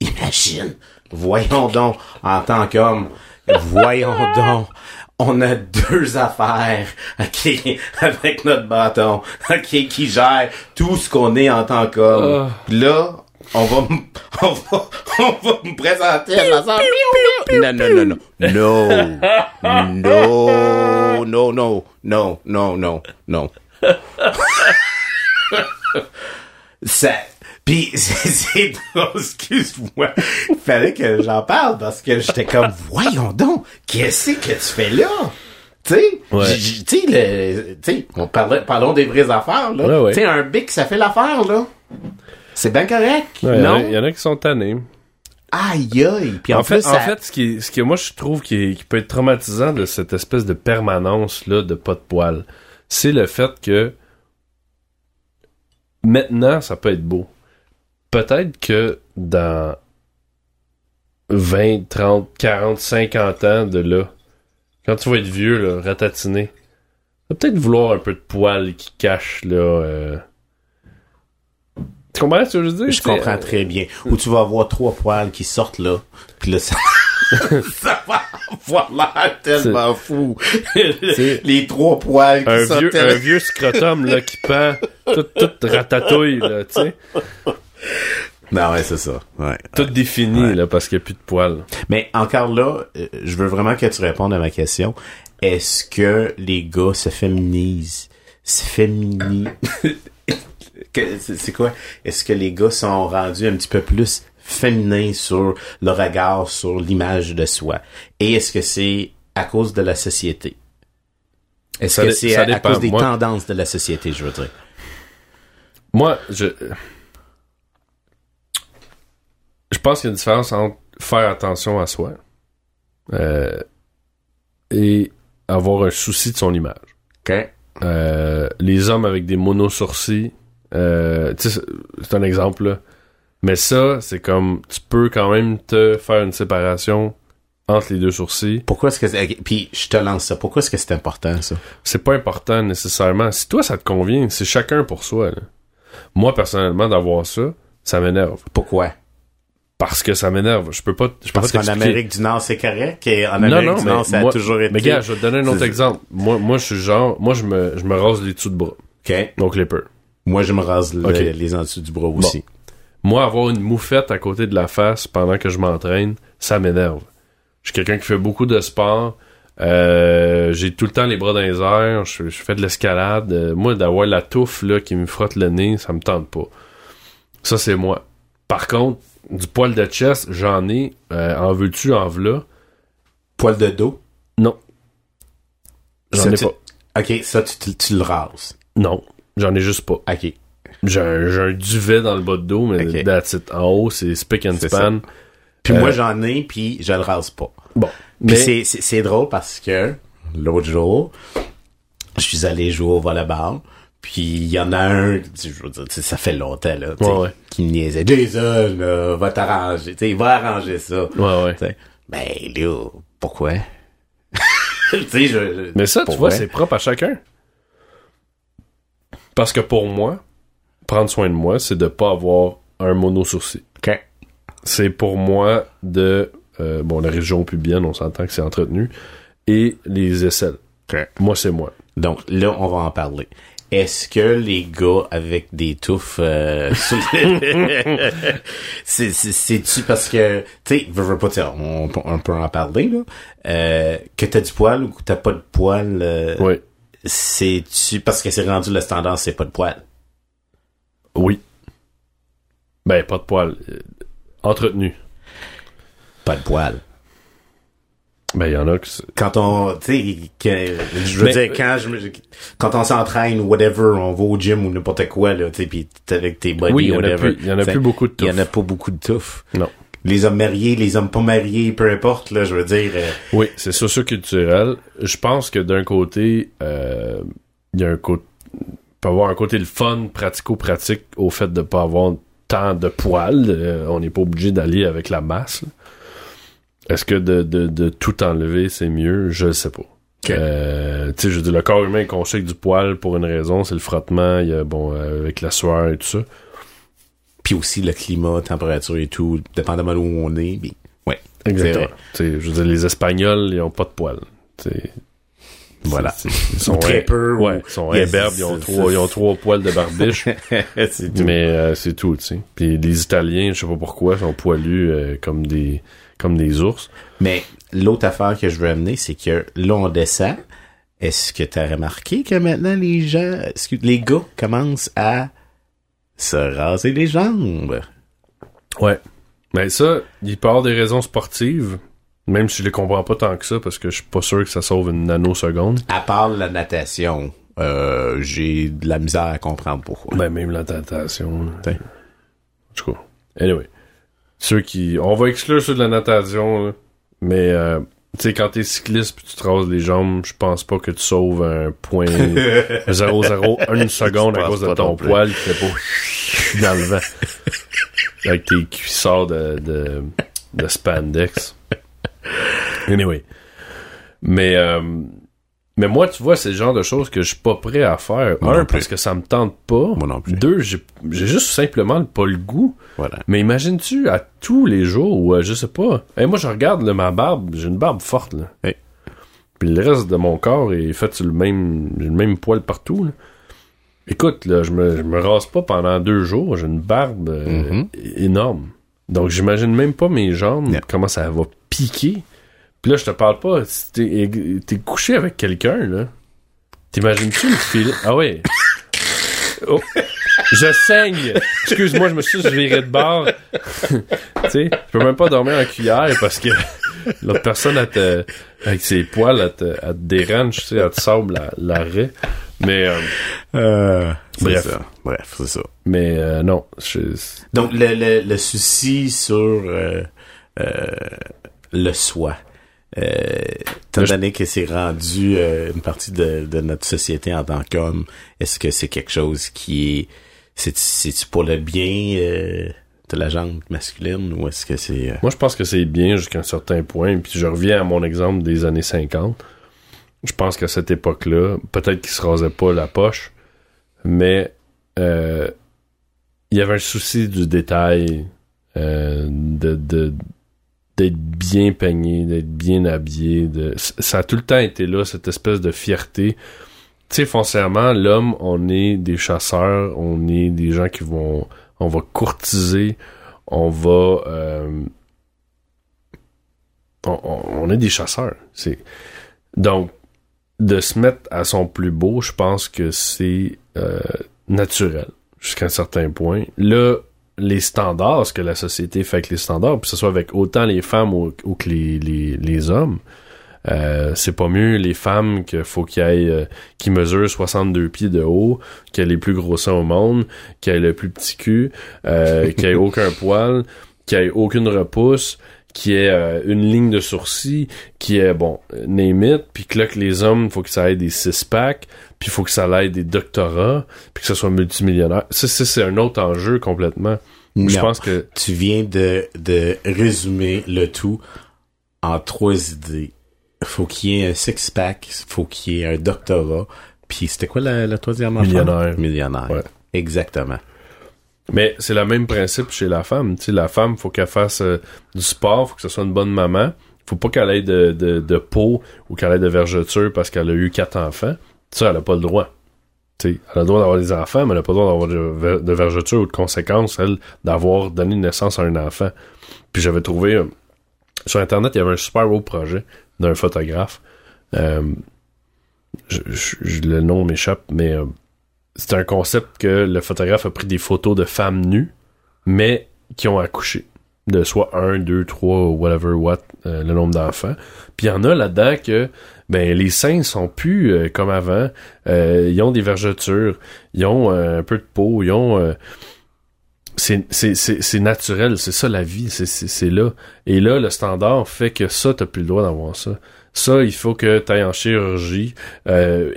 [SPEAKER 4] Imagine. Voyons donc, en tant qu'homme, voyons donc. On a deux affaires, OK, avec notre bâton, OK, qui gère tout ce qu'on est en tant qu'homme.
[SPEAKER 2] Ah.
[SPEAKER 4] Là, on va, m- [LAUGHS] on va, on va me présenter un laser. Non, non, non, non. No. No, no, no, no, no, no. Ça, [LAUGHS] puis [LAUGHS] c'est excuse-moi. Il fallait que j'en parle parce que j'étais comme, voyons donc, qu'est-ce que tu fais là? Tu sais,
[SPEAKER 2] Ouais.
[SPEAKER 4] tu on parlait, parlons des vraies affaires, là.
[SPEAKER 2] Ouais, ouais.
[SPEAKER 4] Tu sais, un bic, ça fait l'affaire, là. C'est bien correct,
[SPEAKER 2] Ouais, il y en a-
[SPEAKER 4] non?
[SPEAKER 2] Il y, en a qui sont tannés.
[SPEAKER 4] Aïe, aïe. Puis en,
[SPEAKER 2] en, fait,
[SPEAKER 4] plus, ça-
[SPEAKER 2] en fait, ce qui, ce que moi je trouve qui, qui peut être traumatisant de cette espèce de permanence là de pas de poils, c'est le fait que maintenant ça peut être beau. Peut-être que dans 20, 30, 40, 50 ans de là, quand tu vas être vieux là, ratatiné, tu vas peut-être vouloir un peu de poils qui cache là. euh, Tu comprends ce que je veux dire?
[SPEAKER 4] Je comprends très bien. Où tu vas avoir trois poils qui sortent là. Puis là, ça, [LAUGHS] ça va avoir l'air tellement fou. [LAUGHS] Les trois poils qui
[SPEAKER 2] un
[SPEAKER 4] sortent
[SPEAKER 2] vieux, un vieux scrotum là qui pend tout, tout ratatouille là, tu sais,
[SPEAKER 4] Non, ouais, c'est ça. Ouais.
[SPEAKER 2] tout défini
[SPEAKER 4] Ouais.
[SPEAKER 2] là parce qu'il n'y a plus de poils.
[SPEAKER 4] Mais encore là, euh, je veux vraiment que tu répondes à ma question. Est-ce que les gars se féminisent? Se féminisent? [LAUGHS] C'est quoi? Est-ce que les gars sont rendus un petit peu plus féminins sur le regard sur l'image de soi? Et est-ce que c'est à cause de la société? Est-ce que c'est à, cause des
[SPEAKER 2] Moi-
[SPEAKER 4] tendances de la société, je veux dire?
[SPEAKER 2] Moi, je je pense qu'il y a une différence entre faire attention à soi euh, et avoir un souci de son image. Euh, les hommes avec des monosourcils, euh, c'est- un exemple, là. Mais ça, c'est comme, tu peux quand même te faire une séparation entre les deux sourcils.
[SPEAKER 4] Pourquoi est-ce que Puis je te lance ça. Pourquoi est-ce que c'est important, ça?
[SPEAKER 2] C'est pas important nécessairement. Si toi, ça te convient, c'est chacun pour soi, là. Moi, personnellement, d'avoir ça, ça m'énerve.
[SPEAKER 4] Pourquoi?
[SPEAKER 2] Parce que ça m'énerve. Je peux pas, je peux
[SPEAKER 4] Parce qu'en. Amérique du Nord, c'est correct, et en
[SPEAKER 2] Non,
[SPEAKER 4] Amérique
[SPEAKER 2] non,
[SPEAKER 4] du Nord, ça
[SPEAKER 2] moi-
[SPEAKER 4] a toujours été...
[SPEAKER 2] Mais gars, je vais te donner un autre exemple. Moi, moi, je suis genre, moi, je me, je me rase les dessous de bras.
[SPEAKER 4] OK.
[SPEAKER 2] Donc, les peurs.
[SPEAKER 4] Moi, je me rase le- les en dessous du bras aussi.
[SPEAKER 2] Moi, avoir une moufette à côté de la face pendant que je m'entraîne, ça m'énerve. Je suis quelqu'un qui fait beaucoup de sport. Euh, j'ai tout le temps les bras dans les airs. Je, je fais de l'escalade. Euh, moi, d'avoir la touffe là, qui me frotte le nez, ça me tente pas. Ça, c'est moi. Par contre, du poil de chest, j'en ai. Euh, en veux-tu, en v'là?
[SPEAKER 4] Poil de dos?
[SPEAKER 2] Non. J'en ai
[SPEAKER 4] tu-
[SPEAKER 2] pas.
[SPEAKER 4] OK, ça, tu, tu- tu le rases.
[SPEAKER 2] Non. J'en ai juste pas.
[SPEAKER 4] OK.
[SPEAKER 2] J'ai un, duvet dans le bas de dos, mais
[SPEAKER 4] Ok.
[SPEAKER 2] that's it. En haut, c'est spick and span.
[SPEAKER 4] Puis
[SPEAKER 2] Euh,
[SPEAKER 4] moi, j'en ai, puis je le rase pas.
[SPEAKER 2] Bon.
[SPEAKER 4] Puis
[SPEAKER 2] Mais
[SPEAKER 4] c'est drôle parce que l'autre jour, je suis allé jouer au volleyball. Puis il y en a un, je veux dire, ça fait longtemps là,
[SPEAKER 2] Ouais, ouais.
[SPEAKER 4] qui me niaisait. Jason, là, va t'arranger, tu sais, va arranger ça.
[SPEAKER 2] Ouais, ouais.
[SPEAKER 4] Ben là, pourquoi? [LAUGHS] je, je-
[SPEAKER 2] Mais ça, tu vois, c'est propre à chacun. Parce que pour moi, prendre soin de moi, c'est de pas avoir un mono-sourcil.
[SPEAKER 4] OK.
[SPEAKER 2] C'est pour moi de... euh, bon, la région pubienne, on s'entend que c'est entretenu. Et les aisselles. Moi, c'est moi.
[SPEAKER 4] Donc là, on va en parler. Est-ce que les gars avec des touffes, euh, [LAUGHS] c'est c'est c'est-tu parce que tu sais, veux, veux pas, tu on, on peut en parler là, euh, que t'as du poil ou que t'as pas de poil, euh,
[SPEAKER 2] Oui.
[SPEAKER 4] c'est-tu parce que c'est rendu le standard, c'est pas de poil?
[SPEAKER 2] Oui. Ben, pas de poil. Euh, entretenu.
[SPEAKER 4] Pas de poil.
[SPEAKER 2] Ben, il y en a que...
[SPEAKER 4] Quand on, tu sais, je veux
[SPEAKER 2] Mais-
[SPEAKER 4] dire quand je quand on s'entraîne whatever, on va au gym ou n'importe quoi là, tu sais, puis t'es avec tes buddies
[SPEAKER 2] Oui, il y en a
[SPEAKER 4] whatever.
[SPEAKER 2] plus- il y en a plus beaucoup de
[SPEAKER 4] Il y en a pas beaucoup de touffes.
[SPEAKER 2] Non.
[SPEAKER 4] les hommes mariés, les hommes pas mariés, peu importe, là, je veux dire. euh,
[SPEAKER 2] Oui, c'est socio-culturel. Je pense que d'un côté, euh, il y a un côté, peut avoir un côté le fun, pratico-pratique au fait de pas avoir tant de poils. Euh, on n'est pas obligé d'aller avec la masse. là. Est-ce que de, de, de tout enlever, c'est mieux? Je le sais pas. Euh, tu sais, je dire, le corps humain est conçu avec du poil pour une raison, c'est le frottement, il y a, bon, euh, avec la sueur et tout ça.
[SPEAKER 4] Puis aussi le climat, température et tout, dépendamment d'où on est. Mais, ouais.
[SPEAKER 2] Exactement.
[SPEAKER 4] vrai.
[SPEAKER 2] Tu sais, je veux dire, les Espagnols, ils ont pas de poils.
[SPEAKER 4] Voilà.
[SPEAKER 2] Ils sont
[SPEAKER 4] très peu, ou-
[SPEAKER 2] Ouais, ils sont imberbes, ils ont trois, ils ont trois poils de barbiche. [LAUGHS] mais euh, c'est tout, tu sais. Puis les Italiens, je sais pas pourquoi, sont poilus comme des comme des ours.
[SPEAKER 4] Mais l'autre affaire que je veux amener, c'est que là, on descend. Est-ce que tu as remarqué que maintenant, les gens, que les gars commencent à se raser les jambes?
[SPEAKER 2] Ouais. Mais ça, il peut avoir des raisons sportives, même si je les comprends pas tant que ça, parce que je suis pas sûr que ça sauve une nanoseconde.
[SPEAKER 4] À part la natation, euh, j'ai de la misère à comprendre pourquoi.
[SPEAKER 2] Ben, même la.
[SPEAKER 4] T'sais.
[SPEAKER 2] En tout cas. Anyway. Ceux qui. On va exclure ceux de la natation, là. Mais euh, tu sais, quand t'es cycliste puis tu te rases les jambes, je pense pas que tu sauves un point [LAUGHS] 001 seconde à cause de ton poil qui fait pas [LAUGHS] dans le vent. Avec tes cuissards de, de, de spandex. Anyway. Mais euh, mais moi, tu vois, c'est le genre de choses que je suis pas prêt à faire.
[SPEAKER 4] Moi
[SPEAKER 2] Un, parce que ça me tente pas.
[SPEAKER 4] Moi non plus.
[SPEAKER 2] Deux, j'ai juste simplement pas le goût.
[SPEAKER 4] Voilà.
[SPEAKER 2] Mais imagines-tu à tous les jours ou je sais pas. Et moi je regarde là, ma barbe, j'ai une barbe forte là. Puis le reste de mon corps est fait sur le même j'ai le même poil partout là. Écoute là, je me je me rase pas pendant deux jours, j'ai une barbe euh,
[SPEAKER 4] Mhm.
[SPEAKER 2] é- énorme. Donc j'imagine même pas mes jambes
[SPEAKER 4] Yeah.
[SPEAKER 2] comment ça va piquer. Puis là je te parle pas, si t'es t'es couché avec quelqu'un là. T'imagines-tu le fil? Ah ouais. [LAUGHS] Oh. Je saigne. Excuse-moi, je me suis viré de bord. [LAUGHS] tu sais, je peux même pas dormir en cuillère parce que [LAUGHS] l'autre personne, elle te, avec ses poils, elle te, elle te dérange, tu sais, elle te sable la- l'arrêt. Mais, euh,
[SPEAKER 4] Euh, c'est
[SPEAKER 2] Bref.
[SPEAKER 4] ça. Bref, c'est ça.
[SPEAKER 2] mais euh, non. je-
[SPEAKER 4] Donc, le, le, le souci sur euh, le soi. Euh, étant donné que c'est rendu euh, une partie de, de, notre société en tant qu'homme, est-ce que c'est quelque chose qui est c'est pour le bien euh, de la jambe masculine ou est-ce que c'est... Euh,
[SPEAKER 2] Moi, je pense que c'est bien jusqu'à un certain point. Puis je reviens à mon exemple des années 50. Je pense qu'à cette époque-là, peut-être qu'il se rasait pas la poche, mais euh, il y avait un souci du détail, de, de d'être bien peigné, d'être bien habillé. De... Ça a tout le temps été là, cette espèce de fierté. Tu sais, foncièrement, l'homme, on est des chasseurs, on est des gens qui vont... On va courtiser, on va... Euh, on, est des chasseurs. Donc, de se mettre à son plus beau, je pense que c'est euh, naturel jusqu'à un certain point. Là, les standards, ce que la société fait avec les standards, puis que ce soit avec autant les femmes ou, que les, les, hommes, euh, c'est pas mieux les femmes qu'il faut qu'il aient euh, qui mesurent 62 pieds de haut, aient les plus gros seins au monde, qui aient le plus petit cul, euh, [LAUGHS] qui aient aucun poil, qui aient aucune repousse, qui ait euh, une ligne de sourcil, qui est bon, name it, puis que là que les hommes, faut que ça ait des six packs, puis il faut que ça aille des doctorats, puis que ça soit multimillionnaire. Ça, c'est un autre enjeu complètement.
[SPEAKER 4] Je pense que tu viens de, de résumer le tout en trois idées. Faut qu'il y ait un six pack, faut qu'il y ait un doctorat, puis c'était quoi la, troisième
[SPEAKER 2] Millionnaire.
[SPEAKER 4] Millionnaire. Exactement.
[SPEAKER 2] Mais c'est le même principe chez la femme. Tu sais, la femme, faut qu'elle fasse euh, du sport, faut que ce soit une bonne maman. Faut pas qu'elle ait de, de, de peau ou qu'elle ait de vergeture parce qu'elle a eu quatre enfants. Ça, elle a pas le droit. Elle a le droit d'avoir des enfants, mais elle a pas le droit d'avoir de, de, vergeture ou de conséquences, elle, d'avoir donné naissance à un enfant. Puis j'avais trouvé euh, sur Internet, il y avait un super beau projet d'un photographe. Euh, le nom m'échappe, mais c'est un concept que le photographe a pris des photos de femmes nues, mais qui ont accouché. De soit un, deux, trois, whatever, what, euh, le nombre d'enfants. Puis il y en a là-dedans que ben les seins sont plus euh, comme avant. Euh, ils ont des vergetures, ils ont un peu de peau, ils ont c'est naturel, c'est ça la vie, c'est là. Et là, le standard fait que ça, t'as plus le droit d'avoir ça. Ça, il faut que tu ailles en chirurgie. Euh,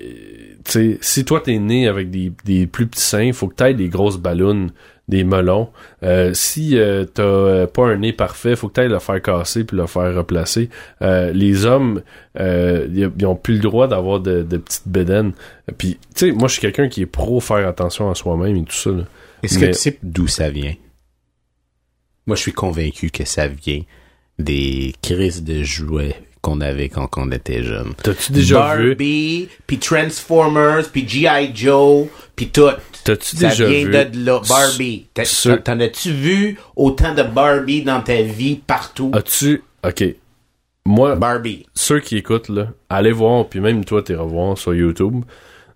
[SPEAKER 2] si toi t'es né avec des, des plus petits seins, il faut que t'ailles des grosses ballons, des melons. Euh, si euh, t'as euh, pas un nez parfait, faut que t'ailles le faire casser puis le faire replacer. Les hommes, ils ont plus le droit d'avoir de, de, petites bédaines. Puis, tu sais, moi je suis quelqu'un qui est pro faire attention à soi-même et tout ça.
[SPEAKER 4] Est-ce que tu sais d'où ça vient? Moi, je suis convaincu que ça vient des crises de jouets qu'on avait quand on était jeune.
[SPEAKER 2] T'as-tu déjà
[SPEAKER 4] Barbie, puis Transformers, puis G.I. Joe, puis tout.
[SPEAKER 2] T'as-tu déjà
[SPEAKER 4] vu? Ça vient de là. Barbie. T'en as-tu vu autant de Barbie dans ta vie partout?
[SPEAKER 2] As-tu... OK. Moi...
[SPEAKER 4] Barbie.
[SPEAKER 2] Ceux qui écoutent, là, allez voir, puis même toi, t'es revoir sur YouTube.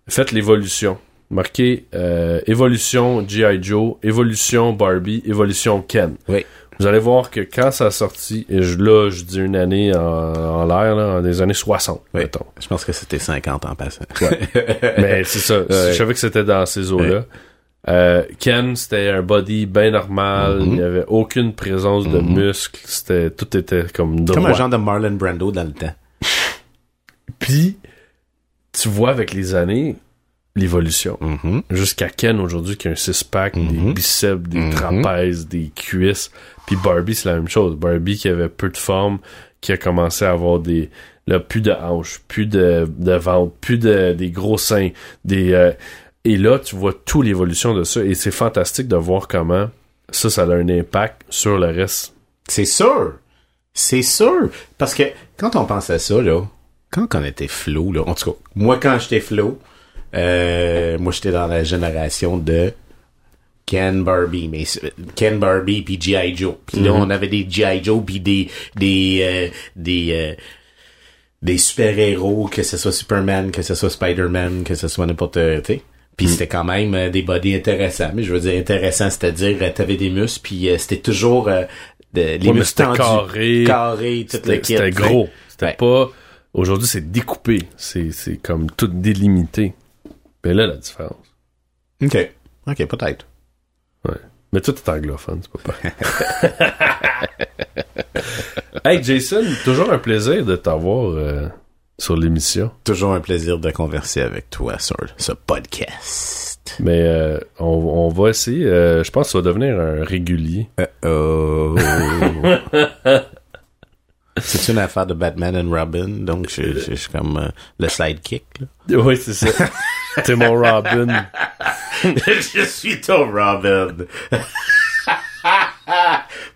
[SPEAKER 2] Faites l'évolution. Marquez euh, évolution G.I. Joe, évolution Barbie, évolution Ken.
[SPEAKER 4] Oui.
[SPEAKER 2] Vous allez voir que quand ça a sorti, et je, là, je dis une année en, en l'air, là, des années 60,
[SPEAKER 4] oui. mettons. Je pense que c'était 50 en passant. [LAUGHS]
[SPEAKER 2] Mais c'est ça. Je savais que c'était dans ces eaux-là. Euh, Ken, c'était un body bien normal. Mm-hmm. Il n'y avait aucune présence de mm-hmm. muscles. C'était, tout était comme droit.
[SPEAKER 4] Comme un genre de Marlon Brando dans le temps.
[SPEAKER 2] Puis, tu vois avec les années, l'évolution.
[SPEAKER 4] Mm-hmm.
[SPEAKER 2] Jusqu'à Ken aujourd'hui qui a un six-pack, des biceps, des trapèzes, des cuisses. Puis Barbie, c'est la même chose. Barbie qui avait peu de forme, qui a commencé à avoir des là, plus de hanches, plus de, de ventre, plus de des gros seins, des euh, et là tu vois toute l'évolution de ça et c'est fantastique de voir comment ça ça a un impact sur le reste.
[SPEAKER 4] C'est sûr. C'est sûr parce que quand on pense à ça là, quand on était flou là, en tout cas, moi quand j'étais flou, euh, moi j'étais dans la génération de Ken Barbie, mais Ken Barbie puis G.I. Joe. Puis là, mm-hmm. on avait des G.I. Joe puis des des euh, des euh, des super-héros, que ce soit Superman, que ce soit Spider-Man, que ce soit n'importe tu Puis mm. c'était quand même euh, des bodies intéressants. Mais je veux dire intéressant, c'est-à-dire t'avais des muscles, puis c'était toujours de, les muscles tendus,
[SPEAKER 2] carré,
[SPEAKER 4] carré, tout le
[SPEAKER 2] C'était gros. C'était pas. Aujourd'hui, c'est découpé. C'est c'est comme tout délimité. Mais là, la différence.
[SPEAKER 4] Ok, ok, peut-être.
[SPEAKER 2] Ouais. Mais tout est anglophone, c'est pas pas. [LAUGHS] hey Jason, toujours un plaisir de t'avoir euh, sur l'émission.
[SPEAKER 4] Toujours un plaisir de converser avec toi sur ce podcast.
[SPEAKER 2] Mais euh, on, on, va essayer, euh, je pense que ça va devenir un régulier.
[SPEAKER 4] oh. [LAUGHS] C'est une affaire de Batman and Robin, donc je, suis comme le sidekick. Là.
[SPEAKER 2] Oui, c'est ça. [LAUGHS] T'es mon Robin. [LAUGHS]
[SPEAKER 4] je suis ton Robin. [LAUGHS]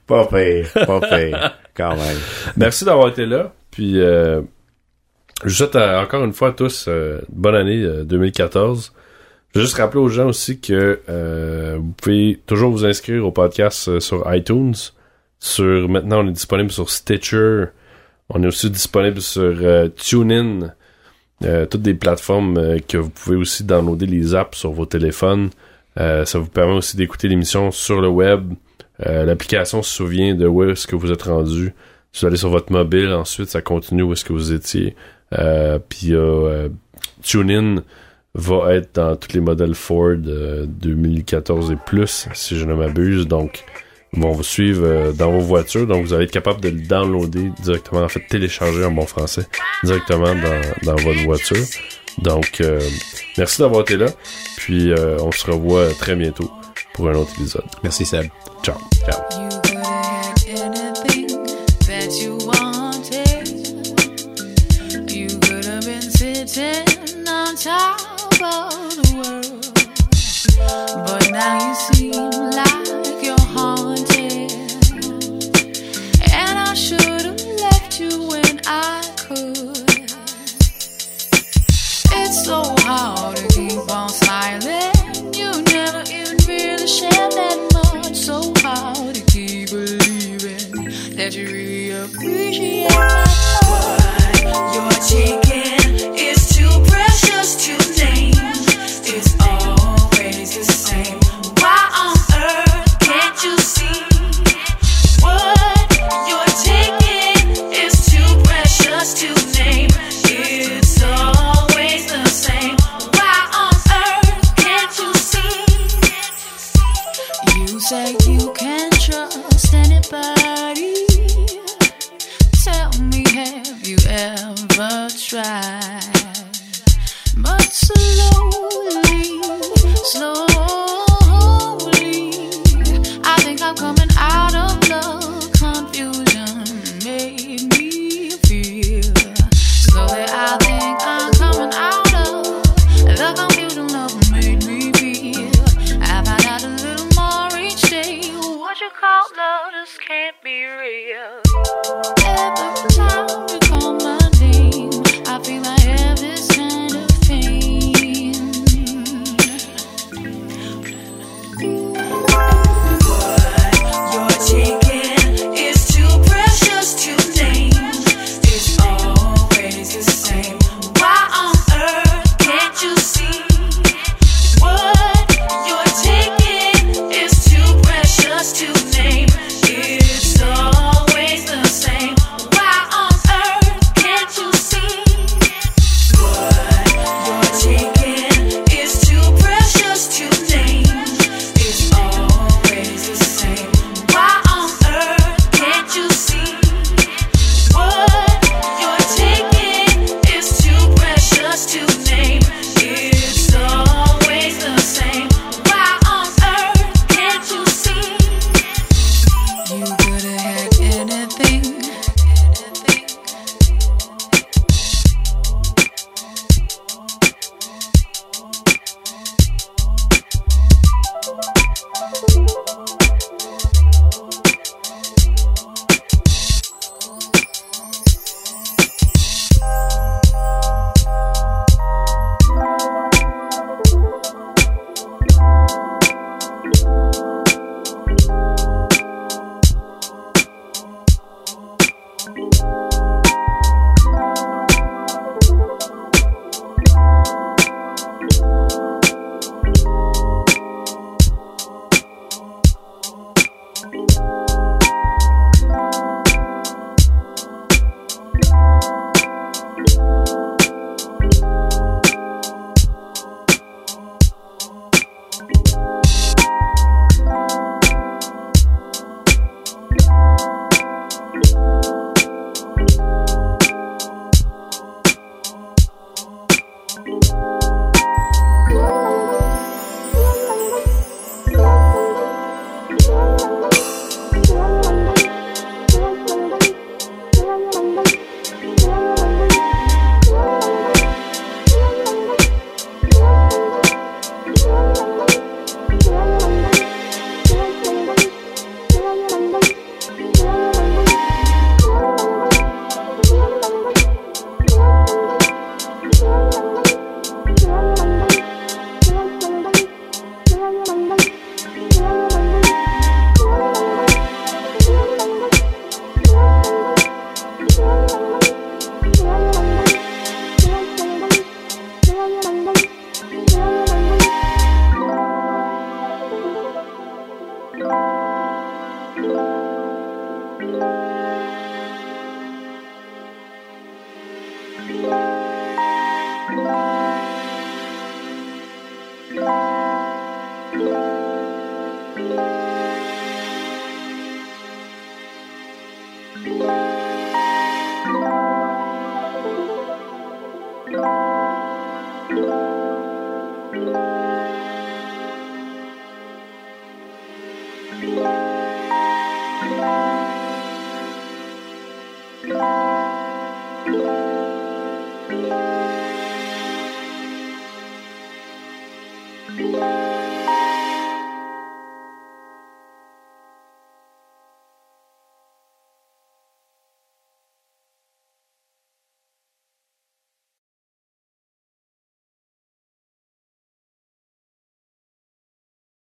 [SPEAKER 4] pas pire, pas pire, quand même.
[SPEAKER 2] Merci d'avoir été là. Puis, euh, je vous souhaite euh, encore une fois à tous euh, bonne année 2014. Je veux juste rappeler aux gens aussi que vous pouvez toujours vous inscrire au podcast sur iTunes. Sur maintenant, on est disponible sur Stitcher. On est aussi disponible sur TuneIn. Toutes des plateformes que vous pouvez aussi downloader les apps sur vos téléphones. ça vous permet aussi d'écouter l'émission sur le web. L'application se souvient de où est-ce que vous êtes rendu. Si vous allez sur votre mobile, ensuite ça continue où est-ce que vous étiez. Euh, puis euh, TuneIn va être dans tous les modèles Ford 2014 et plus, si je ne m'abuse. Donc, vont vous suivre dans vos voitures. Donc, vous allez être capable de le downloader directement, en fait, télécharger en bon français, directement dans, dans votre voiture. Donc, merci d'avoir été là. Puis, on se revoit très bientôt pour un autre épisode.
[SPEAKER 4] Merci Seb.
[SPEAKER 2] Ciao.
[SPEAKER 4] Ciao.
[SPEAKER 1] That you really appreciate what you're taking. But slowly, slowly, I think I'm coming out of confusion made me feel. Slowly, I think I'm coming out of the confusion made me feel. I find out a little more each day. What you call love just can't be real.